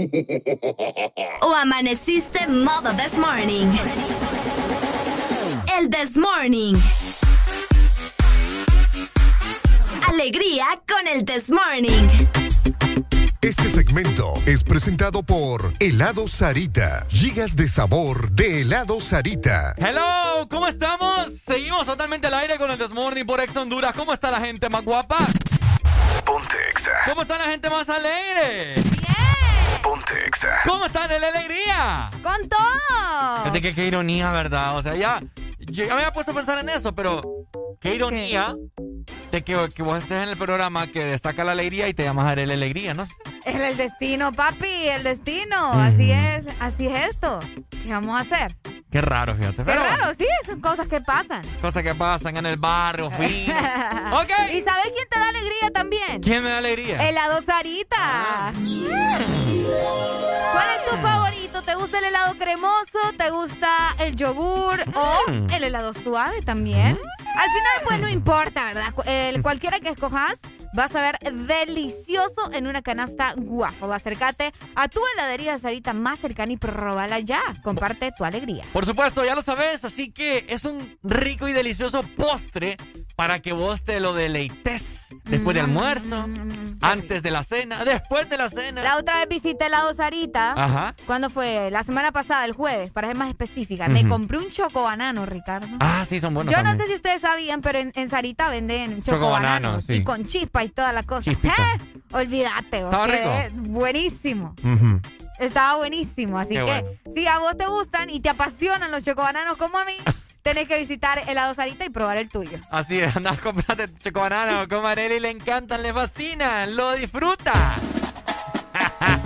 Speaker 7: o amaneciste modo this morning. El this morning. Alegría con el this morning.
Speaker 17: Este segmento es presentado por Helado Sarita. Gigas de sabor de Helado Sarita.
Speaker 2: Hello, ¿cómo estamos? Seguimos totalmente al aire con el Desmorning por Ex Honduras. ¿Cómo está la gente más guapa?
Speaker 17: Ponte exa.
Speaker 2: ¿Cómo está la gente más alegre? ¿Cómo están de alegría?
Speaker 3: ¡Con todo!
Speaker 2: Fíjate que qué ironía, ¿verdad? O sea, ya, yo ya me había puesto a pensar en eso, pero qué ironía de que, que, vos estés en el programa que destaca la alegría y te llamas Arel Alegría, ¿no?
Speaker 3: Es el destino, papi, el destino. Así es, así es esto. ¿Qué vamos a hacer?
Speaker 2: Qué raro, fíjate.
Speaker 3: Qué
Speaker 2: Pero bueno,
Speaker 3: raro, sí, son cosas que pasan.
Speaker 2: cosas que pasan en el barrio, fino. ok.
Speaker 3: ¿Y sabes quién te da alegría también?
Speaker 2: ¿Quién me da alegría?
Speaker 3: Helado Sarita. ¿Cuál es tu favorito? ¿Te gusta el helado cremoso? ¿Te gusta el yogur? ¿O
Speaker 2: Mm.
Speaker 3: el helado suave también? Al final, pues no importa, ¿verdad? El- cualquiera que escojas, vas a ver delicioso en una canasta waffle. Acércate a tu heladería Sarita más cercana y probala ya. Comparte tu alegría.
Speaker 2: Por supuesto, ya lo sabes, así que es un rico y delicioso postre para que vos te lo deleites después de almuerzo, antes de la cena, después de la cena.
Speaker 3: La otra vez visité helado Sarita.
Speaker 2: Ajá.
Speaker 3: ¿Cuándo fue? La semana pasada, el jueves, para ser más específica. Me
Speaker 2: Ujú.
Speaker 3: compré un chocobanano, Ricardo.
Speaker 2: Ah, sí, son buenos
Speaker 3: Yo no
Speaker 2: también.
Speaker 3: sé si ustedes sabían, pero en, en Sarita venden
Speaker 2: Chocobanano,
Speaker 3: chocobananos
Speaker 2: sí.
Speaker 3: y con chispa y toda la cosa. ¿Eh? Olvídate,
Speaker 2: Estaba rico.
Speaker 3: buenísimo. Estaba buenísimo, así
Speaker 2: Qué
Speaker 3: que
Speaker 2: bueno.
Speaker 3: si a vos te gustan y te apasionan los chocobananos como a mí, tenés que visitar helado Sarita y probar el tuyo.
Speaker 2: Así es, andás comprando chocobanano con Areli, le encantan, le fascinan, lo disfruta.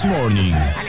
Speaker 13: This Morning.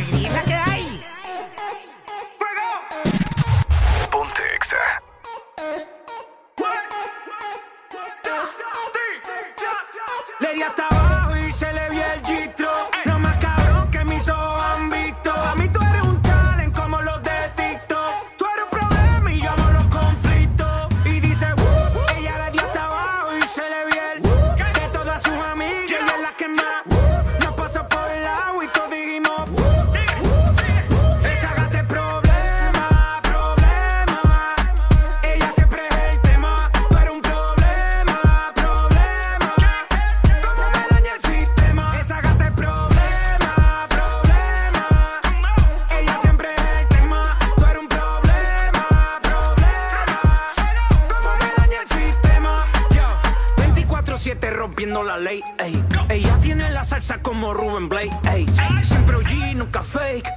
Speaker 4: Ley, ey. Ella tiene la salsa como Ruben Blake, ey. Siempre OG, nunca fake.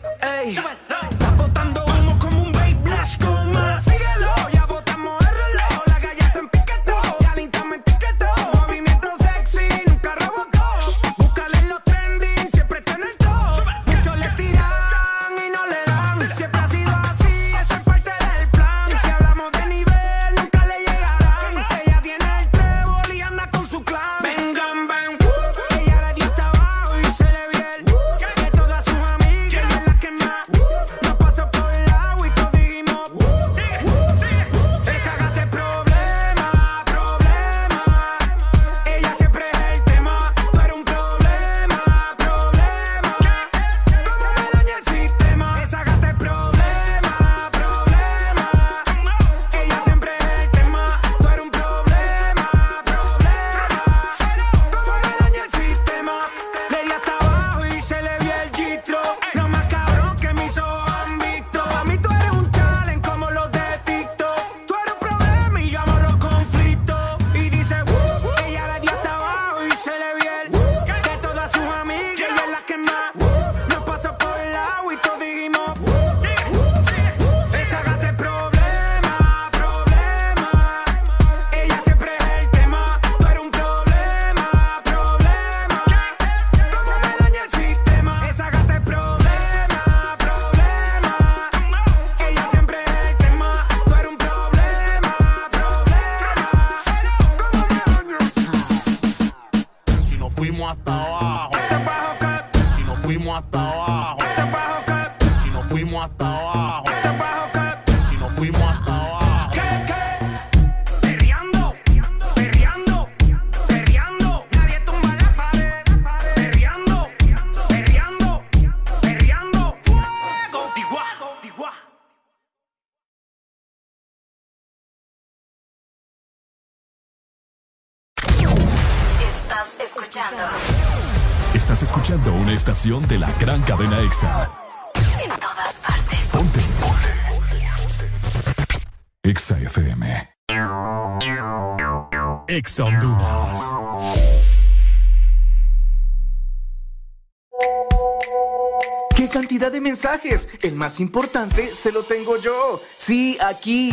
Speaker 13: estación de la gran cadena EXA.
Speaker 14: En todas partes.
Speaker 13: Ponte. Ponte. EXA FM. EXA Honduras.
Speaker 33: ¡Qué cantidad de mensajes! El más importante se lo tengo yo. Sí, aquí.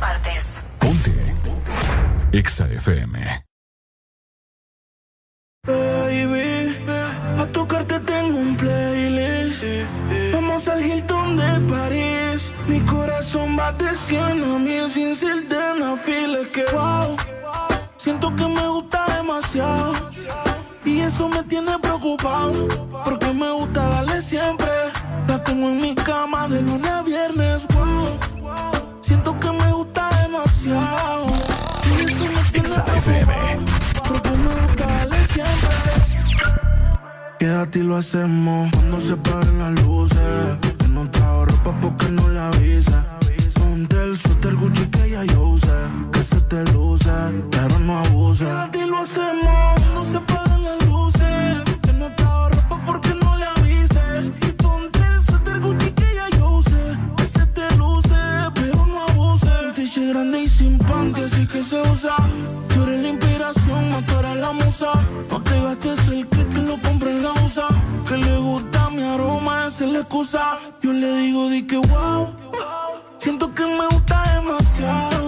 Speaker 52: Partes.
Speaker 13: Exa FM.
Speaker 53: Baby, a tocarte tengo un playlist. Vamos al Hilton de París. Mi corazón bate 100 a mil sin ser de una fila. Que wow, siento que me gusta demasiado. Y eso me tiene preocupado. Porque me gusta darle siempre. La tengo en mi cama de lunes a viernes. Wow, siento que me gusta demasiado. Y eso me preocupado. Porque me gusta darle siempre. Quédate y lo hacemos cuando se paren las luces. Que no trajo ropa porque no le avisa. Ponte el suéter Gucci que ya yo usé. Que se te luce, pero no abuse. Quédate y lo hacemos cuando se paren la musa. No te gastes el que que lo compre en la USA. Que le gusta mi aroma, esa es la excusa. Yo le digo, di que wow. Siento que me gusta demasiado.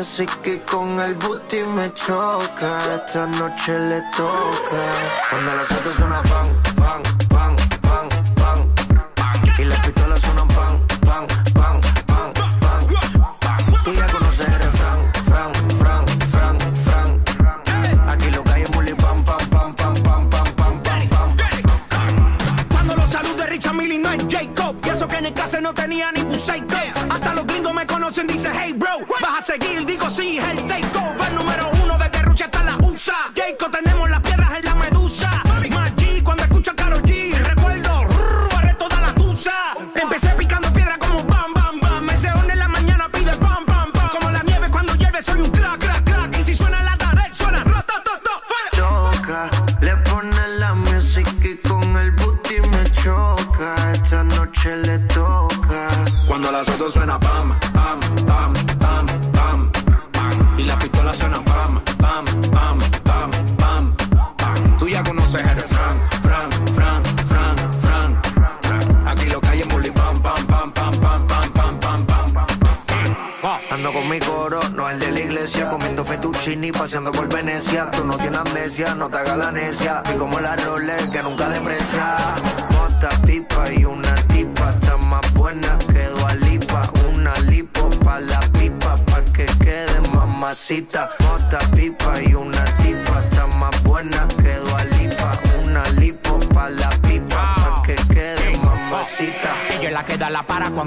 Speaker 13: música
Speaker 54: y con el booty me choca. Esta noche le toca. Cuando las pan, pan, pan,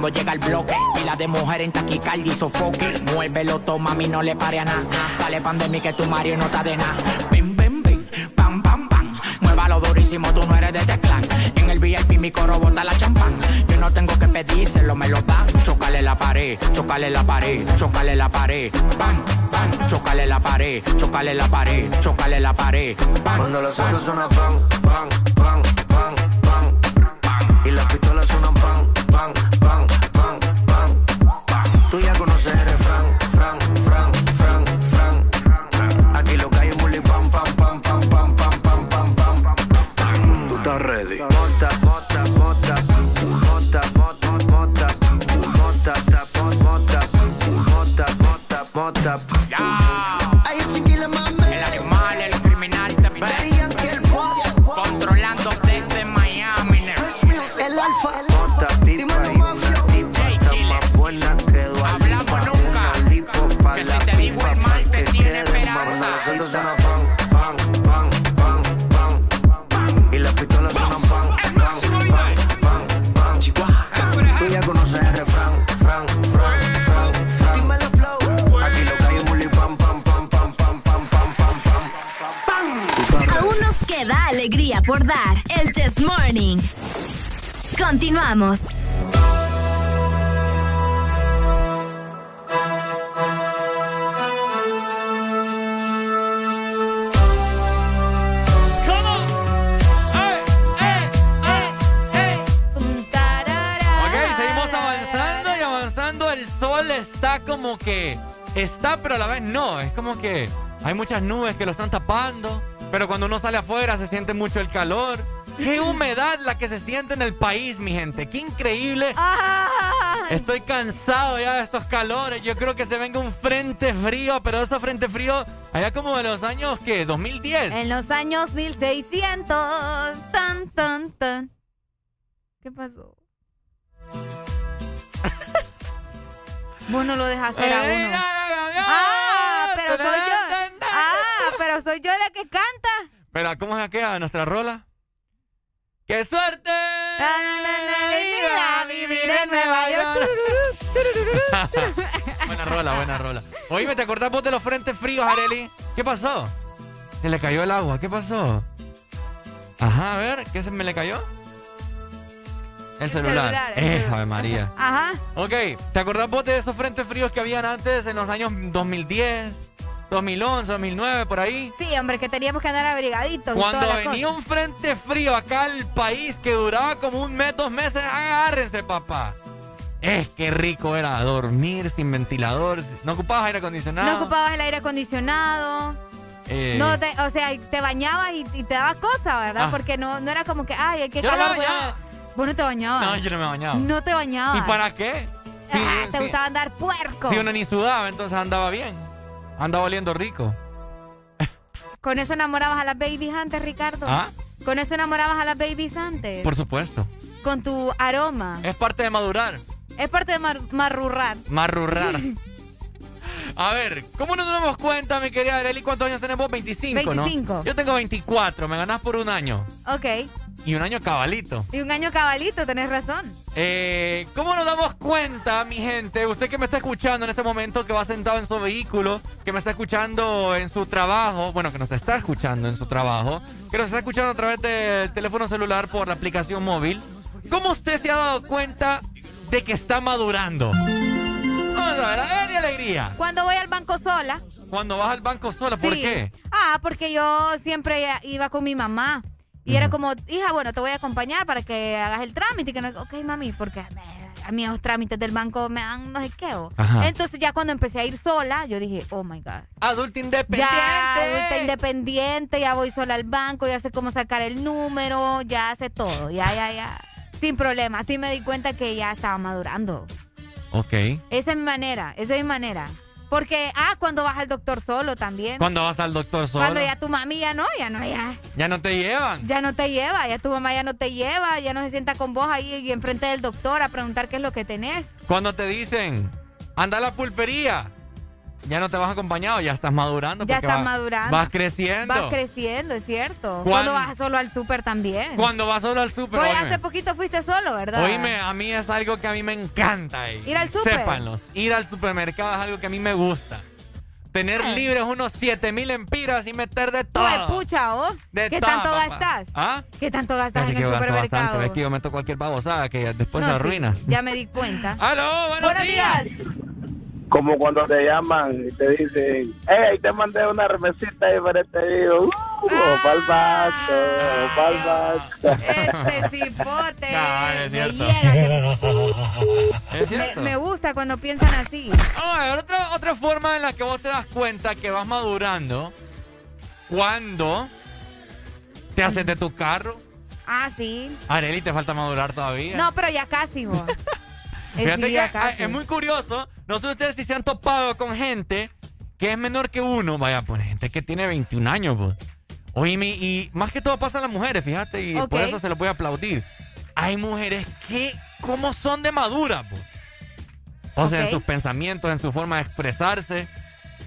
Speaker 55: cuando
Speaker 56: llega el bloque. Y la de mujer en taquicardia y sofoque. Muévelo, toma, mami, no le pare a nada. Dale pandemia que tu Mario no está de nada. Bim, bim, bim, pam, pam, pam. Muévalo durísimo, tú no eres de este clan. En el VIP mi coro bota la champán. Yo no tengo que pedírselo, me lo dan. Chocale la pared, chocale la pared, chocale la pared. Bam, bam, chocale la pared, chocale la pared, chocale la pared. Bam,
Speaker 7: Cuando los
Speaker 56: bam.
Speaker 7: autos suenan pan, pan,
Speaker 2: muchas nubes que lo están tapando. Pero cuando uno sale afuera se siente mucho el calor. Qué humedad la que se siente en el país, mi gente. Qué increíble. Estoy cansado ya de estos calores. Yo creo que se venga un frente frío, pero ese frente frío allá como de los años que 2010.
Speaker 3: En los años 1600. Tan, tan, tan. ¿Qué pasó? Vos no lo dejas hacer a uno. Ah, pero soy yo. Pero soy yo la que canta.
Speaker 2: Pero ¿cómo es aquella nuestra rola? ¡Qué suerte!
Speaker 3: a vivir en Nueva York.
Speaker 2: buena rola, buena rola. Oye, ¿te acordás vos de los frentes fríos, Areli? ¿Qué pasó? Se le cayó el agua, ¿qué pasó? Ajá, a ver, ¿qué se me le cayó? El celular.
Speaker 3: celular, el
Speaker 2: Eh,
Speaker 3: celular.
Speaker 2: Ave María.
Speaker 3: Ajá.
Speaker 2: Ok, ¿te acordás vos de esos frentes fríos que habían antes en los años 2010, 2011, 2009, por ahí?
Speaker 3: Sí, hombre, que teníamos que andar abrigaditos.
Speaker 2: Cuando venía
Speaker 3: cosa.
Speaker 2: un frente frío acá al país que duraba como un mes, dos meses, agárrense, papá. Es que rico era dormir sin ventilador. No ocupabas aire acondicionado.
Speaker 3: No ocupabas el aire acondicionado.
Speaker 2: Eh,
Speaker 3: No te, o sea, te bañabas y, y te dabas cosa, ¿verdad?
Speaker 2: Ah.
Speaker 3: Porque no, no era como que, ay,
Speaker 2: no me
Speaker 3: calor. Vos no te bañabas.
Speaker 2: No, yo no me bañaba.
Speaker 3: No te bañabas.
Speaker 2: ¿Y para qué?
Speaker 3: Ah, te gustaba andar puerco.
Speaker 2: si uno ni sudaba, entonces andaba bien. Andaba oliendo rico.
Speaker 3: Con eso enamorabas a las babies antes, Ricardo.
Speaker 2: ¿Ah?
Speaker 3: Con eso enamorabas a las babies antes.
Speaker 2: Por supuesto.
Speaker 3: Con tu aroma.
Speaker 2: Es parte de madurar.
Speaker 3: Es parte de mar- marrurrar.
Speaker 2: Marrurrar. A ver, ¿cómo nos damos cuenta, mi querida Arely? ¿Cuántos años tenés vos? 25, ¿no?
Speaker 3: 25.
Speaker 2: Yo tengo 24, me ganás por un año.
Speaker 3: Ok.
Speaker 2: Y un año cabalito.
Speaker 3: Y un año cabalito, tenés razón.
Speaker 2: Eh, ¿Cómo nos damos cuenta, mi gente? Usted que me está escuchando en este momento, que va sentado en su vehículo, que me está escuchando en su trabajo, bueno, que nos está escuchando en su trabajo, que nos está escuchando a través del teléfono celular por la aplicación móvil. ¿Cómo usted se ha dado cuenta de que está madurando? Vamos a ver, alegría, alegría.
Speaker 3: Cuando voy al banco sola.
Speaker 2: Cuando vas al banco sola, ¿por
Speaker 3: Sí.
Speaker 2: qué?
Speaker 3: Ah, porque yo siempre iba con mi mamá. Y era como, hija, bueno, te voy a acompañar para que hagas el trámite. Y que no, ok, mami, porque me- a mí los trámites del banco me dan no sé qué. Entonces ya cuando empecé a ir sola, yo dije, oh my God.
Speaker 2: Adulto independiente.
Speaker 3: Ya, adulta independiente, ya voy sola al banco, ya sé cómo sacar el número, ya sé todo, ya, ya, ya. Sin problema. Así me di cuenta que ya estaba madurando.
Speaker 2: Ok.
Speaker 3: Esa es mi manera, esa es mi manera. Porque, ah, cuando vas al doctor solo también.
Speaker 2: Cuando vas al doctor solo,
Speaker 3: Cuando ya tu mami ya no, ya no, ya.
Speaker 2: ya no te llevan.
Speaker 3: Ya no te lleva, ya tu mamá ya no te lleva, ya no se sienta con vos ahí enfrente del doctor a preguntar qué es lo que tenés.
Speaker 2: Cuando te dicen, anda a la pulpería, ya no te vas acompañado, ya estás madurando.
Speaker 3: Ya estás
Speaker 2: vas-
Speaker 3: madurando.
Speaker 2: Vas creciendo.
Speaker 3: Vas creciendo, es cierto.
Speaker 2: Cuan-
Speaker 3: Cuando vas solo al súper también.
Speaker 2: Cuando vas solo al súper,
Speaker 3: hace poquito fuiste solo, ¿verdad?
Speaker 2: Oíme, a mí es algo que a mí me encanta. eh.
Speaker 3: Ir al súper.
Speaker 2: Sépanlos, ir al supermercado es algo que a mí me gusta. Tener libres unos 7 mil empiras y meter de todo.
Speaker 3: Pucha, ¿oh?
Speaker 2: De
Speaker 3: ¿Qué
Speaker 2: todo,
Speaker 3: tanto
Speaker 2: papá.
Speaker 3: gastas?
Speaker 2: ¿Ah?
Speaker 3: ¿Qué tanto gastas en
Speaker 2: que
Speaker 3: el supermercado?
Speaker 2: bastante, es que yo meto cualquier babosada que después
Speaker 3: No,
Speaker 2: se
Speaker 3: sí,
Speaker 2: arruina.
Speaker 3: ya me di cuenta.
Speaker 2: ¡Aló, buenos, días!
Speaker 42: Como cuando te llaman y te dicen, hey, te mandé una remesita ahí para este video. Uh, pa'l banco, pa'l banco.
Speaker 3: Este cipote.
Speaker 2: Cabal, es
Speaker 3: me
Speaker 2: cierto.
Speaker 3: llega,
Speaker 2: Es
Speaker 3: me,
Speaker 2: cierto.
Speaker 3: me gusta cuando piensan así.
Speaker 2: Vamos a ver, otra, otra forma en la que vos te das cuenta que vas madurando cuando te haces de tu carro.
Speaker 3: Ah, sí.
Speaker 2: Areli, te falta madurar todavía.
Speaker 3: No, pero ya casi, vos.
Speaker 2: Fíjate que ah,
Speaker 3: casi.
Speaker 2: es muy curioso. No sé ustedes si se han topado con gente que es menor que uno. Vaya, pues gente que tiene 21 años, pues. Oíme, y más que todo pasa a las mujeres, fíjate, y por eso se lo voy a aplaudir. Hay mujeres que, ¿cómo son de maduras, pues? O sea, en sus pensamientos, en su forma de expresarse.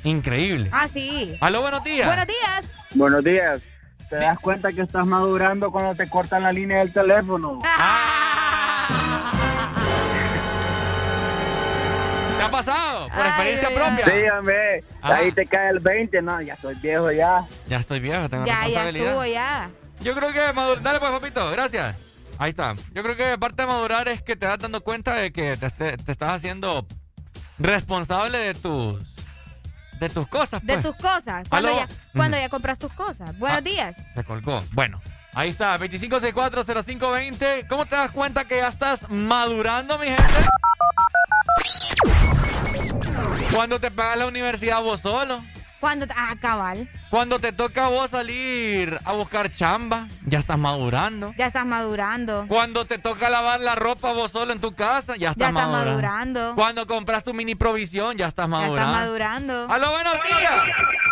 Speaker 2: Increíble.
Speaker 3: Ah, sí.
Speaker 2: Aló, buenos días.
Speaker 3: Buenos días.
Speaker 42: Buenos días. ¿Te das cuenta que estás madurando cuando te cortan la línea del teléfono?
Speaker 2: ¿Te ha pasado? Por
Speaker 3: Ay,
Speaker 2: experiencia
Speaker 3: ay,
Speaker 2: propia.
Speaker 42: Hombre.
Speaker 2: Ah.
Speaker 42: Ahí te cae el 20. No, ya soy viejo ya.
Speaker 2: Ya estoy viejo, tengo
Speaker 3: Ya, ya
Speaker 2: responsabilidad.
Speaker 3: estuvo, ya.
Speaker 2: Yo creo que madurar. Dale, pues, papito, gracias. Ahí está. Yo creo que parte de madurar es que te vas dando cuenta de que te, te- te estás haciendo responsable de tus. de tus cosas.
Speaker 3: De
Speaker 2: pues.
Speaker 3: tus cosas. Cuando,
Speaker 2: Aló.
Speaker 3: ya, cuando ya compras tus cosas. Buenos
Speaker 2: Ah.
Speaker 3: días.
Speaker 2: Se colgó. Bueno, ahí está, 25640520. ¿Cómo te das cuenta que ya estás madurando, mi gente? Cuando te pagas la universidad vos solo.
Speaker 3: Cuando. Ah, cabal.
Speaker 2: Cuando te toca a vos salir a buscar chamba, ya estás madurando.
Speaker 3: Ya estás madurando.
Speaker 2: Cuando te toca lavar la ropa vos solo en tu casa, ya estás
Speaker 3: Ya estás
Speaker 2: madurando.
Speaker 3: madurando.
Speaker 2: Cuando compras tu mini provisión, ya estás
Speaker 3: Ya
Speaker 2: madurando.
Speaker 3: estás madurando.
Speaker 2: ¡Aló, buenos días!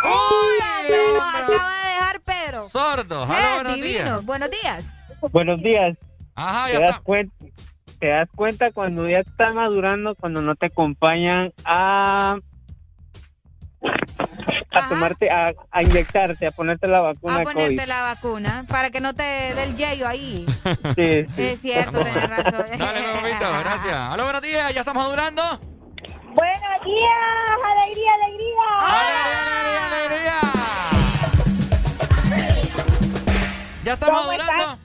Speaker 3: ¡Hola, pero nos
Speaker 2: hombre!
Speaker 3: acaba de dejar Pedro!
Speaker 2: Sordo.
Speaker 3: Eh,
Speaker 2: ¡Aló, buenos
Speaker 3: divino.
Speaker 2: días!
Speaker 3: Buenos días.
Speaker 42: Buenos días.
Speaker 2: Ajá,
Speaker 42: ¿Te
Speaker 2: ya
Speaker 42: das,
Speaker 2: está.
Speaker 42: cuenta, te das cuenta cuando ya estás madurando, cuando no te acompañan a a tomarte, a, a inyectarte, a ponerte la vacuna
Speaker 3: A ponerte
Speaker 42: COVID.
Speaker 3: la vacuna para que no te dé el yello ahí.
Speaker 42: Sí, sí.
Speaker 3: Es cierto, tenés razón.
Speaker 2: Dale, papito, gracias. ¡Aló, buenos días! ¿Ya estás madurando?
Speaker 57: Buenos días, alegría, alegría.
Speaker 2: ¡Alegría, ¿Ya estás
Speaker 57: ¿Cómo
Speaker 2: madurando?
Speaker 57: estás?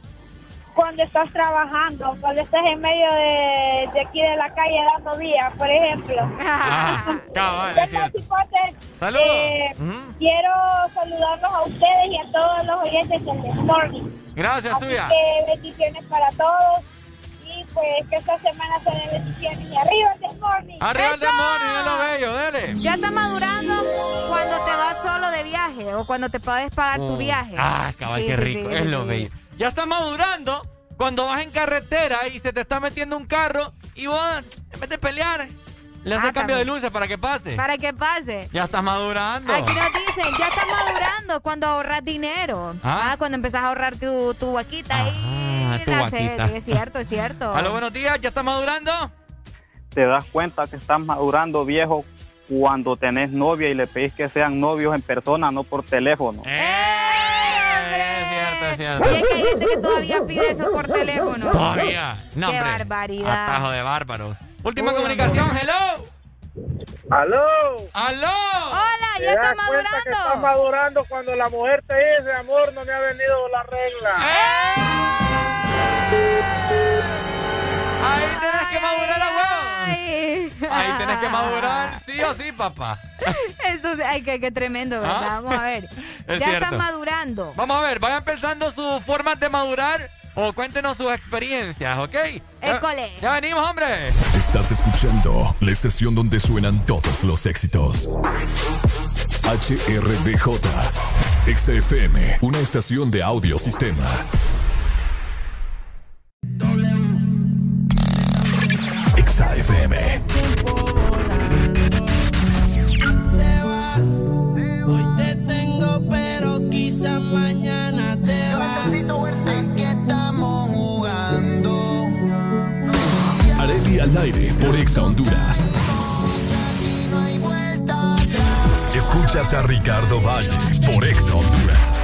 Speaker 57: Cuando estás trabajando, cuando estás en medio de, de aquí de la calle dando vías, por ejemplo.
Speaker 2: Ah, cabal,
Speaker 57: cipotes,
Speaker 2: Saludos.
Speaker 57: eh. Quiero saludarlos a ustedes y a todos los oyentes del This Morning.
Speaker 2: Gracias,
Speaker 57: Así
Speaker 2: tuya.
Speaker 57: que bendiciones para todos y pues que esta semana se dé bendiciones y arriba el This Morning.
Speaker 2: Arriba el demonio, es lo bello, dale.
Speaker 3: Ya estás madurando cuando te vas solo de viaje o cuando te puedes pagar tu
Speaker 2: Mm.
Speaker 3: viaje.
Speaker 2: Ah, cabal,
Speaker 3: Sí,
Speaker 2: qué
Speaker 3: sí,
Speaker 2: rico.
Speaker 3: sí,
Speaker 2: es lo bello. Ya estás madurando cuando vas en carretera y se te está metiendo un carro y vos, en vez de pelear, le haces
Speaker 3: Ah,
Speaker 2: cambio de luces para que pase.
Speaker 3: Para que pase.
Speaker 2: Ya estás madurando.
Speaker 3: Aquí nos dicen, ya estás madurando cuando ahorras dinero.
Speaker 2: Ah.
Speaker 3: Ah, cuando empezás a ahorrar tu, tu vaquita
Speaker 2: Ah,
Speaker 3: y
Speaker 2: tu
Speaker 3: la
Speaker 2: vaquita.
Speaker 3: haces. Es cierto, es cierto.
Speaker 2: Aló, buenos días, ¿ya estás madurando?
Speaker 42: Te das cuenta que estás madurando viejo cuando tenés novia y le pedís que sean novios en persona, no por teléfono.
Speaker 2: Cierto.
Speaker 3: Y es que hay gente que todavía pide eso por teléfono.
Speaker 2: Todavía. No,
Speaker 3: Qué
Speaker 2: hombre.
Speaker 3: barbaridad.
Speaker 2: Atajo de bárbaros. Última
Speaker 3: Uy,
Speaker 2: comunicación, hello.
Speaker 42: ¡Aló!
Speaker 2: ¡Aló!
Speaker 3: Hola,
Speaker 42: ¿Te
Speaker 3: ya
Speaker 42: cuenta que estás
Speaker 3: madurando.
Speaker 42: madurando cuando la mujer te dice, amor, no me ha venido la regla?
Speaker 2: Ahí tenés que madurar a huevo. Ahí tenés que madurar, sí o sí, papá.
Speaker 3: Esto, ay, qué, qué tremendo,
Speaker 2: ¿Ah? ¿verdad?
Speaker 3: Vamos a ver. Ya
Speaker 2: cierto.
Speaker 3: están madurando.
Speaker 2: Vamos a ver, vayan pensando sus formas de madurar o cuéntenos sus experiencias, ¿ok?
Speaker 3: École.
Speaker 2: Ya, ya venimos, hombre.
Speaker 58: Estás escuchando la estación donde suenan todos los éxitos. HRBJ. XFM, una estación de audiosistema. Doble FM.
Speaker 15: Se va, hoy te tengo, pero quizás mañana te vas. Aquí estamos jugando.
Speaker 58: Areli al aire por Exa Honduras. Escuchas a Ricardo Valle por Exa Honduras.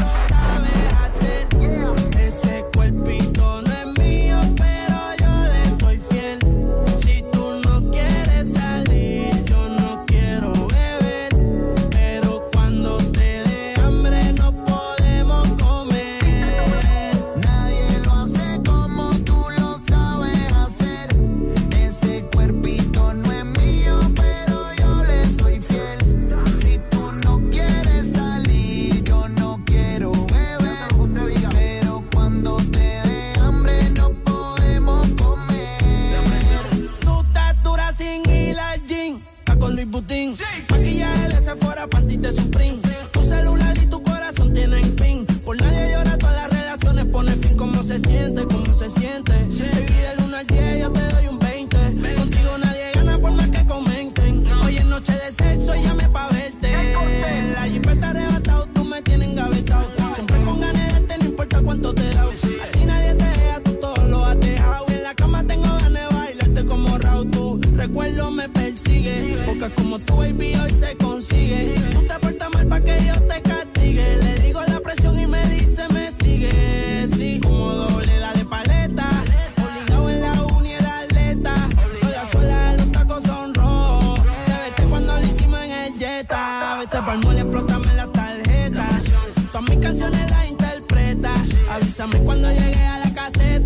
Speaker 15: Putin. Sí. Maquillaje de Sephora, panty de Supreme. Tu celular y tu corazón tienen pin. Por nadie llora, todas las relaciones pone fin. como se siente? Pues como tu baby hoy se consigue. Tú te portas mal para que Dios te castigue. Le digo la presión y me dice me sigue. Sí, como doble, dale paleta. Obligado en la uni era atleta. Toda sola los tacos son rojos. Te vete cuando lo hicimos en el Jetta. Vete pa'l mole, explótame la tarjeta. Todas mis canciones las interpreta. Avísame cuando llegue a la caseta.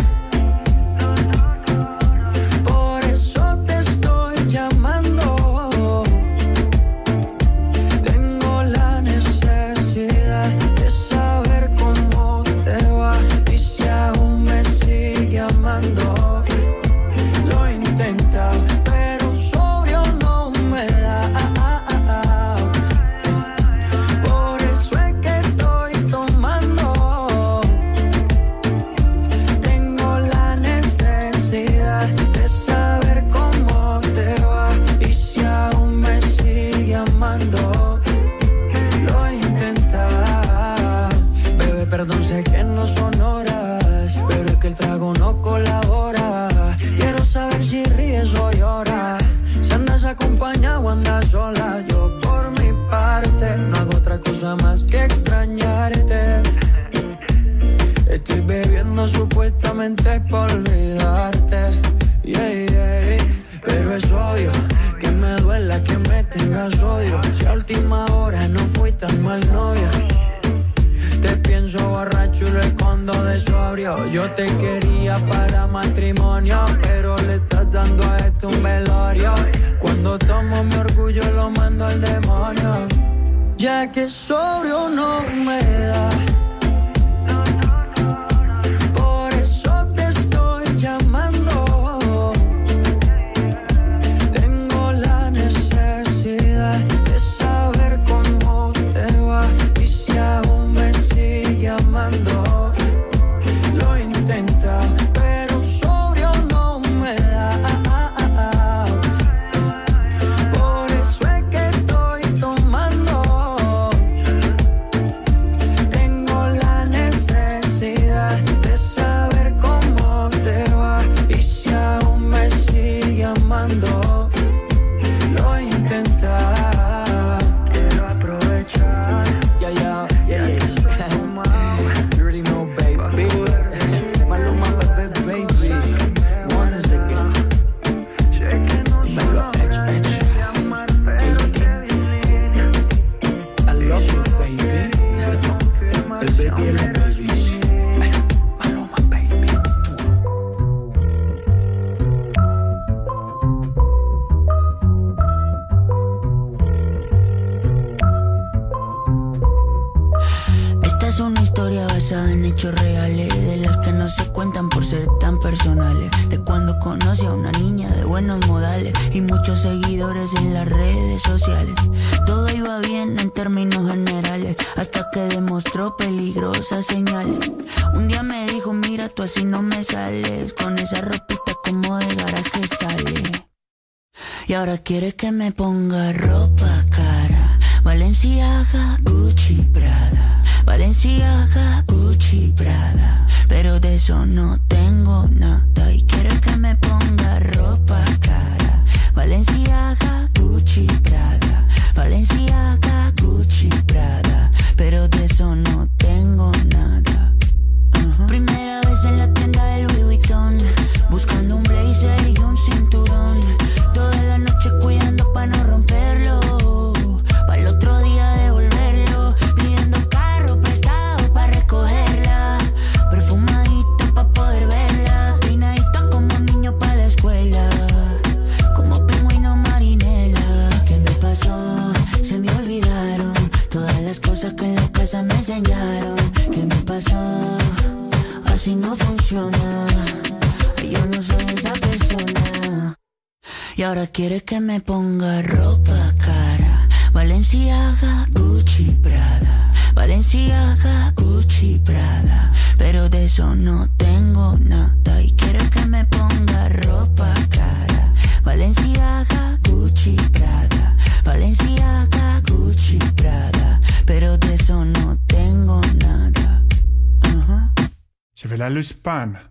Speaker 59: time.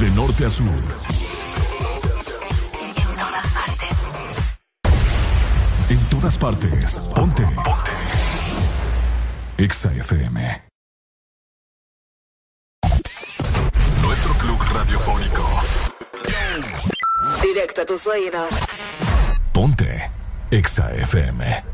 Speaker 13: De norte a sur. En todas partes. Ponte. Ponte. Exa FM. Nuestro club radiofónico.
Speaker 21: Directo a tus oídos.
Speaker 13: Ponte. Exa FM.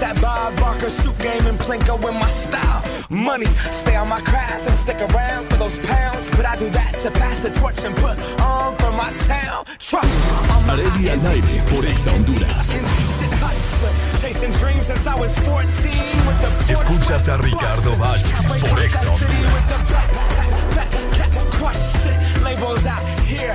Speaker 60: That Bob Barker suit game and Plinko in my style. Money, stay on my craft and stick around for those pounds. But I do that to pass the torch and put on for my town. Trust I'm
Speaker 13: Areli al aire por Exa Honduras.
Speaker 60: shit hustler. Chasing dreams since I was 14 with the
Speaker 13: Escuchas a Ricardo Valle por Exa Honduras.
Speaker 60: Labels out here,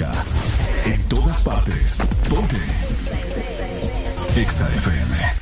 Speaker 61: En todas partes. Ponte. Exa FM.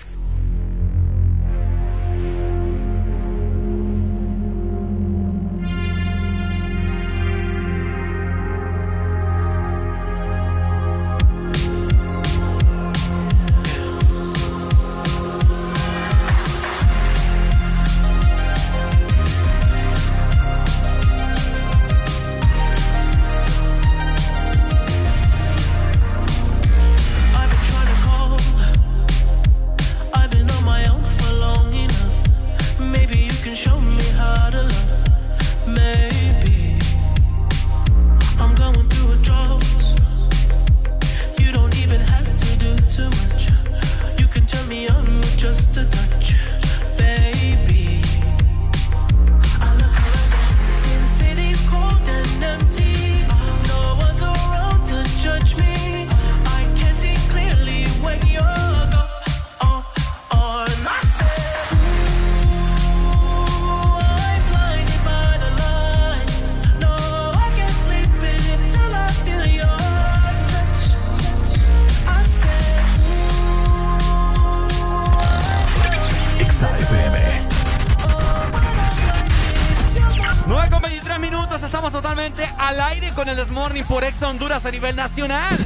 Speaker 2: Nivel nacional.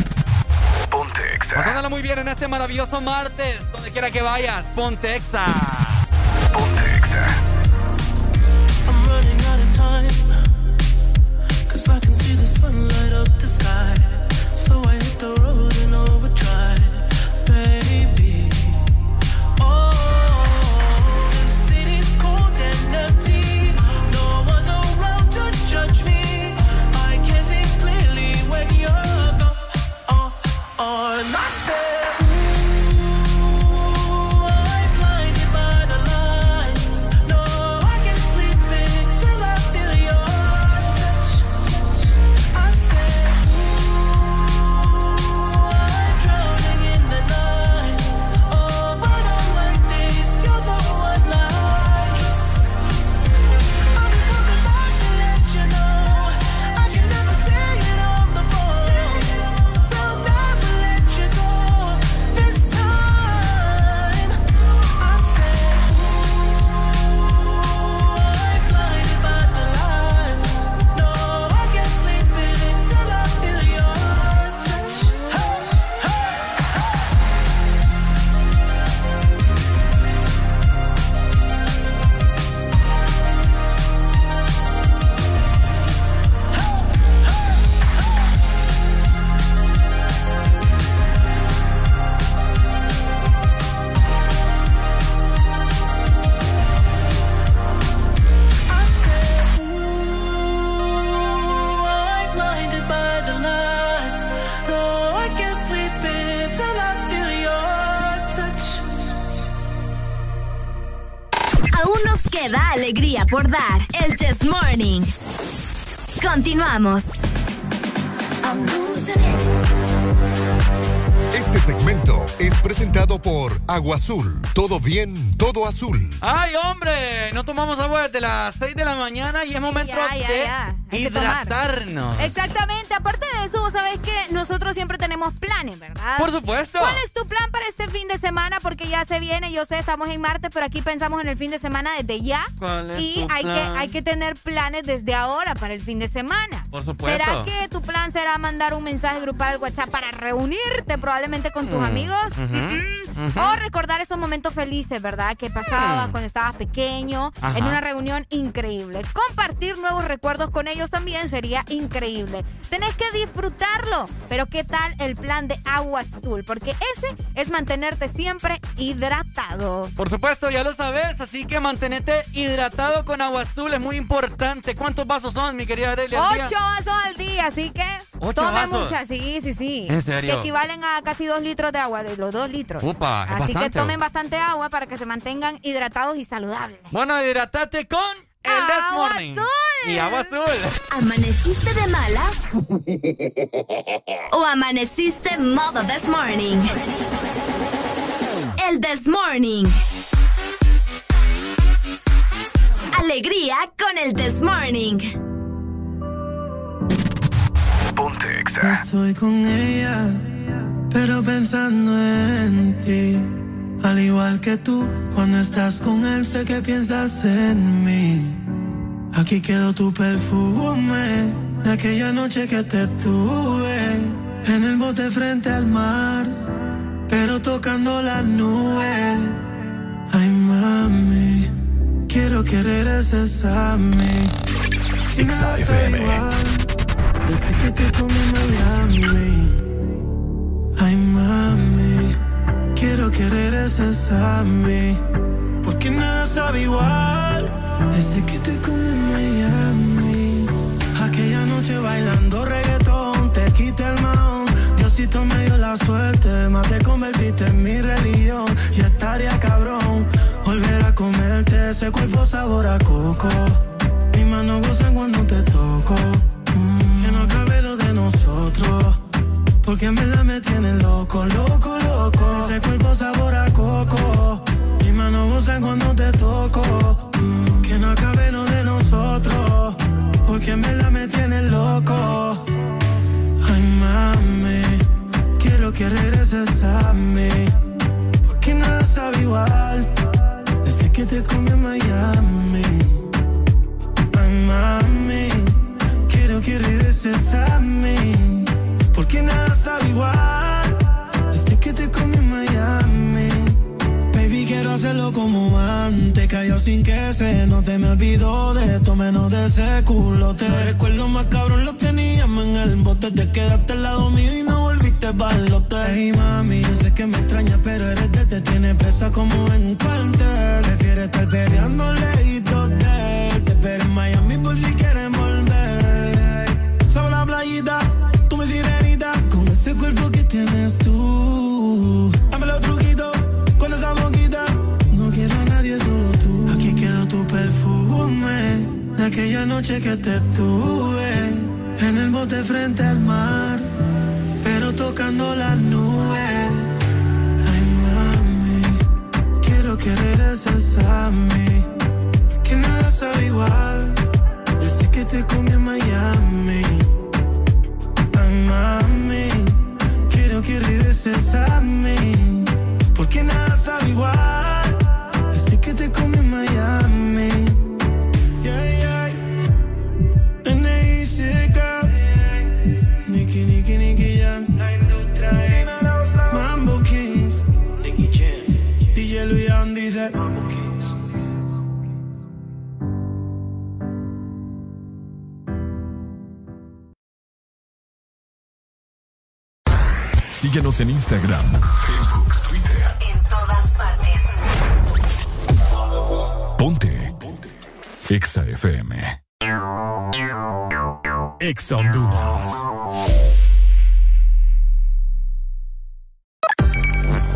Speaker 61: Ponte Exa.
Speaker 2: Pasándolo muy bien en este maravilloso martes, donde quiera que vayas, ponte
Speaker 17: bien, todo azul.
Speaker 2: Ay, hombre, no tomamos agua desde las 6 de la mañana y es momento
Speaker 3: Ya, ya,
Speaker 2: de
Speaker 3: ya.
Speaker 2: Hidratarnos.
Speaker 3: Exactamente. Aparte de eso, vos sabés que nosotros siempre tenemos planes, ¿verdad?
Speaker 2: Por supuesto.
Speaker 3: ¿Cuál es tu plan para este fin de semana? Porque ya se viene, yo sé, estamos en martes, pero aquí pensamos en el fin de semana desde ya.
Speaker 2: ¿Cuál es
Speaker 3: y
Speaker 2: tu
Speaker 3: hay que, hay que tener planes desde ahora para el fin de semana.
Speaker 2: Por supuesto.
Speaker 3: ¿Será que tu plan será mandar un mensaje grupal al WhatsApp para reunirte probablemente con tus
Speaker 2: Mm,
Speaker 3: amigos? Mm.
Speaker 2: Ujú.
Speaker 3: O recordar esos momentos felices, ¿verdad? Que pasabas
Speaker 2: Mm.
Speaker 3: cuando estabas pequeño,
Speaker 2: Ajá.
Speaker 3: en una reunión increíble. Compartir nuevos recuerdos con ellos también sería increíble. Tenés que disfrutarlo. Pero ¿qué tal el plan de agua azul? Porque ese es mantenerte siempre hidratado.
Speaker 2: Por supuesto, ya lo sabes, así que mantenete hidratado con agua azul, es muy importante. ¿Cuántos vasos son, mi querida Aurelia?
Speaker 3: Ocho vasos al día, así que
Speaker 2: ¿Ocho
Speaker 3: tome
Speaker 2: vasos?
Speaker 3: muchas, sí, sí, sí.
Speaker 2: ¿En serio?
Speaker 3: Que equivalen a casi dos litros de agua, de los dos litros.
Speaker 2: Upa, es
Speaker 3: así que tomen bastante agua para que se mantengan hidratados y saludables.
Speaker 2: Bueno, hidratate con el This Morning. Y agua azul.
Speaker 7: ¿Amaneciste de malas? ¿O amaneciste modo this morning? El this morning. Alegría con el this morning.
Speaker 13: Ponte Exa.
Speaker 62: Estoy con ella, pero pensando en ti. Al igual que tú, cuando estás con él, sé que piensas en mí. Aquí quedó tu perfume de aquella noche que te tuve en el bote frente al mar, pero tocando las nubes. Ay, mami, quiero que regreses a mí.
Speaker 13: Exa FM.
Speaker 62: Desde que te comí Miami. Ay, mami, quiero que regreses a mí. Porque nada sabe igual. Desde que te comí Miami. Aquella noche bailando reggaetón, te quité el maón. Diosito me dio la suerte, más te convertiste en mi religión. Y estaría cabrón volver a comerte ese cuerpo sabor a coco. Mis manos gozan cuando te toco. Porque en verdad me tienen loco, loco, loco. Ese cuerpo sabor a coco. Mis manos gozan cuando te toco. Mm, que no acabe lo de nosotros. Porque en verdad me tienen loco. Ay, mami. Quiero que regreses a mí. Porque nada sabe igual. Desde que te comí en Miami. Ay, mami. Quiero que regreses a mí. Porque nada igual. Que te comí en Miami. Baby, quiero hacerlo como antes. Cayó sin que se note. Me olvidó de esto, menos de ese culote. Los recuerdos más cabrón los teníamos en el bote. Te quedaste al lado mío y no volviste balote. Hey, mami, yo sé que me extraña, pero eres de te tiene presa como en un cuartel. Prefiere estar peleando de él. Te espero en Miami por si quieres volver. Sobre la playita, ese cuerpo que tienes tú. Dame los truquitos con esa boquita. No quiero a nadie, solo tú. Aquí quedó tu perfume. De aquella noche que te tuve. En el bote frente al mar. Pero tocando las nubes. Ay, mami. Quiero que regreses a mí. Que nada sabe igual. Desde que te comí en Miami. Ay, mami, que regreses a mí. Porque nada sabe igual.
Speaker 13: Síguenos en Instagram, Facebook, Twitter.
Speaker 63: En todas partes.
Speaker 13: Ponte. Ponte. Exa FM. Exa Honduras.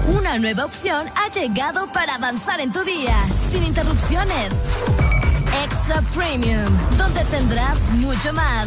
Speaker 7: Una nueva opción ha llegado para avanzar en tu día, sin interrupciones. Extra Premium, donde tendrás mucho más,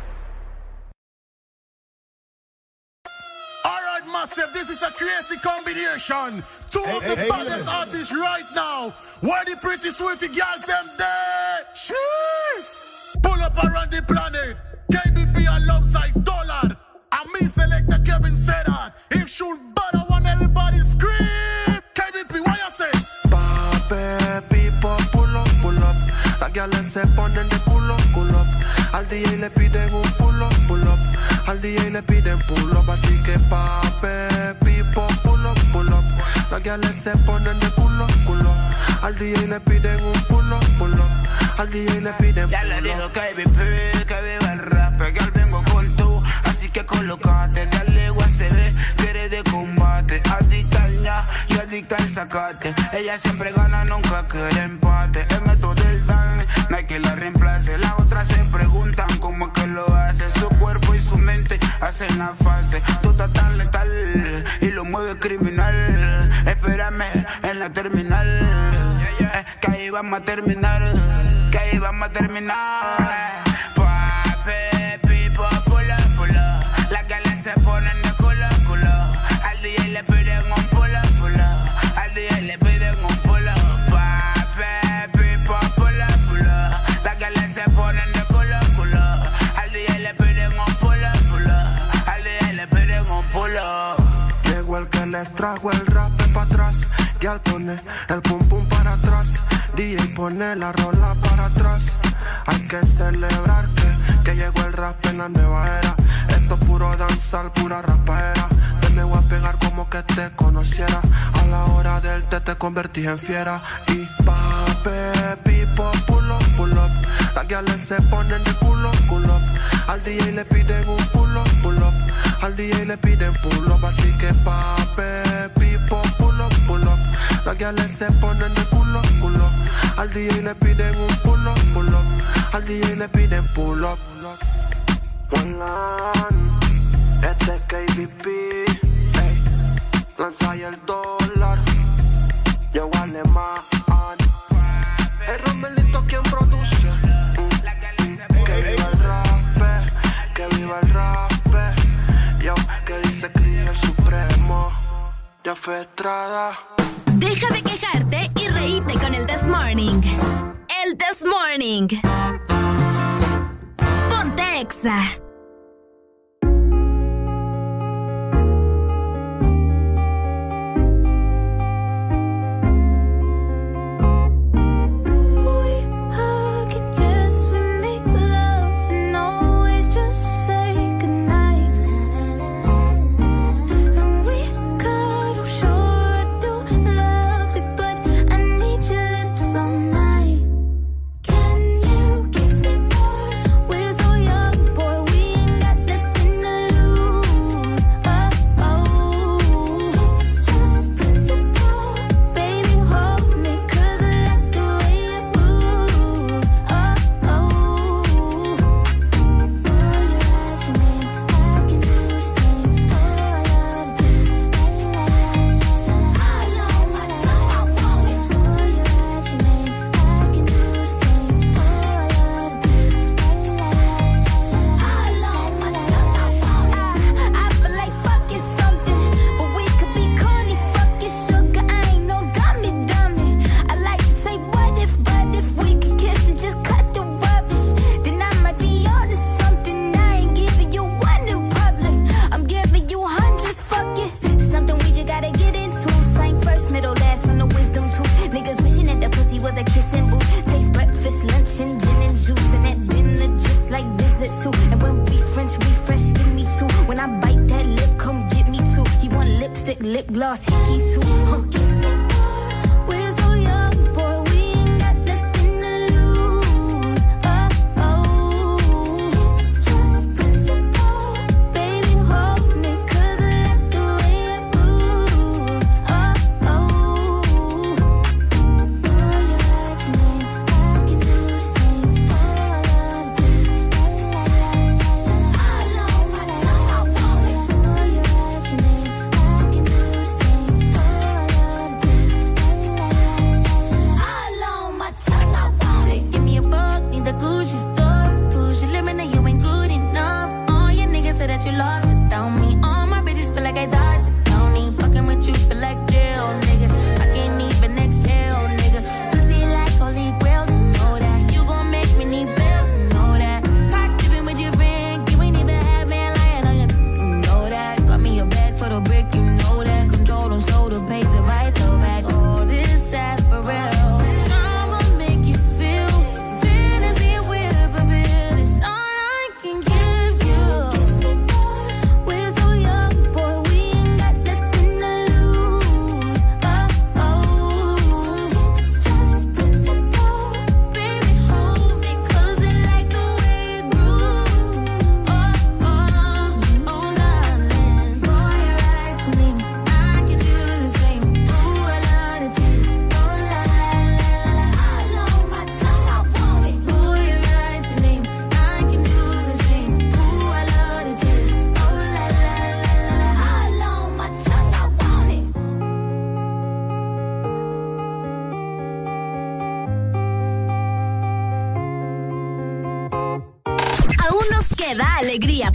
Speaker 64: massive. This is a crazy combination. Two hey, of the
Speaker 65: hey,
Speaker 64: baddest
Speaker 65: hey,
Speaker 64: artists right now. Where the pretty sweetie girls them there? Cheers! Pull up around the planet. KBP alongside Dollar. And me selector Kevin said that. If shoot bad, I want everybody scream. KBP, why you say? Baby, people, pull up, pull up.
Speaker 25: La gala se ponen de culo, culo. Al día le piden un pull up. Al DJ le piden pull up, así que pape, pipo, pull up, pull up. Las guiales se ponen de culo, culo. Al DJ le piden un pull up, pull up. Al DJ le piden
Speaker 66: Ya le que KBP, que viva el rap, que al vengo con tú, así que colocate, dale ve, que eres de combate, adicta al ña y adicta al sacate. Ella siempre gana, nunca quiere empate. El método del dan, no hay que la reemplace. Las otras se preguntan hacen la fase. Tú estás tan letal y lo mueve criminal. Espérame en la terminal, eh, que ahí vamos a terminar, que ahí vamos a terminar. Papi, pipo, pulo, pulo. Las galas se ponen de culo, culo. Al día le piden
Speaker 25: les trajo el rap para atrás. Y al pone el pum pum para atrás. DJ pone la rola para atrás. Hay que celebrar que, que llegó el rap en la nueva era. Esto es puro danzar, pura rapaera. Te me voy a pegar como que te conociera. A la hora del té te convertí en fiera. Y pape, pipo, pull up, pull up. Las guiales se ponen de culo, culo. Al DJ le piden un pull. Al DJ le piden pull up. Así que pape, pipo, pull up, pull up. Las guiales se ponen de culo, culo. Al DJ le piden un pull up, pull up. Al DJ le piden pull up. One este es KBP, ey. Lanza el dólar, yo alemán. El Ya fue Estrada.
Speaker 21: Deja de quejarte y reíte con el This Morning. El This Morning. Ponte Exa.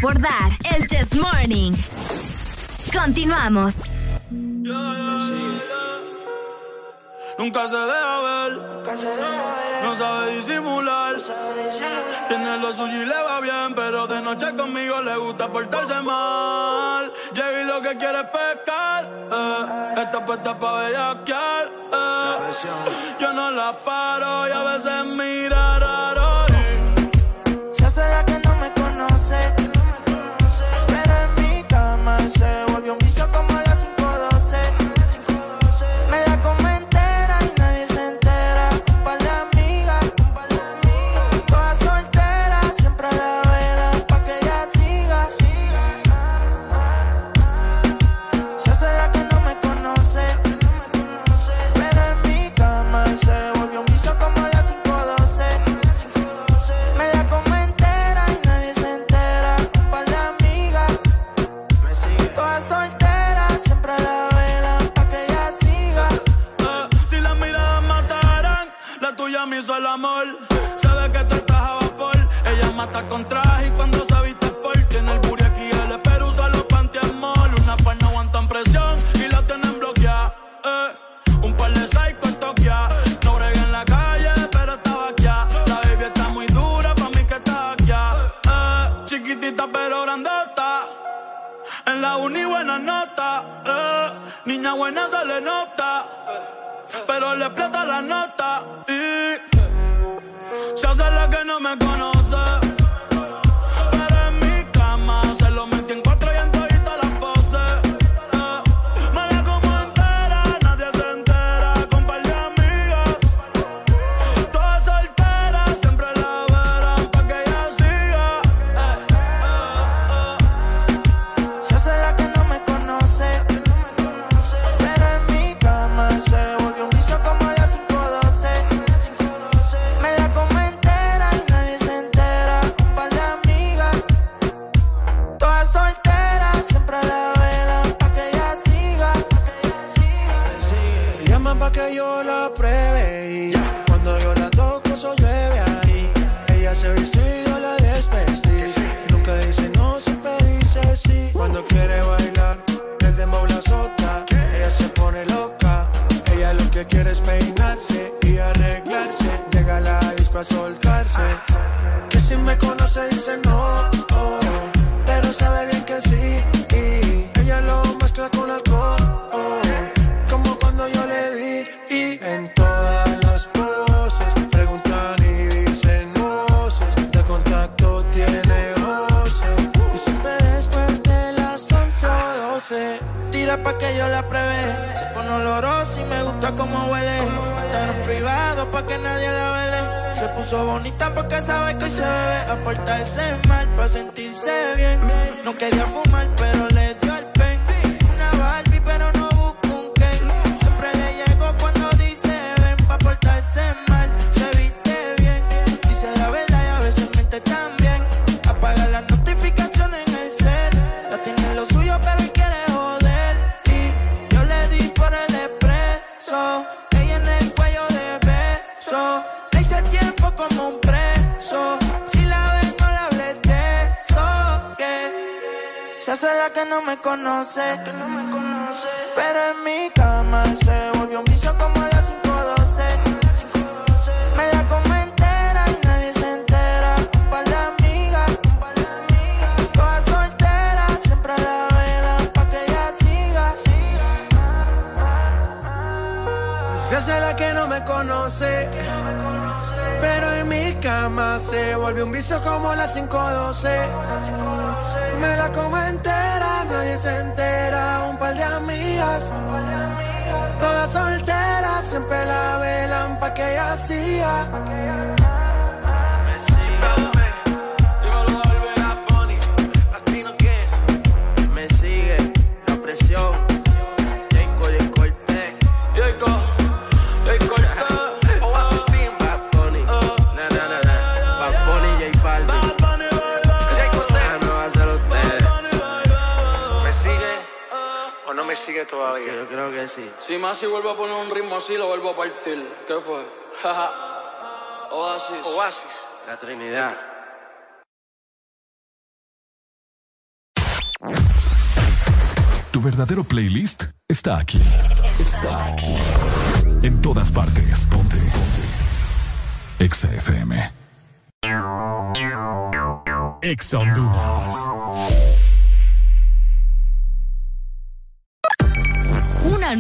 Speaker 67: el Chess
Speaker 7: Morning. Continuamos. Yeah, yeah, yeah. Nunca se deja ver,
Speaker 68: Nunca se ver. no sabe disimular. Tiene lo suyo y le va bien, pero de noche conmigo le gusta portarse mal. Llega y lo que quiere es pescar, eh. está puesta para bellaquear. Eh. Yo no la paro y a veces mío si vuelvo a poner un ritmo así, lo vuelvo a partir. ¿Qué fue? Oasis.
Speaker 54: Oasis.
Speaker 69: La Trinidad.
Speaker 13: Tu verdadero playlist está aquí. Está aquí. En todas partes. Ponte. Ponte. Exa FM. Ex Honduras.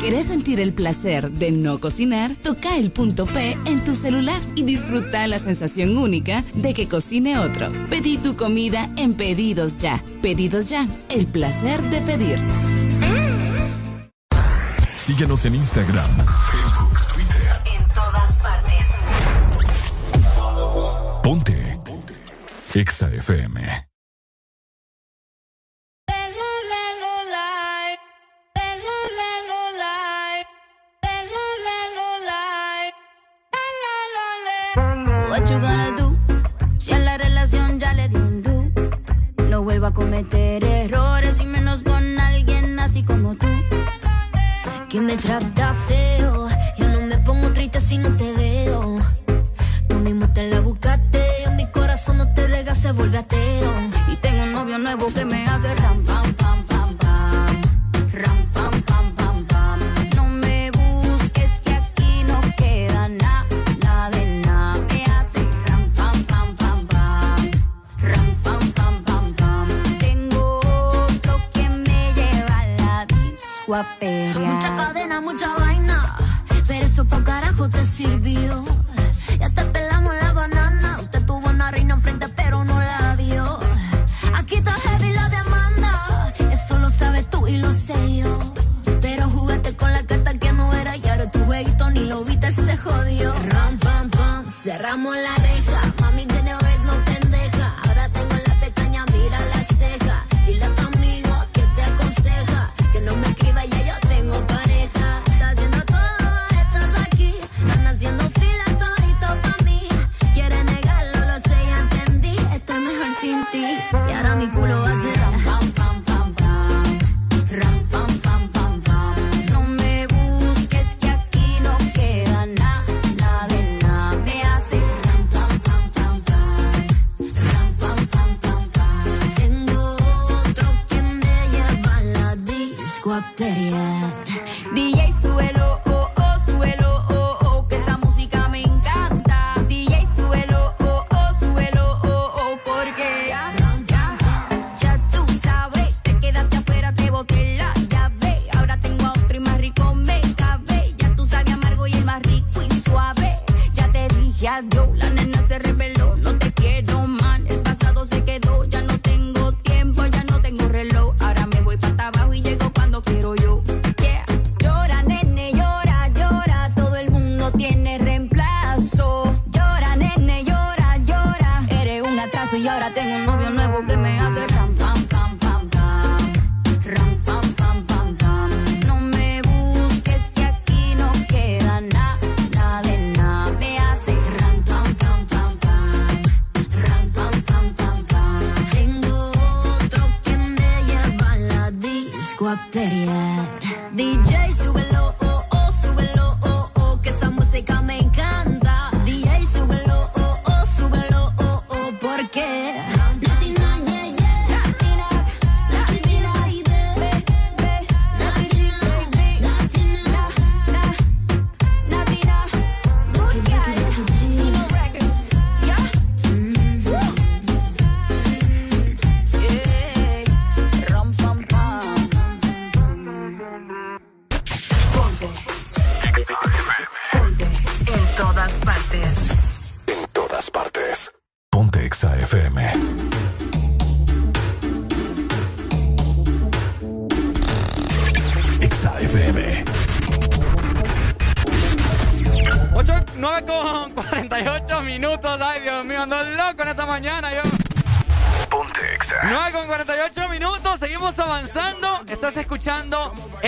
Speaker 70: ¿Querés sentir el placer de no cocinar? Toca el punto P en tu celular y disfruta la sensación única de que cocine otro. Pedí tu comida en Pedidos Ya. Pedidos Ya, el placer de pedir.
Speaker 13: Síguenos en Instagram, Facebook, Twitter.
Speaker 71: En todas partes.
Speaker 13: Ponte. Ponte. Exa FM.
Speaker 21: Cometer errores y menos con alguien así como tú. Que me trata feo. Yo no me pongo triste si no te veo. Tú mismo te la buscaste. En mi corazón no te rega, se vuelve ateo. Y tengo un novio nuevo que me hace ram, disco a perrear. Mucha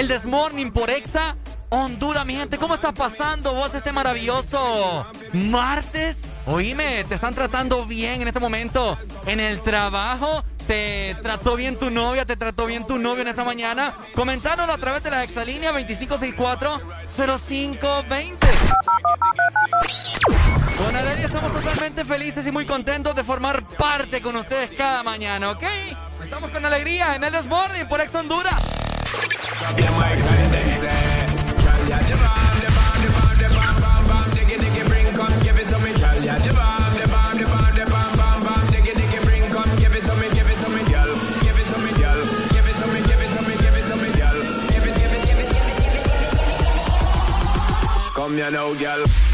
Speaker 21: el
Speaker 2: Desmorning por Exa Honduras, mi gente. ¿Cómo estás pasando vos este maravilloso martes? Oíme, te están tratando bien en este momento en el trabajo. ¿Te trató bien tu novia? ¿Te trató bien tu novio en esta mañana? Comentándolo a través de la extralínea 2564-0520. Con Adelia estamos totalmente felices y muy contentos de formar parte con ustedes cada mañana, ¿ok? Estamos con alegría en el Desmorning por Ex Honduras.
Speaker 1: Yeah, come, yeah, Come here now, girl.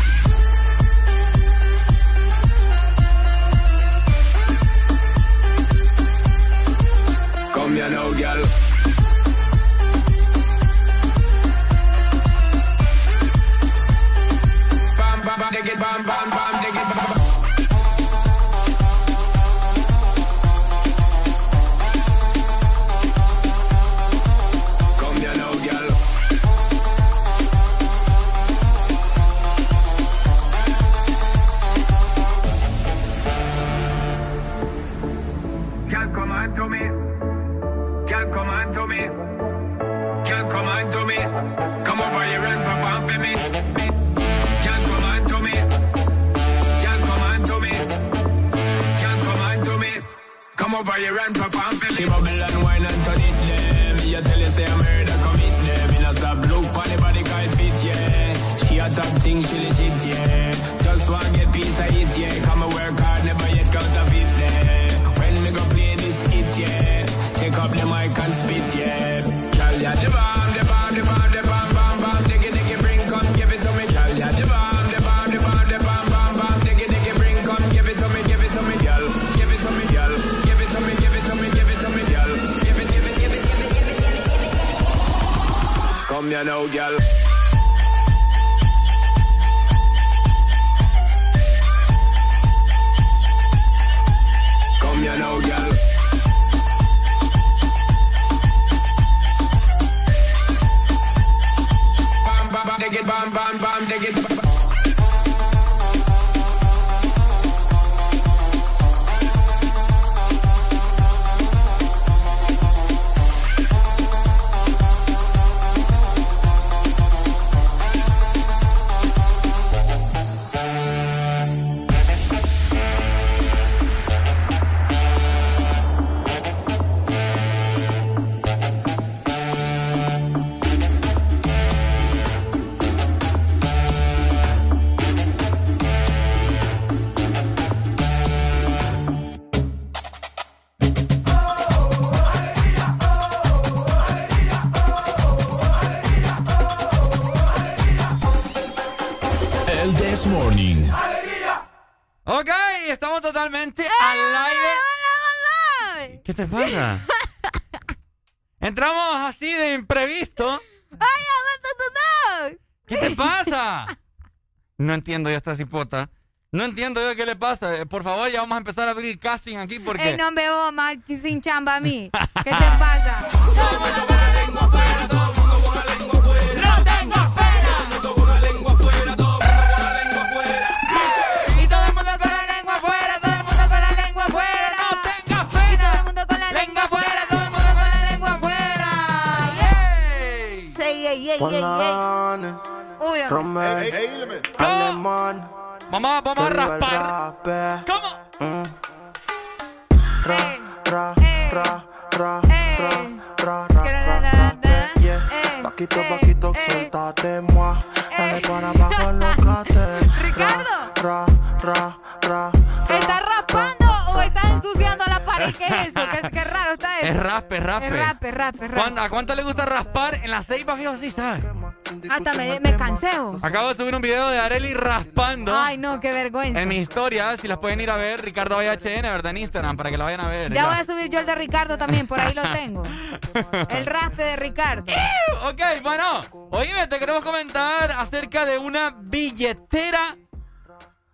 Speaker 2: Te pasa? Entramos así de imprevisto.
Speaker 3: ¡Ay, aguanta!
Speaker 2: ¿Qué te pasa? No entiendo yo esta cipota. No entiendo yo qué le pasa. Eh, Por favor, ya vamos a empezar a abrir casting aquí porque...
Speaker 3: Ey, no me veo más sin chamba a mí. ¿Qué te pasa?
Speaker 2: Vamos, vamos a raspar. ¿Cómo?
Speaker 25: Ra, ra, ra, ra, ra, Paquito, paquito, suéltate, moi. Dale para abajo, locate.
Speaker 3: Ricardo.
Speaker 25: Ra, ra, ra,
Speaker 3: ¿Estás raspando o estás ensuciando la pared? ¿Qué es eso? ¿Qué, qué raro está eso?
Speaker 2: Es raspe, raspe.
Speaker 3: Es raspe, raspe,
Speaker 2: raspe. ¿A cuánto le gusta raspar en las seis bajas así, sabes?
Speaker 3: Hasta me, me canseo.
Speaker 2: Acabo de subir un video de Areli raspando.
Speaker 3: Ay, no, qué vergüenza.
Speaker 2: En mis historias, si las pueden ir a ver, Ricardo VHN, ¿verdad? En Instagram, para que la vayan a ver.
Speaker 3: Ya voy a subir yo el de Ricardo también, por ahí lo tengo. El raspe de Ricardo.
Speaker 2: Ok, bueno, oíme, te queremos comentar acerca de una billetera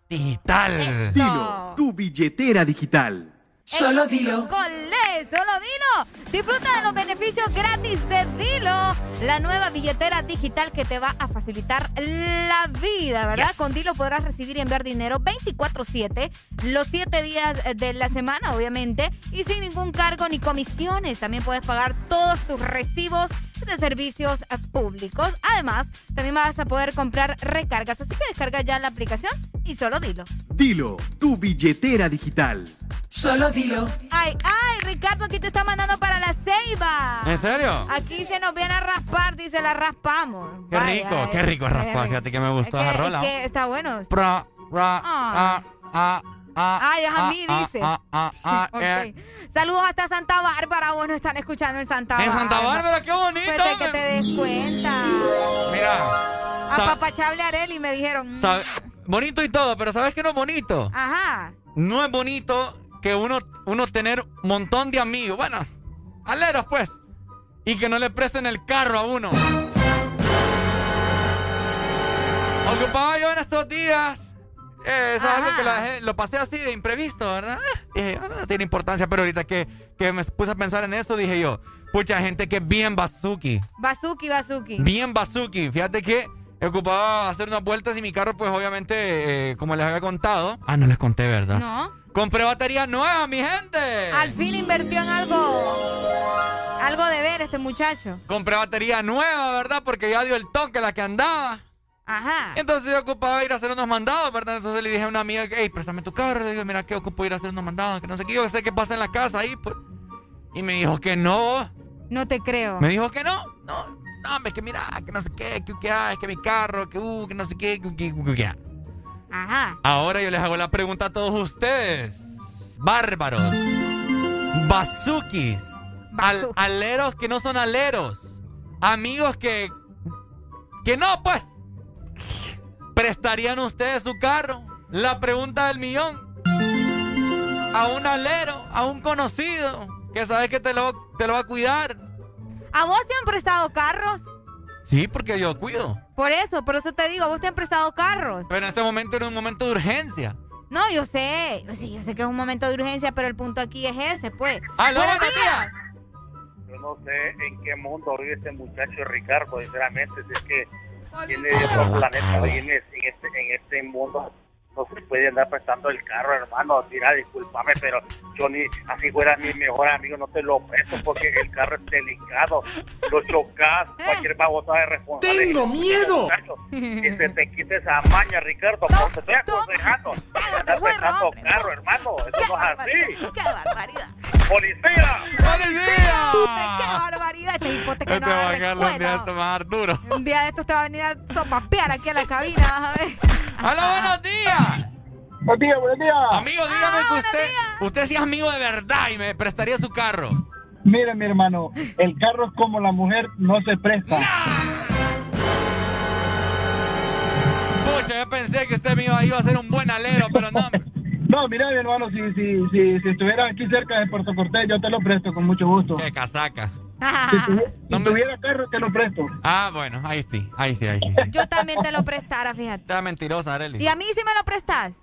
Speaker 2: digital.
Speaker 72: Dilo, tu billetera digital.
Speaker 3: Solo dilo. Colé, solo dilo. Disfruta de los beneficios gratis de Dilo, la nueva billetera digital que te va a facilitar la vida, ¿verdad?
Speaker 73: Yes.
Speaker 3: Con Dilo podrás recibir y enviar dinero 24/7, los 7 días de la semana, obviamente, y sin ningún cargo ni comisiones. También puedes pagar todos tus recibos de servicios eh, públicos. Además, también vas a poder comprar recargas, así que descarga ya la aplicación y solo Dilo.
Speaker 72: Dilo, tu billetera digital.
Speaker 3: Solo dilo. Ay, ay, Ricardo, aquí te está mandando para la ceiba.
Speaker 2: ¿En serio?
Speaker 3: Aquí se nos viene a raspar, dice, la raspamos.
Speaker 2: Qué rico, qué rico raspar. Fíjate que me gustó
Speaker 3: Es
Speaker 2: esa rola.
Speaker 3: es que está bueno.
Speaker 2: Pra, ra,
Speaker 3: ah,
Speaker 2: ah,
Speaker 3: Ay, es a
Speaker 2: ah,
Speaker 3: mí,
Speaker 2: ah,
Speaker 3: dice.
Speaker 2: ah, ah, ah,
Speaker 3: Ok.
Speaker 2: eh.
Speaker 3: Saludos hasta Santa Bárbara. Vos nos están escuchando en Santa
Speaker 2: En
Speaker 3: Bárbara.
Speaker 2: Santa Bárbara, qué bonito,
Speaker 3: Pues que te des cuenta.
Speaker 2: Mira,
Speaker 3: A
Speaker 2: sa-
Speaker 3: papachable Areli me dijeron. mm,
Speaker 2: sabe- bonito y todo, pero ¿sabes qué no es bonito?
Speaker 3: Ajá.
Speaker 2: No es bonito que uno, uno tener un montón de amigos, bueno, aleros pues, y que no le presten el carro a uno. Ocupaba yo en estos días. Eh, es algo que lo, pasé así de imprevisto, ¿verdad? Eh, Dije, "Ah, no tiene importancia, pero ahorita que, que me puse a pensar en eso, dije yo, mucha gente que bien bazuki.
Speaker 3: Bazuki, Bazuki.
Speaker 2: Bien bazuki. Fíjate que he ocupado hacer unas vueltas y mi carro, pues obviamente, eh, como les había contado. Ah, no les conté, ¿verdad?
Speaker 3: No.
Speaker 2: Compré batería nueva, mi gente.
Speaker 3: Al fin invirtió en algo. Algo de ver este muchacho.
Speaker 2: Compré batería nueva, ¿verdad? Porque ya dio el toque la que andaba.
Speaker 3: Ajá.
Speaker 2: Entonces yo ocupaba ir a hacer unos mandados, ¿verdad? Entonces le dije a una amiga, hey, préstame tu carro. Le digo, mira, que ocupo ir a hacer unos mandados, que no sé qué. Yo sé qué pasa en la casa ahí, pues. Y me dijo que no.
Speaker 3: No te creo.
Speaker 2: Me dijo que no. No, no, hombre, que mira, que no sé qué, que, que, ah, es que mi carro, que, uh, que no sé qué, que, que, que, que.
Speaker 3: Ajá.
Speaker 2: Ahora yo les hago la pregunta a todos ustedes. Bárbaros. Bazukis. Al- aleros que no son aleros. Amigos que... Que no, pues. ¿Prestarían ustedes su carro? La pregunta del millón. A un alero, a un conocido, que sabes que te lo, te lo va a cuidar.
Speaker 3: ¿A vos te han prestado carros?
Speaker 2: Sí, porque yo cuido.
Speaker 3: Por eso, por eso te digo, ¿a vos te han prestado carros?
Speaker 2: Pero en este momento era un momento de urgencia.
Speaker 3: No, yo sé, sí, yo sé que es un momento de urgencia, pero el punto aquí es ese, pues.
Speaker 2: ¡Aló,
Speaker 3: Buenos
Speaker 2: buenos
Speaker 3: días.
Speaker 74: Yo no sé en qué mundo vive este muchacho Ricardo, sinceramente, si es que viene de otro planeta, viene en este, en este mundo. No se puede andar prestando el carro, hermano. Mira, discúlpame, pero yo ni, así fuera mi mejor amigo, no te lo presto porque el carro es delicado. Lo chocas, cualquier babosada es responsable.
Speaker 4: ¡Tengo miedo!
Speaker 74: Que se te quite esa maña, Ricardo, porque te estoy aconsejando. Andar prestando carro, hermano. Eso no es así.
Speaker 3: ¡Qué barbaridad!
Speaker 74: ¡Policía!
Speaker 2: ¡Policía!
Speaker 3: ¡Qué barbaridad! Este hipote que
Speaker 2: Este
Speaker 3: no
Speaker 2: va a los días Arturo.
Speaker 3: Un día de estos te va a venir a sopapear aquí a la cabina, vas a ver.
Speaker 2: ¡Hola, buenos días!
Speaker 74: Buenos días, buenos días.
Speaker 2: Amigo, dígame que usted, usted sí es amigo de verdad y me prestaría su carro.
Speaker 75: Mire, mi hermano, el carro es como la mujer, no se presta.
Speaker 2: Pucha, yo pensé que usted me iba, iba a ser un buen alero, pero no.
Speaker 75: No, mira, mi hermano, si, si, si, si estuvieras aquí cerca de Puerto Cortés, yo te lo presto con mucho gusto.
Speaker 2: Qué casaca.
Speaker 75: Si, tuvi- si tuviera carro, te lo presto.
Speaker 2: Ah, bueno, ahí sí, ahí sí, ahí sí.
Speaker 3: Yo también te lo prestara, fíjate.
Speaker 2: Está mentirosa, Arely.
Speaker 3: ¿Y a mí sí me lo prestas?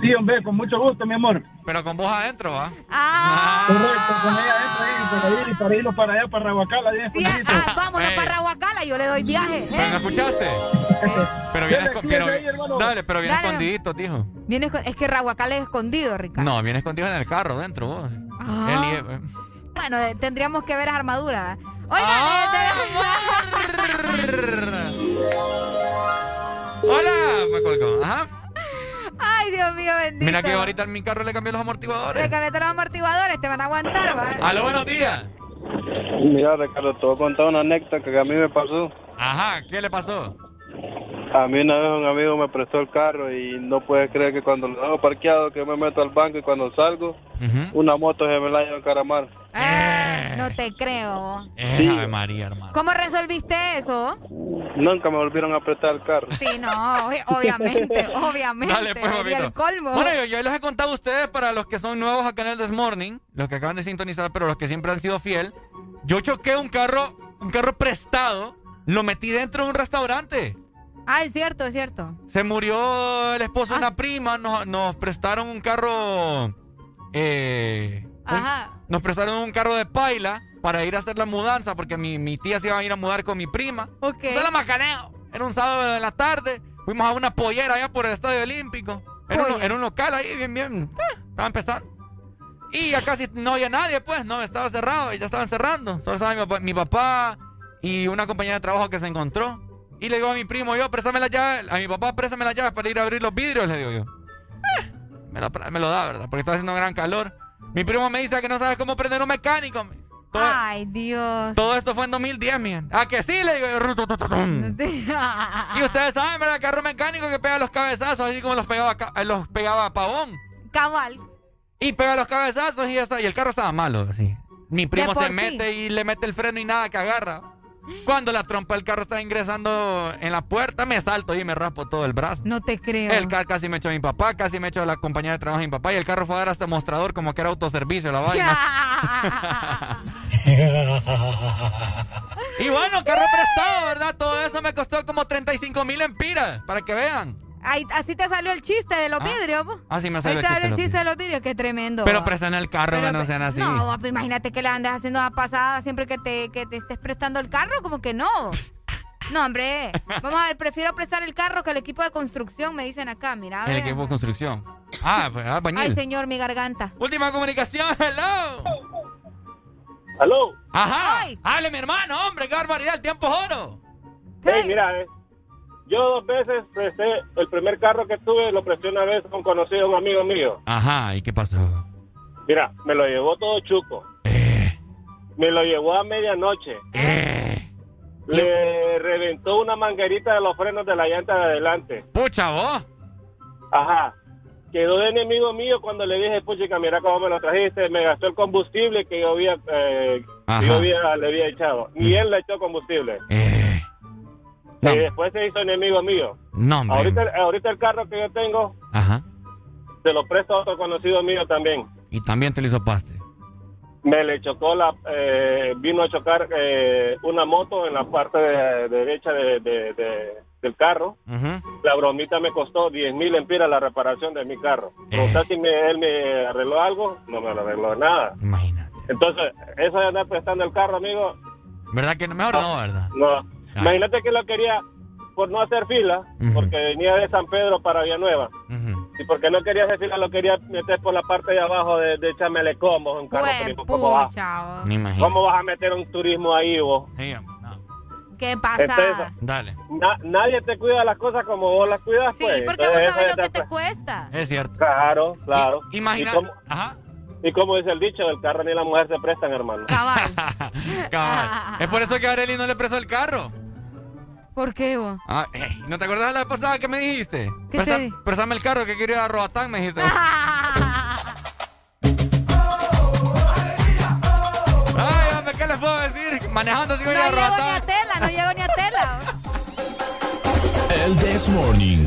Speaker 75: Sí, hombre, con mucho gusto, mi amor.
Speaker 2: Pero con vos adentro, ¿va?
Speaker 3: Ah,
Speaker 75: Correcto, con ella adentro ahí, para ir y para irnos para allá, para Rahuacala,
Speaker 3: sí,
Speaker 75: escondidito.
Speaker 3: ah, vámonos
Speaker 2: Eh.
Speaker 3: para Rahuacala, yo le doy viaje.
Speaker 2: ¿Pero no
Speaker 3: ¿eh?
Speaker 2: escuchaste? Pero viene,
Speaker 75: Dale,
Speaker 2: esco-
Speaker 75: aquí,
Speaker 2: pero-
Speaker 75: ahí,
Speaker 2: dale, pero viene escondidito, dijo.
Speaker 3: Viene esco- es que Rahuacala es escondido, Ricardo.
Speaker 2: No, viene escondido en el carro, dentro, vos.
Speaker 3: Ah.
Speaker 2: Él y- eh,
Speaker 3: Bueno, eh, tendríamos que ver esa armadura. ¿verdad? Oigan,
Speaker 2: Ah. Hola, me colgó. Ajá.
Speaker 3: Ay, Dios mío, bendito.
Speaker 2: Mira que ahorita en mi carro le cambié los amortiguadores.
Speaker 3: Le cambiaste los amortiguadores, te van a aguantar, ¿va?
Speaker 2: Aló, buenos días.
Speaker 76: Mira, Ricardo, te voy a contar una anécdota que a mí me pasó.
Speaker 2: Ajá, ¿qué le pasó?
Speaker 76: A mí una vez un amigo me prestó el carro y no puedes creer que cuando lo dejo parqueado, que me meto al banco y cuando salgo, una moto se me la lleva a caramar.
Speaker 3: Ah, no te creo.
Speaker 2: Eh, Ave María, hermano.
Speaker 3: ¿Cómo resolviste eso?
Speaker 76: Nunca me volvieron a prestar el carro.
Speaker 3: Sí, no, obvi- obviamente, obviamente.
Speaker 2: Dale, pues,
Speaker 3: Y el colmo.
Speaker 2: Bueno, yo, yo les he contado a ustedes, para los que son nuevos acá en el This Morning, los que acaban de sintonizar, pero los que siempre han sido fiel, yo choqué un carro, un carro prestado, lo metí dentro de un restaurante.
Speaker 3: Ah, es cierto, es cierto.
Speaker 2: Se murió el esposo de
Speaker 3: Ah.
Speaker 2: una prima, nos, nos prestaron un carro. Eh, un-
Speaker 3: Ajá.
Speaker 2: nos prestaron un carro de paila para ir a hacer la mudanza porque mi, mi tía se iba a ir a mudar con mi prima.
Speaker 3: Ok.
Speaker 2: Se la macaneo. Era un sábado en la tarde. Fuimos a una pollera allá por el Estadio Olímpico. Era, un,
Speaker 3: Pollera.
Speaker 2: era un local ahí, bien, bien. eh, estaba empezando. Y ya casi no había nadie, pues, no, estaba cerrado, ya estaban cerrando. Solo estaba mi papá, mi papá y una compañera de trabajo que se encontró. Y le digo a mi primo, yo, préstame las llaves, a mi papá, préstame las llaves para ir a abrir los vidrios, le digo yo. Eh, me, lo, me lo da, ¿verdad? Porque está haciendo gran calor. Mi primo me dice que no sabe cómo prender un mecánico. Todo,
Speaker 3: Ay, Dios.
Speaker 2: todo esto fue en 2010, miren. Ah, que sí, le digo yo. Y ustedes saben, ¿verdad? El carro mecánico que pega los cabezazos, así como los pegaba, eh, los pegaba Pavón.
Speaker 3: Cabal.
Speaker 2: Y pega los cabezazos y ya está. Y el carro estaba malo, así. Mi primo se
Speaker 3: sí.
Speaker 2: mete y le mete el freno y nada que agarra. Cuando la trompa del carro está ingresando en la puerta, me salto y me raspo todo el brazo.
Speaker 3: No te creo.
Speaker 2: El carro casi me echó a mi papá, casi me echó a la compañía de trabajo de mi papá. Y el carro fue a dar hasta mostrador como que era autoservicio la vaina. y bueno, carro prestado, ¿verdad? Todo eso me costó como 35 mil empiras, para que vean.
Speaker 3: Ay, así te salió el chiste de los vidrios. po.
Speaker 2: Así me
Speaker 3: Ahí
Speaker 2: salió
Speaker 3: te
Speaker 2: el
Speaker 3: salió el
Speaker 2: chiste de los
Speaker 3: chiste de los vidrios. Qué tremendo.
Speaker 2: Pero prestan el carro,
Speaker 3: Pero
Speaker 2: que no sean así.
Speaker 3: No, pues imagínate que le andes haciendo a pasada siempre que te, que te estés prestando el carro, como que no. No, hombre. Vamos a ver, prefiero prestar el carro que el equipo de construcción, me dicen acá, mira. a
Speaker 2: el equipo de construcción. Ah, pues, ah, bañil.
Speaker 3: Ay, señor, mi garganta.
Speaker 2: Última comunicación, hello.
Speaker 77: ¿Aló?
Speaker 2: Ajá. Hable, mi hermano, hombre, qué barbaridad, el tiempo es oro.
Speaker 77: Hey, mira, eh, yo dos veces presté, el primer carro que tuve lo presté una vez con conocido un amigo mío.
Speaker 2: Ajá, ¿y qué pasó?
Speaker 77: Mira, me lo llevó todo chuco.
Speaker 2: Eh.
Speaker 77: Me lo llevó a medianoche. Le reventó una manguerita de los frenos de la llanta de adelante.
Speaker 2: Pucha, vos.
Speaker 77: Ajá. Quedó de enemigo mío cuando le dije, puchica, mira cómo me lo trajiste. Me gastó el combustible que yo había, eh, yo había- le había echado. Y él le echó combustible.
Speaker 2: Eh.
Speaker 77: Y después se hizo enemigo mío.
Speaker 2: No, hombre.
Speaker 77: Ahorita, ahorita el carro que yo tengo,
Speaker 2: Ajá.
Speaker 77: se lo presto a otro conocido mío también.
Speaker 2: Y también te lo hizo paste.
Speaker 77: Me le chocó la, eh, vino a chocar eh, una moto en la parte de- derecha de- de- de- del carro. La bromita me costó 10 mil empiras la reparación de mi carro. Preguntar si me- él me arregló algo, no me lo arregló nada.
Speaker 2: Imagínate.
Speaker 77: Entonces, eso de andar prestando el carro, amigo,
Speaker 2: ¿Verdad que no? Mejor no, ¿verdad?
Speaker 77: no. Imagínate que lo quería por no hacer fila, porque venía de San Pedro para Villanueva. Y porque no quería hacer fila, lo quería meter por la parte de abajo de, de Chamelecombo, un carro turismo. ¿Cómo, vas-. ¿Cómo vas a meter un turismo ahí vos?
Speaker 3: ¿Qué pasa?
Speaker 77: Entonces,
Speaker 2: Dale.
Speaker 77: na- nadie te cuida las cosas como vos las cuidas,
Speaker 3: Sí,
Speaker 77: pues.
Speaker 3: porque vos
Speaker 77: Entonces, eso
Speaker 3: lo
Speaker 77: es
Speaker 3: que te cuesta.
Speaker 2: Es cierto.
Speaker 77: Claro, claro.
Speaker 2: Imagina- Ajá.
Speaker 77: Y como dice el dicho, el carro ni la mujer se prestan, hermano.
Speaker 3: Cabal.
Speaker 2: Cabal. Es por eso que a Arely no le prestó el carro.
Speaker 3: ¿Por qué vos?
Speaker 2: Ah, eh, ¿No te acuerdas de la vez pasada que me dijiste?
Speaker 3: ¿Qué
Speaker 2: Presta-
Speaker 3: te di?
Speaker 2: Préstame el carro que quiero ir a Roatán, me dijiste. Ay, hombre, ¿qué les puedo decir? Manejando así voy a ir
Speaker 3: No llego ni a
Speaker 2: Roatán.
Speaker 3: tela, no llego ni a tela.
Speaker 13: El This Morning.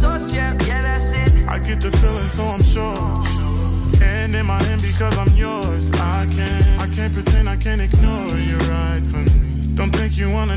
Speaker 73: source, yeah. Yeah, that's it.
Speaker 23: I get the feeling, so I'm sure. And in my hand because I'm yours. I can't, I can't pretend, I can't ignore you right from me. Don't think you wanna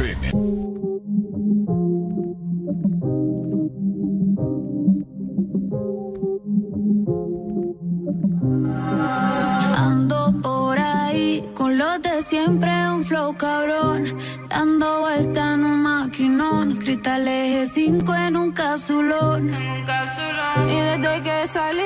Speaker 13: FM.
Speaker 75: Ando por ahí con los de siempre, un flow cabrón. Dando vuelta en un maquinón. Cristal eje 5 en un capsulón. Y desde que salí,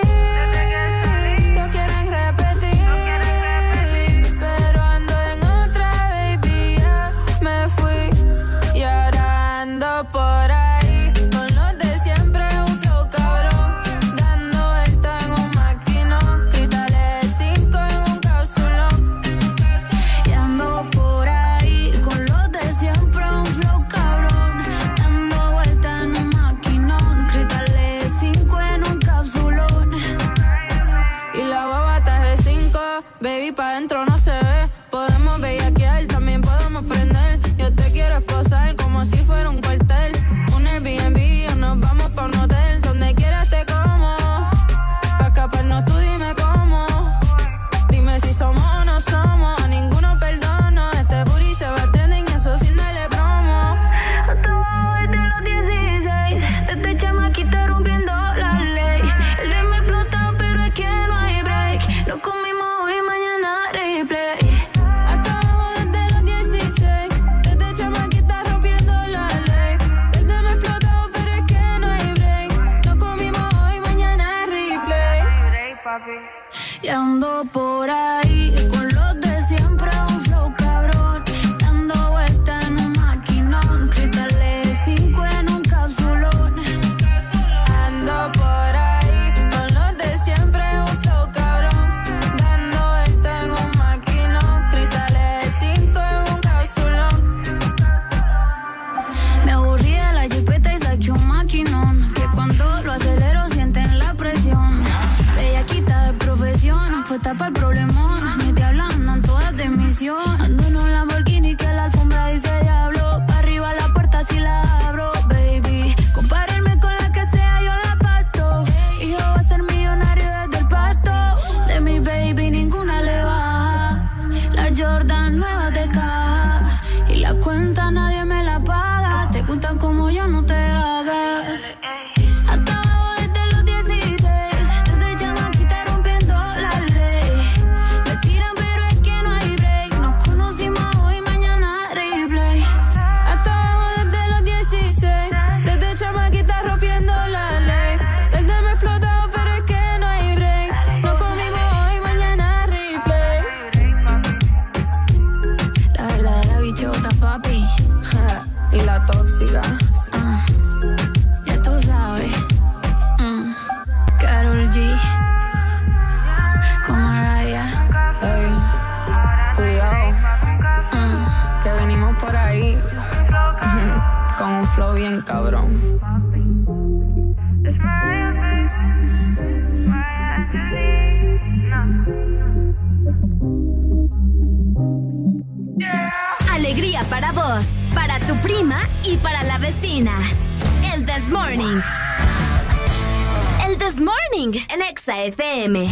Speaker 7: FM.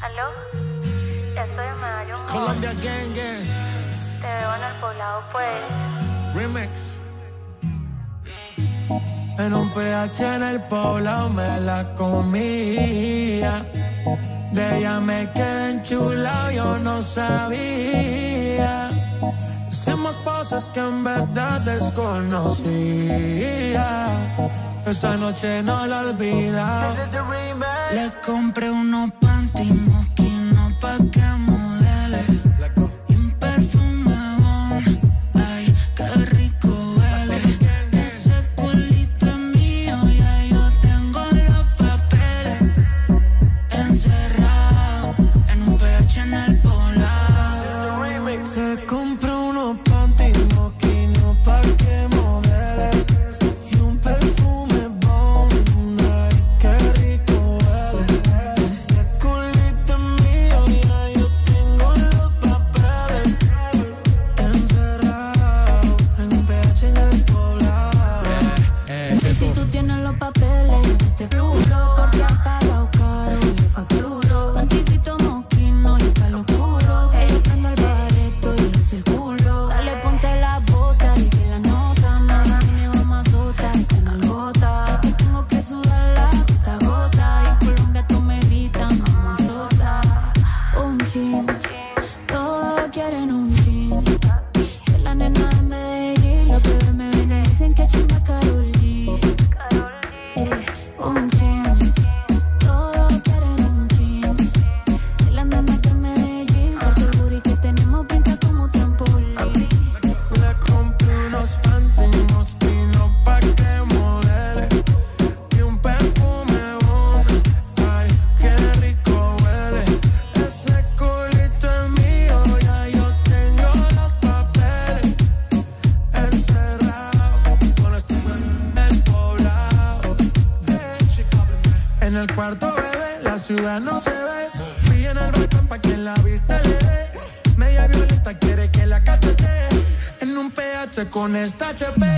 Speaker 78: ¿Aló? Ya estoy en
Speaker 54: Colombia Gang
Speaker 78: Te veo en el poblado, pues.
Speaker 54: Remix. En un PH en el poblado me la comía. De ella me quedé enchulado, yo no sabía. Hicimos cosas que en verdad desconocía esa noche no la olvida.
Speaker 79: Le compré unos panty moquinos pa' que
Speaker 58: ¡Está chapé!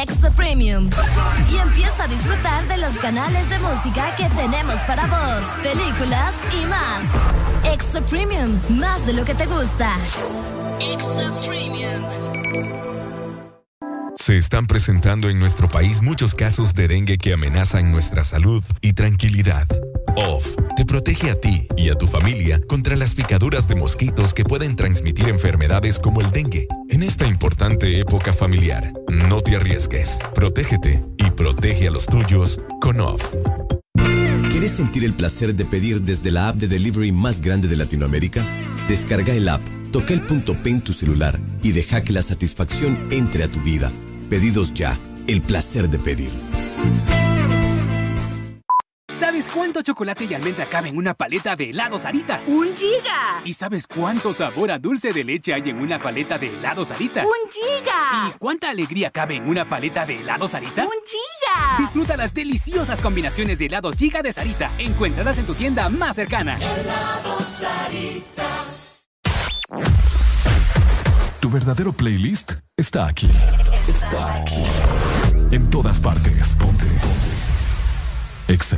Speaker 7: Extra Premium. Y empieza a disfrutar de los canales de música que tenemos para vos, películas y más. Extra Premium, más de lo que te gusta. Extra Premium.
Speaker 80: Se están presentando en nuestro país muchos casos de dengue que amenazan nuestra salud y tranquilidad. OFF te protege a ti y a tu familia contra las picaduras de mosquitos que pueden transmitir enfermedades como el dengue. En esta importante época familiar, no te arriesgues, protégete y protege a los tuyos con OFF.
Speaker 81: ¿Quieres sentir el placer de pedir desde la app de delivery más grande de Latinoamérica? Descarga el app, toca el punto P en tu celular y deja que la satisfacción entre a tu vida. Pedidos ya, el placer de pedir.
Speaker 75: ¿Sabes cuánto chocolate y almendra cabe en una paleta de helado Sarita?
Speaker 82: ¡Un giga!
Speaker 75: ¿Y sabes cuánto sabor a dulce de leche hay en una paleta de helado Sarita?
Speaker 82: ¡Un giga!
Speaker 75: ¿Y cuánta alegría cabe en una paleta de helado Sarita?
Speaker 82: ¡Un giga!
Speaker 75: Disfruta las deliciosas combinaciones de helados Giga de Sarita. Encuéntralas en tu tienda más cercana.
Speaker 13: Helado Sarita.
Speaker 58: Tu verdadero playlist está aquí. Está aquí. En todas partes. Ponte. Ponte. Exa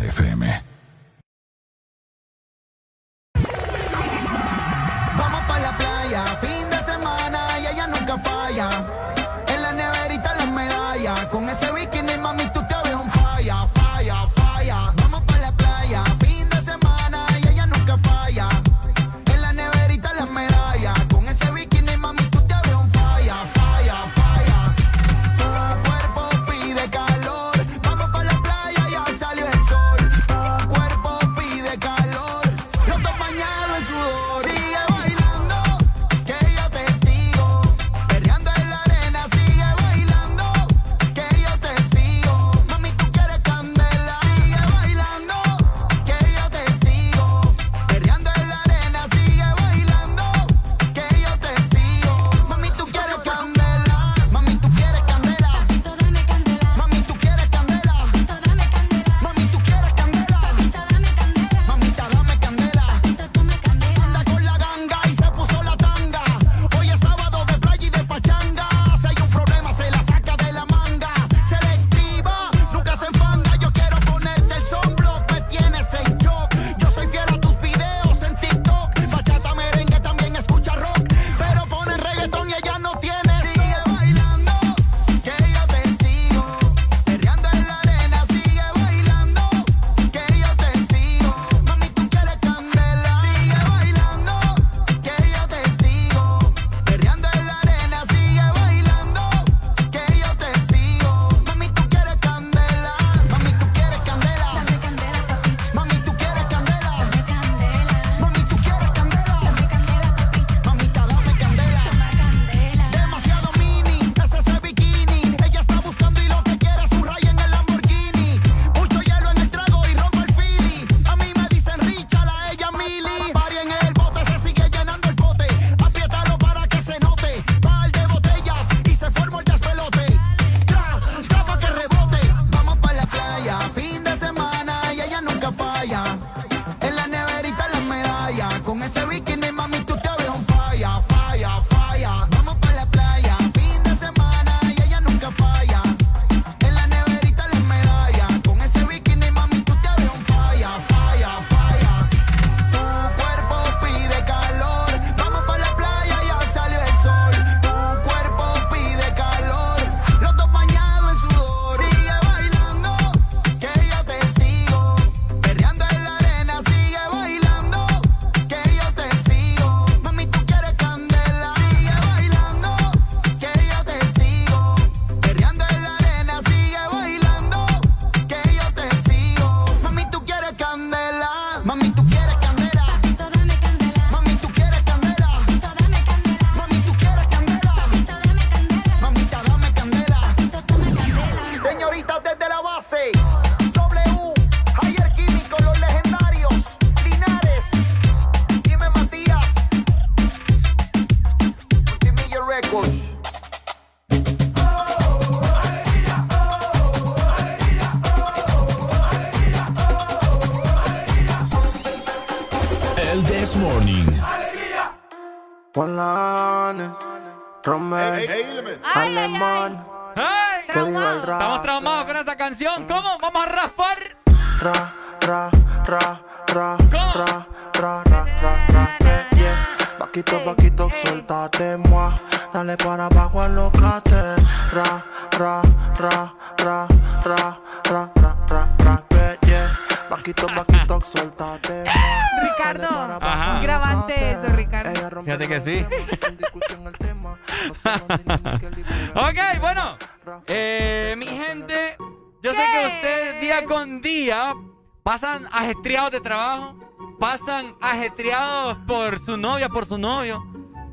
Speaker 13: de
Speaker 2: trabajo, pasan ajetreados por su novia, por su novio.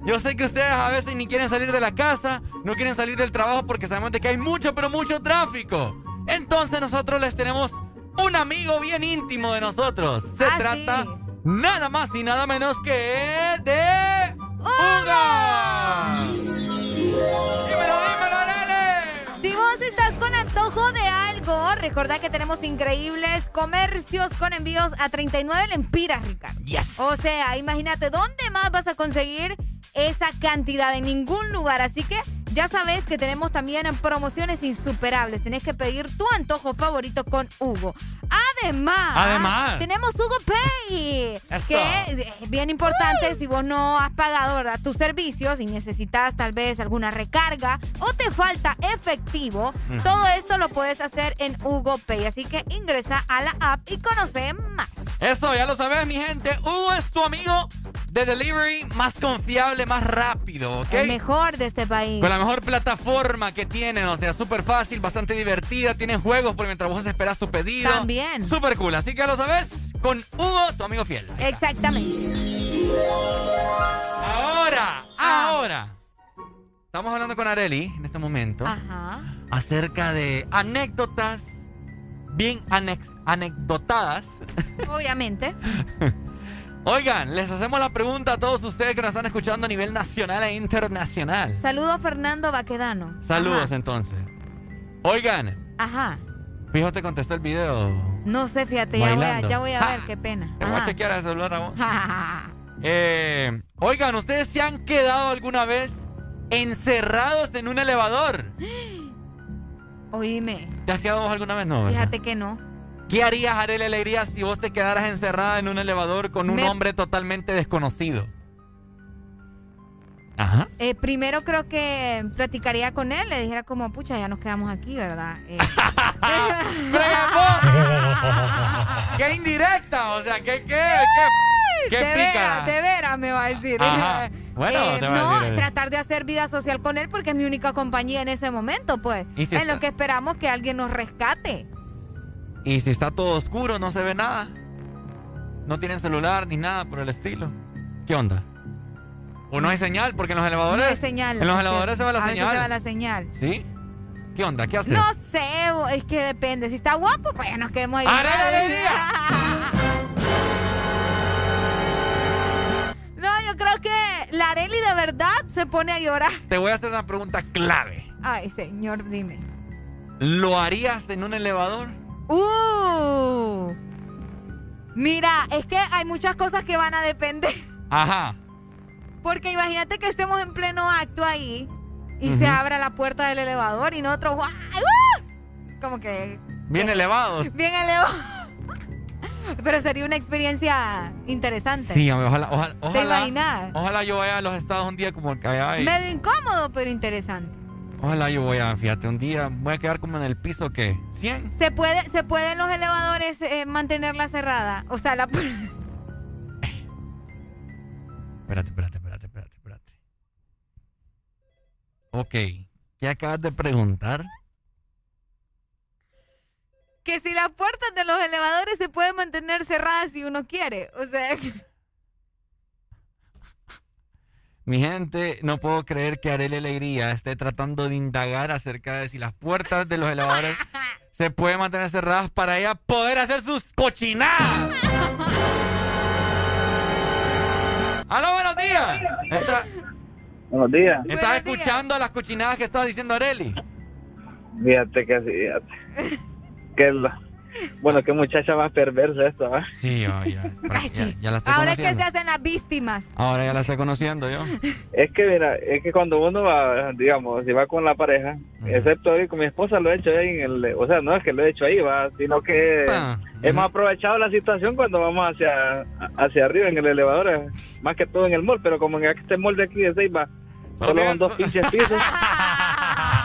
Speaker 2: Yo sé que ustedes a veces ni quieren salir de la casa, no quieren salir del trabajo porque sabemos de que hay mucho, pero mucho tráfico. Entonces nosotros les tenemos un amigo bien íntimo de nosotros. Se
Speaker 3: Ah,
Speaker 2: trata nada más y nada menos que de Uga.
Speaker 3: Recordá que tenemos increíbles comercios con envíos a 39 lempiras, Ricardo.
Speaker 2: Yes.
Speaker 3: O sea, imagínate, ¿dónde más vas a conseguir esa cantidad? En ningún lugar. Así que ya sabes que tenemos también promociones insuperables. Tenés que pedir tu antojo favorito con Hugo. Además,
Speaker 2: Además.
Speaker 3: tenemos Hugo Pay,
Speaker 2: Eso.
Speaker 3: que es bien importante si vos no has pagado ¿verdad? tus servicios y necesitas tal vez alguna recarga o te falta efectivo, todo esto lo puedes hacer en Hugo Pay. Así que ingresa a la app y conoce más.
Speaker 2: Eso, ya lo sabes, mi gente. Hugo es tu amigo de delivery más confiable, más rápido, ¿ok?
Speaker 3: El mejor de este país.
Speaker 2: Con la mejor plataforma que tienen, o sea, súper fácil, bastante divertida. Tienen juegos por mientras vos esperas tu pedido.
Speaker 3: También.
Speaker 2: Súper cool, así que ya lo sabes, con Hugo, tu amigo fiel.
Speaker 3: Exactamente.
Speaker 2: Ahora,
Speaker 3: Ah.
Speaker 2: ahora. Estamos hablando con Areli en este momento
Speaker 3: Ajá.
Speaker 2: acerca de anécdotas bien anex- anecdotadas.
Speaker 3: Obviamente.
Speaker 2: Oigan, les hacemos la pregunta a todos ustedes que nos están escuchando a nivel nacional e internacional.
Speaker 3: Saludo Fernando Baquedano.
Speaker 2: Saludos entonces. Oigan,
Speaker 3: Ajá.
Speaker 2: Fijo te contestó el video.
Speaker 3: No sé, fíjate, ya voy, a,
Speaker 2: Bailando.
Speaker 3: ya voy a
Speaker 2: Ja.
Speaker 3: ver, qué pena.
Speaker 2: Te voy a chequear el celular a vos. Eh, oigan, ¿ustedes se han quedado alguna vez encerrados en un elevador?
Speaker 3: Oíme,
Speaker 2: ¿Te has quedado vos alguna vez? No, ¿verdad?
Speaker 3: fíjate que no.
Speaker 2: ¿Qué harías, Arely Alegría, si vos te quedaras encerrada en un elevador con un
Speaker 3: Me-
Speaker 2: hombre totalmente desconocido? Ajá.
Speaker 3: Eh, primero creo que platicaría con él, le dijera como, pucha, ya nos quedamos aquí, ¿verdad? Eh,
Speaker 2: ¡Qué indirecta! O sea, ¿qué, qué, qué, qué
Speaker 3: de
Speaker 2: pícara?
Speaker 3: de veras me va a decir.
Speaker 2: Ajá. Bueno,
Speaker 3: Eh,
Speaker 2: te va a
Speaker 3: no,
Speaker 2: decir.
Speaker 3: tratar de hacer vida social con él porque es mi única compañía en ese momento, pues.
Speaker 2: ¿Y si
Speaker 3: en
Speaker 2: está-
Speaker 3: lo que esperamos que alguien nos rescate.
Speaker 2: Y si está todo oscuro, no se ve nada. No tienen celular ni nada por el estilo. ¿Qué onda? ¿O no hay señal? Porque en los elevadores.
Speaker 3: No hay señal.
Speaker 2: En los elevadores se va la
Speaker 3: a veces
Speaker 2: señal.
Speaker 3: se va la señal.
Speaker 2: ¿Sí? ¿Qué onda? ¿Qué haces?
Speaker 3: No sé, es que depende. Si está guapo, pues ya nos quedemos ahí. No, yo creo que la Areli de verdad se pone a llorar.
Speaker 2: Te voy a hacer una pregunta clave.
Speaker 3: Ay, señor, dime.
Speaker 2: ¿Lo harías en un elevador?
Speaker 3: Uh. Mira, es que hay muchas cosas que van a depender.
Speaker 2: Ajá.
Speaker 3: Porque imagínate que estemos en pleno acto ahí y se abra la puerta del elevador y nosotros, ¡guau! ¡Uh! Como que.
Speaker 2: Bien elevados.
Speaker 3: Bien elevados. Pero sería una experiencia interesante.
Speaker 2: Sí, ojalá, ojalá,
Speaker 3: ¿Te
Speaker 2: ojalá, ojalá yo vaya a los estados un día como que allá. y-
Speaker 3: Medio incómodo, pero interesante.
Speaker 2: Ojalá yo voy a, fíjate, un día voy a quedar como en el piso que 100.
Speaker 3: ¿Se puede, se pueden los elevadores eh, mantenerla cerrada? O sea, la.
Speaker 2: Espérate, espérate, espérate. Ok, ¿qué acabas de preguntar?
Speaker 3: que si las puertas de los elevadores se pueden mantener cerradas si uno quiere. O sea.
Speaker 2: Mi gente, no puedo creer que Arely Alegría esté tratando de indagar acerca de si las puertas de los elevadores se pueden mantener cerradas para ella poder hacer sus cochinadas. ¡Aló, buenos días! Está-
Speaker 76: Buenos días.
Speaker 2: ¿Estás escuchando las cochinadas que estaba diciendo Arely?
Speaker 76: Fíjate que sí, fíjate. Que la- Bueno, qué muchacha más perversa esta, ¿va?
Speaker 2: Sí, yo ya, ya, ya la estoy
Speaker 3: Ahora es que se hacen las víctimas.
Speaker 2: Ahora ya la estoy conociendo yo.
Speaker 76: Es que mira, es que cuando uno va, digamos, si va con la pareja, excepto hoy con mi esposa lo he hecho ahí en el, o sea, no es que lo he hecho ahí, va, sino que
Speaker 2: Ah,
Speaker 76: hemos aprovechado la situación cuando vamos hacia hacia arriba en el elevador, eh, más que todo en el mall, pero como en este mall de aquí de Ceiba, solo son dos pinches pisos.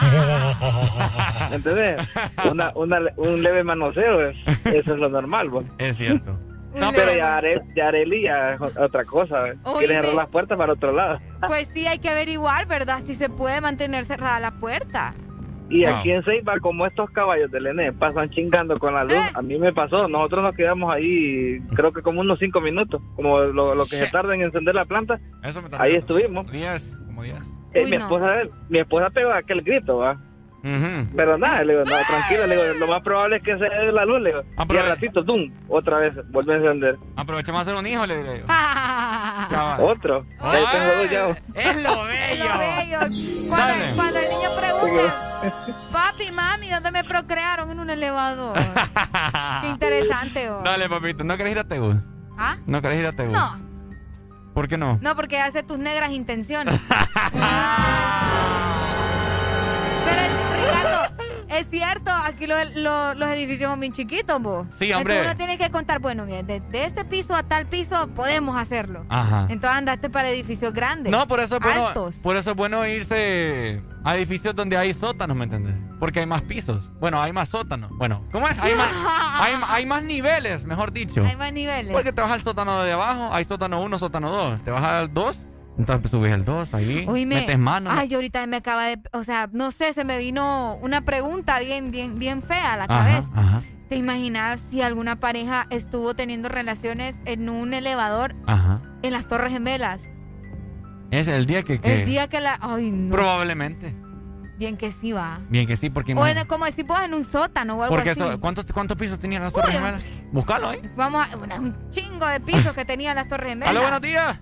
Speaker 76: ¿Entendés? Una, una, un leve manoseo, es- eso es lo normal, pues.
Speaker 2: Es cierto.
Speaker 76: No, pero ya, Are, ya ya es otra cosa. ¿eh? Quieren cerrar las puertas para otro lado.
Speaker 3: Pues sí, hay que averiguar, ¿verdad? Si se puede mantener cerrada la puerta.
Speaker 76: Y
Speaker 3: Wow.
Speaker 76: aquí en Ceiba, como estos caballos del ENE pasan chingando con la luz,
Speaker 3: Eh.
Speaker 76: a mí me pasó. Nosotros nos quedamos ahí, creo que como unos cinco minutos, como lo, lo que se tarda en encender la planta.
Speaker 2: Eso me
Speaker 76: Ahí estuvimos.
Speaker 2: 10, como 10.
Speaker 76: Eh, mi,
Speaker 3: no.
Speaker 76: esposa, mi esposa pegó aquel grito, ¿va? Pero nada, le digo, no, tranquila, le digo, lo más probable es que se dé la luz, le digo. Y al ratito, ¡tum! Otra vez, vuelve a encender.
Speaker 2: Aprovechemos a hacer un hijo, le diré yo.
Speaker 76: Otro. Ahí tengo dos ya.
Speaker 2: Es lo bello.
Speaker 3: Lo bello. Cuando, cuando el niño pregunta, papi, mami, ¿dónde me procrearon? En un elevador. Qué interesante, oh.
Speaker 2: Dale, papito. ¿No querés ir a Tegu?
Speaker 3: ¿Ah?
Speaker 2: ¿No querés ir a Tegu?
Speaker 3: No,
Speaker 2: ¿Por qué no?
Speaker 3: no, porque hace tus negras intenciones. Ah. Es cierto, aquí lo- lo- los edificios son bien chiquitos, vos.
Speaker 2: Sí, hombre.
Speaker 3: Entonces uno tiene que contar, bueno, mira, de, de este piso a tal piso podemos hacerlo.
Speaker 2: Ajá.
Speaker 3: Entonces andaste para edificios grandes.
Speaker 2: No, por eso es bueno,
Speaker 3: Altos.
Speaker 2: por eso es bueno irse a edificios donde hay sótanos, ¿me entiendes? Porque hay más pisos. Bueno, hay más sótanos. Bueno, ¿cómo es? Hay más, hay, hay más niveles, mejor dicho.
Speaker 3: Hay más niveles.
Speaker 2: Porque te vas al sótano de abajo, hay sótano 1, sótano 2. Te vas al 2, entonces subes el 2 ahí, metes mano.
Speaker 3: Ay, ahorita me acaba de, o sea, no sé, se me vino una pregunta bien, bien, bien fea a la
Speaker 2: Ajá,
Speaker 3: cabeza.
Speaker 2: ajá,
Speaker 3: ¿Te imaginas si alguna pareja estuvo teniendo relaciones en un elevador
Speaker 2: ajá.
Speaker 3: en las Torres Gemelas?
Speaker 2: Es el día que... que-
Speaker 3: El día que la, ay, no.
Speaker 2: Probablemente.
Speaker 3: Bien que sí va.
Speaker 2: Bien que sí, porque...
Speaker 3: O
Speaker 2: imagínate-
Speaker 3: en, como decimos en un sótano o algo
Speaker 2: porque
Speaker 3: así.
Speaker 2: eso- ¿cuántos, ¿Cuántos pisos tenían las Torres Gemelas? Búscalo ahí.
Speaker 3: Vamos a un chingo de pisos que tenían las Torres Gemelas.
Speaker 2: Aló, buenos días.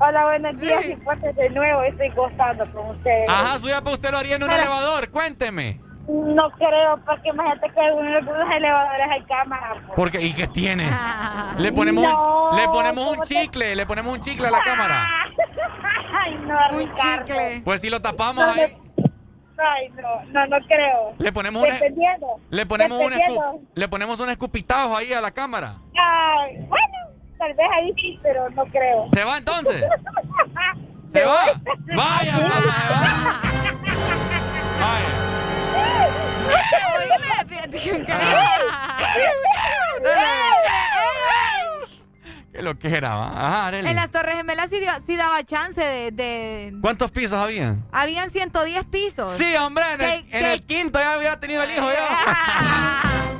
Speaker 83: Hola, buenos días. Y pues de nuevo estoy gozando con ustedes.
Speaker 2: Ajá, suya, pues usted lo haría en un
Speaker 83: Pero-
Speaker 2: elevador. Cuénteme.
Speaker 83: No creo, porque imagínate que en uno de los elevadores hay cámaras. pues.
Speaker 2: Porque, ¿y qué tiene? Le ponemos,
Speaker 83: No,
Speaker 2: un, le ponemos un
Speaker 83: ¿cómo te-
Speaker 2: chicle, le ponemos un chicle a la cámara.
Speaker 83: Ay, no,
Speaker 3: Un
Speaker 83: Ricardo.
Speaker 3: chicle.
Speaker 2: Pues si lo tapamos
Speaker 83: No,
Speaker 2: ahí,
Speaker 83: Ay, no, no, no creo.
Speaker 2: le ponemos una, le ponemos un escu- le ponemos un escupitajo ahí a la cámara.
Speaker 83: Ay, bueno, tal vez ahí sí, pero no creo.
Speaker 2: ¿Se va entonces? ¿Se va? Vaya, vaya. Vaya. Qué lo que era, ¿va? Ajá, Arely.
Speaker 3: En las Torres Gemelas sí, sí daba chance de, de-
Speaker 2: ¿Cuántos pisos habían?
Speaker 3: Habían 110 pisos.
Speaker 2: Sí, hombre, en el,
Speaker 3: ¿Qué-
Speaker 2: en el quinto ya hubiera tenido el hijo ya.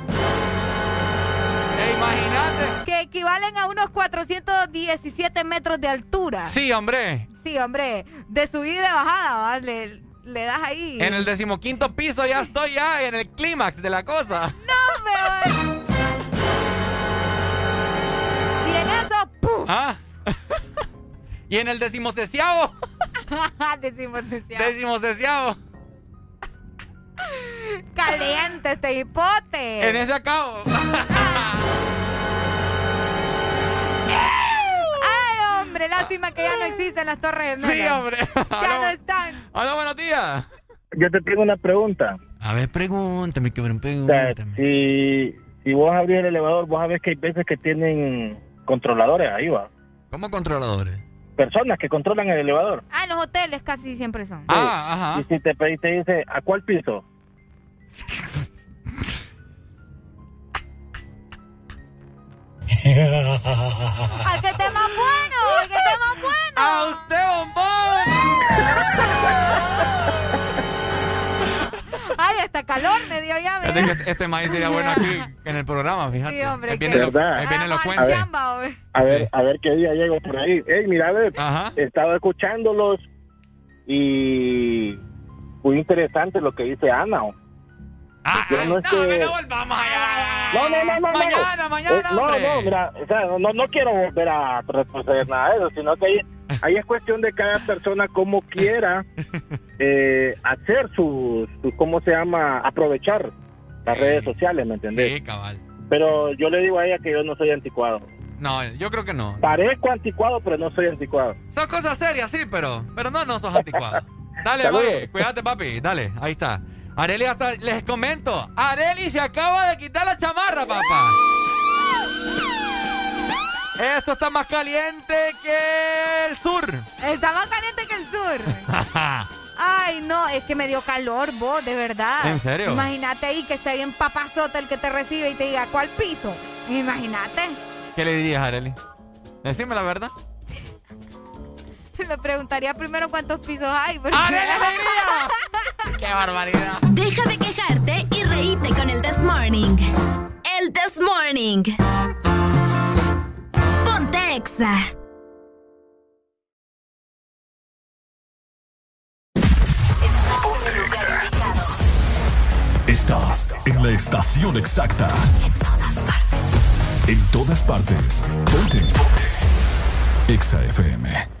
Speaker 2: Imagínate.
Speaker 3: Que equivalen a unos 417 metros de altura.
Speaker 2: Sí, hombre.
Speaker 3: Sí, hombre. De subida y de bajada, ¿va? Le, das ahí.
Speaker 2: En el decimoquinto piso ya estoy ya en el clímax de la cosa.
Speaker 3: ¡No me voy! Y en eso, ¡puf!
Speaker 2: ¿Ah? y en el decimoseciavo.
Speaker 3: Decimos deseado. Caliente este hipote.
Speaker 2: En ese acabo.
Speaker 3: ¡Ay, hombre! lástima que ya no existen las torres gemelas.
Speaker 2: Sí, hombre.
Speaker 3: Ya no están.
Speaker 2: Hola, buenos días.
Speaker 84: Yo te tengo una pregunta.
Speaker 2: A ver, pregúntame, que
Speaker 84: O sea,
Speaker 2: pregúntame.
Speaker 84: si, si vos abrís el elevador, vos sabés que hay veces que tienen controladores ahí, va.
Speaker 2: ¿Cómo controladores?
Speaker 84: Personas que controlan el elevador.
Speaker 3: Ah, en los hoteles casi siempre son.
Speaker 2: Ah,
Speaker 84: Y si te pedís, te dice, ¿a cuál piso?
Speaker 3: ¡Al que esté más bueno! ¡Al que esté más bueno!
Speaker 2: ¡A usted, bombón!
Speaker 3: ¡Ay, hasta calor me dio ya!
Speaker 2: Que este maíz sería bueno aquí en el programa, fíjate.
Speaker 3: Sí, hombre,
Speaker 2: Ahí
Speaker 3: que-
Speaker 2: viene, lo,
Speaker 84: ¿Verdad?
Speaker 2: ahí viene lo
Speaker 3: Hagamos
Speaker 2: cuento.
Speaker 3: chamba, hombre.
Speaker 84: A ver, a ver qué día llego por ahí. Ey, mira, a ver, estaba escuchándolos y muy interesante lo que dice Ana. ¿O? Yo no, es que-
Speaker 2: volvamos allá.
Speaker 84: no, no, no, no, no.
Speaker 2: Mañana, mañana,
Speaker 84: Eh, no,
Speaker 2: hombre.
Speaker 84: no, mira, o sea, no, no quiero volver a retroceder nada de eso, sino que ahí, ahí es cuestión de cada persona cómo quiera eh, hacer sus, sus, ¿cómo se llama? Aprovechar las redes sociales, ¿me entendés?
Speaker 2: Sí, cabal.
Speaker 84: Pero yo le digo a ella que yo no soy anticuado.
Speaker 2: No, yo creo que no.
Speaker 84: Parezco anticuado, pero no soy anticuado.
Speaker 2: Son cosas serias, sí, pero, pero no, no sos anticuado. Dale, papi, cuídate, papi. Dale, ahí está. Areli hasta, les comento, Areli se acaba de quitar la chamarra, papá. Esto está más caliente que el sur.
Speaker 3: Está más caliente que el sur. Ay, no, es que me dio calor, vos, de verdad.
Speaker 2: ¿En serio?
Speaker 3: Imagínate ahí que esté bien papazota el que te recibe y te diga, ¿cuál piso? Imagínate.
Speaker 2: ¿Qué le dirías, Areli? Decime la verdad.
Speaker 3: Le preguntaría primero cuántos pisos hay. porque-
Speaker 2: ¡Qué barbaridad!
Speaker 7: Deja de quejarte y reíte con el This Morning. El This Morning. Ponte Exa.
Speaker 13: Estás en la estación exacta. En todas partes. Ponte. Exa FM.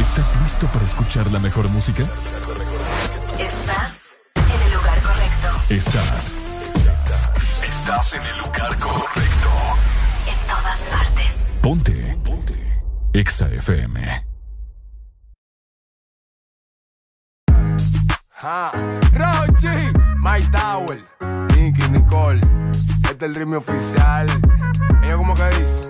Speaker 13: ¿Estás listo para escuchar la mejor música?
Speaker 21: Estás en el lugar correcto.
Speaker 13: Estás. Estás en el lugar correcto.
Speaker 21: En todas partes.
Speaker 13: Ponte. Ponte. Exa FM.
Speaker 85: Ah, Rochi, My Tower, Nicky, Nicole, este es el ritmo oficial. Ella como que dice.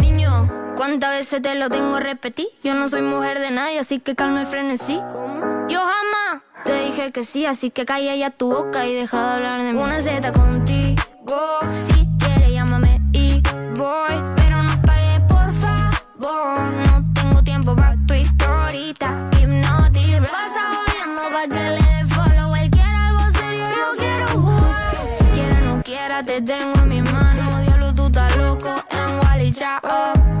Speaker 86: ¿Cuántas veces te lo tengo a repetir? Yo no soy mujer de nadie, así que calma el frenesí. Yo jamás te dije que sí, así que calla ya tu boca y deja de hablar de mí. Una Z contigo, si quieres llámame y voy. Pero no pagues, por favor. No tengo tiempo para tu historita. Hipnotic, pasa jodiendo pa' que le dé follow. Él quiere algo serio, yo quiero. Quiera no quiera, te tengo en mi mano. Diablo, tú estás loco en Wally, chao.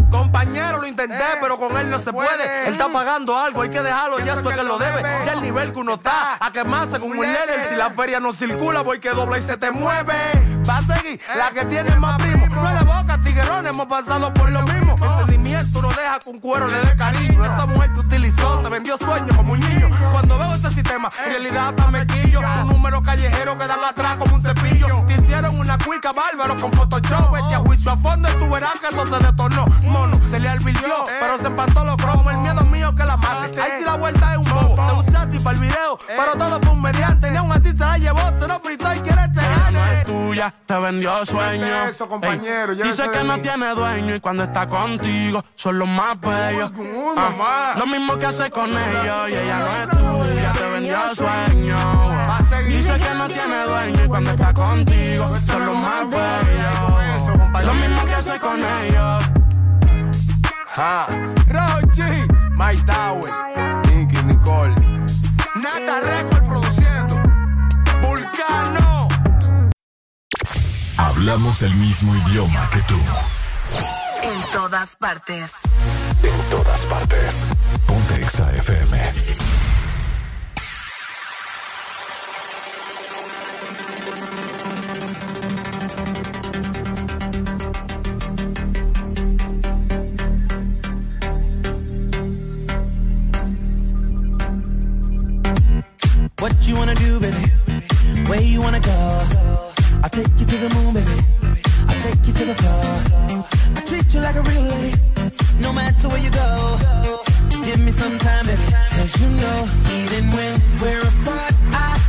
Speaker 85: Compañero, lo intenté, pero con él no se puede. Él está pagando algo, hay que dejarlo, ya eso es que lo debe. Ya el nivel que uno está, a quemarse con un líder. Si la feria no circula, voy que dobla y se te mueve. Va a seguir la que tiene más primo. No es de boca, tiguerón, hemos pasado por lo mismo. El sentimiento no deja un cuero le dé cariño. Esa mujer te utilizó, te vendió sueños como un niño. Cuando veo ese sistema, en realidad hasta me quillo. Un número callejero que dan atrás como un cepillo. Te hicieron una cuica bárbaro con Photoshop. Este a juicio a fondo y tú verás que eso se detornó. Mono, se le advirtió, pero se empató los cromos. El miedo mío que la mate. Ahí sí la vuelta es un bobo. Te usé a ti para el video, pero todo fue un mediante. Ni aún así se la llevó, se lo fritó y quiere este
Speaker 23: Ella no es tuya, te vendió sueño.
Speaker 87: Eso, compañero,
Speaker 23: dice que no tiene dueño y cuando está contigo son los más bellos. Ah, lo mismo que hace con ellos y ella no es tuya, te vendió sueño. Dice que no tiene dueño y cuando está contigo son los más bellos. Lo mismo que hace con ellos.
Speaker 87: Ah, Rochi, My Tower, Nicky Nicole, Nata Record produciendo, Vulcano.
Speaker 13: Hablamos el mismo idioma que tú.
Speaker 21: En todas partes.
Speaker 13: En todas partes. Ponte Exa FM.
Speaker 88: You wanna do, baby? Where you wanna go? I'll take you to the moon, baby. I'll take you to the floor. I treat you like a real lady, no matter where you go. Just give me some time, baby. Cause you know, even when we're apart, I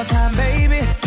Speaker 88: I'll
Speaker 56: give you all my time, baby.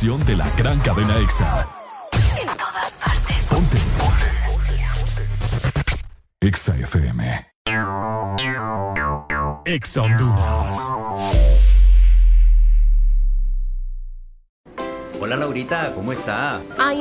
Speaker 89: Estación de la gran cadena Exa.
Speaker 13: En todas partes.
Speaker 89: Ponte. Exa FM. Exa Honduras.
Speaker 90: Hola Laurita, ¿cómo está?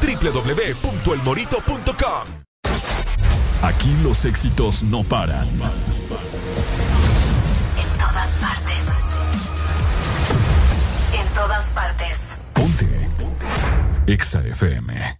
Speaker 91: www.elmorito.com.
Speaker 89: Aquí los éxitos no paran.
Speaker 13: En todas partes. En todas partes.
Speaker 89: Ponte. Exa FM.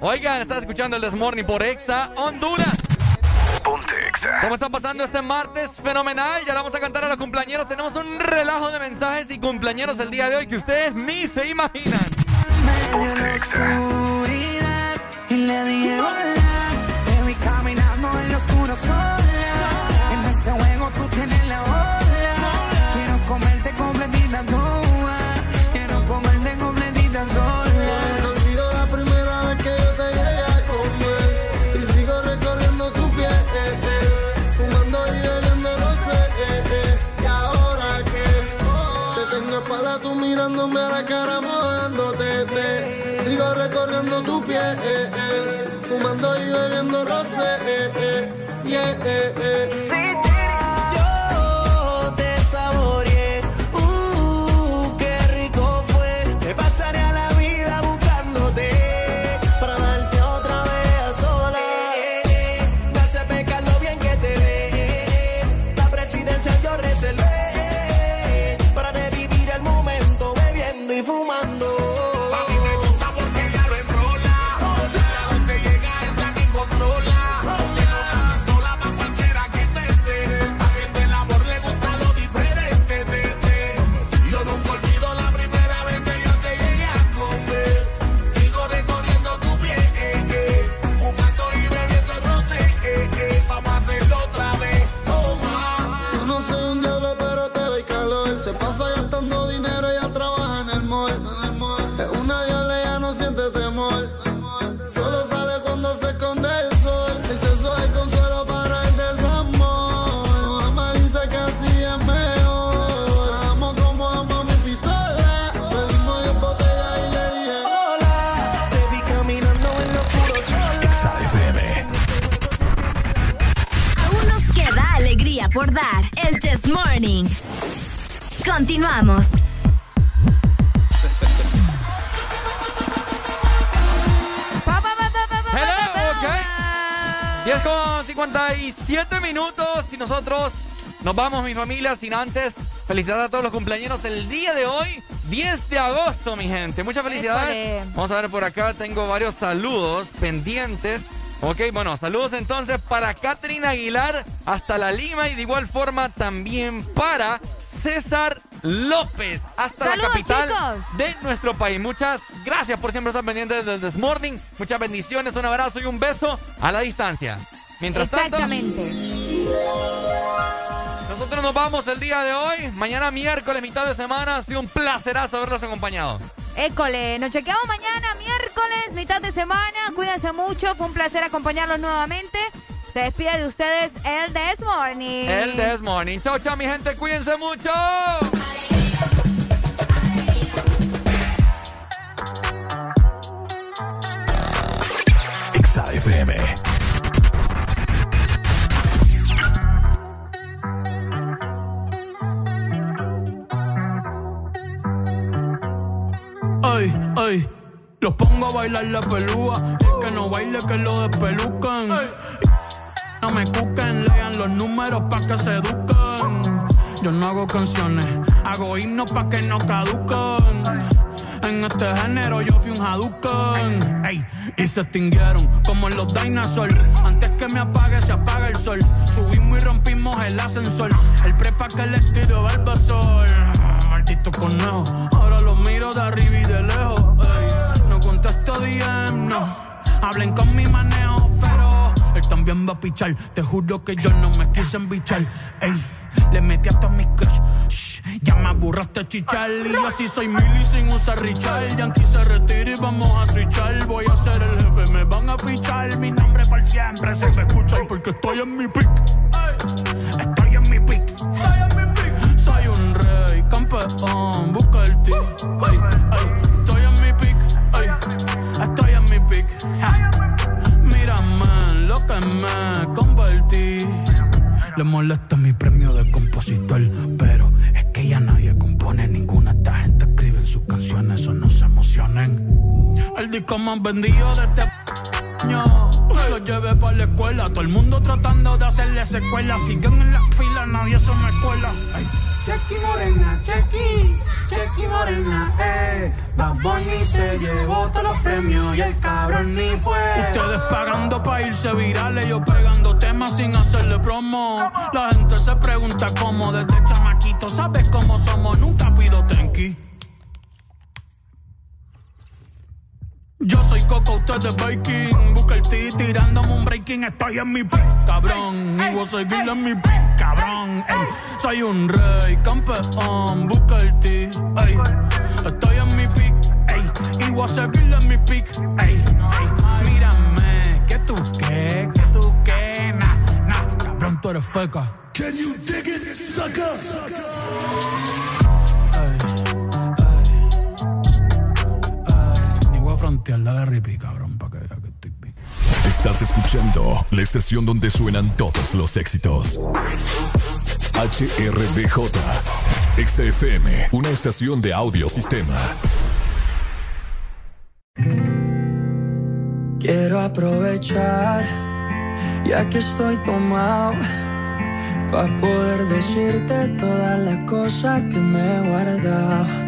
Speaker 2: Oigan, estás escuchando el Desmorning por Exa Honduras.
Speaker 92: Ponte Exa.
Speaker 2: ¿Cómo están pasando este martes? Fenomenal. Ya vamos a cantar a los cumpleañeros. Tenemos un relajo de mensajes y cumpleañeros el día de hoy que ustedes ni se imaginan.
Speaker 92: Ponte Exa.
Speaker 2: Familia, sin antes felicidades a todos los cumpleaños el día de hoy, 10 de agosto, mi gente. Muchas felicidades. Vamos a ver por acá, tengo varios saludos pendientes. Ok, bueno, saludos entonces para Catherine Aguilar hasta la Lima y de igual forma también para César López hasta la capital
Speaker 93: chicos.
Speaker 2: de nuestro país. Muchas gracias por siempre estar pendientes del This Morning. Muchas bendiciones, un abrazo y un beso a la distancia. Mientras tanto. Nosotros nos vamos el día de hoy. Mañana miércoles, mitad de semana. Ha sido un placerazo haberlos acompañado.
Speaker 93: École, nos chequeamos mañana, miércoles, mitad de semana. Cuídense mucho, fue un placer acompañarlos nuevamente. Se despide de ustedes el This Morning.
Speaker 2: El This Morning. Chau, chau, mi gente. Cuídense mucho.
Speaker 13: Exa
Speaker 90: los pongo a bailar la pelúa. El que no baile, que lo despelucan. No me cuquen, lean los números pa' que se eduquen. Yo no hago canciones, hago himnos pa' que no caduquen. En este género yo fui un Hadouken. Ey, y se extinguieron como en los dinosaurs. Antes que me apague, se apaga el sol. Subimos y rompimos el ascensor. El prepa que le estudio Barbasol. Maldito conejo, ahora lo miro de arriba y de lejos. Hablen con mi manejo, pero él también va a pichar. Te juro que yo no me quise embichar. Ey, le metí hasta mi crush. Shh, ya me aburraste chichar. Y yo así soy mili sin usar Richard. Yankee se retira y vamos a switchar. Voy a ser el jefe, me van a fichar. Mi nombre para siempre se me escucha porque estoy en mi pick. Estoy en mi pick. Soy un rey, campeón, Le molesta mi premio de compositor, pero es que ya nadie compone ninguna. Esta gente escribe sus canciones, eso no se emocionen. El disco más vendido de este año. Lo llevé para la escuela, todo el mundo tratando de hacerle secuela. Siguen en la fila, nadie se me cuela.
Speaker 94: Chequi Morena, Chequi, Chequi Morena, eh. Bad Bunny se llevó todos los premios y el cabrón ni fue.
Speaker 90: Ustedes pagando pa' irse virales, yo pegando temas sin hacerle promo. La gente se pregunta cómo desde chamaquito, ¿sabes cómo somos? Nunca pido tenki. Yo soy Coco, ustedes Baking. Busca el T tirándome un breaking. Estoy en mi pick, cabrón. Y voy a seguir en mi pick, cabrón. Ey, soy un rey, campeón. Busca el T, ey. Estoy en mi pick, ey. Y voy a seguir en mi pick, ey. ey. Mírame, que tú qué, que tú qué. Nah, nah, cabrón, tú eres feca.
Speaker 94: Can you dig it, sucker?
Speaker 90: La cabrón, para que vea que estoy bien.
Speaker 13: Estás escuchando la estación donde suenan todos los éxitos. HRDJ. XFM, una estación de audio sistema.
Speaker 95: Quiero aprovechar, ya que estoy tomado, para poder decirte todas las cosas que me he guardado.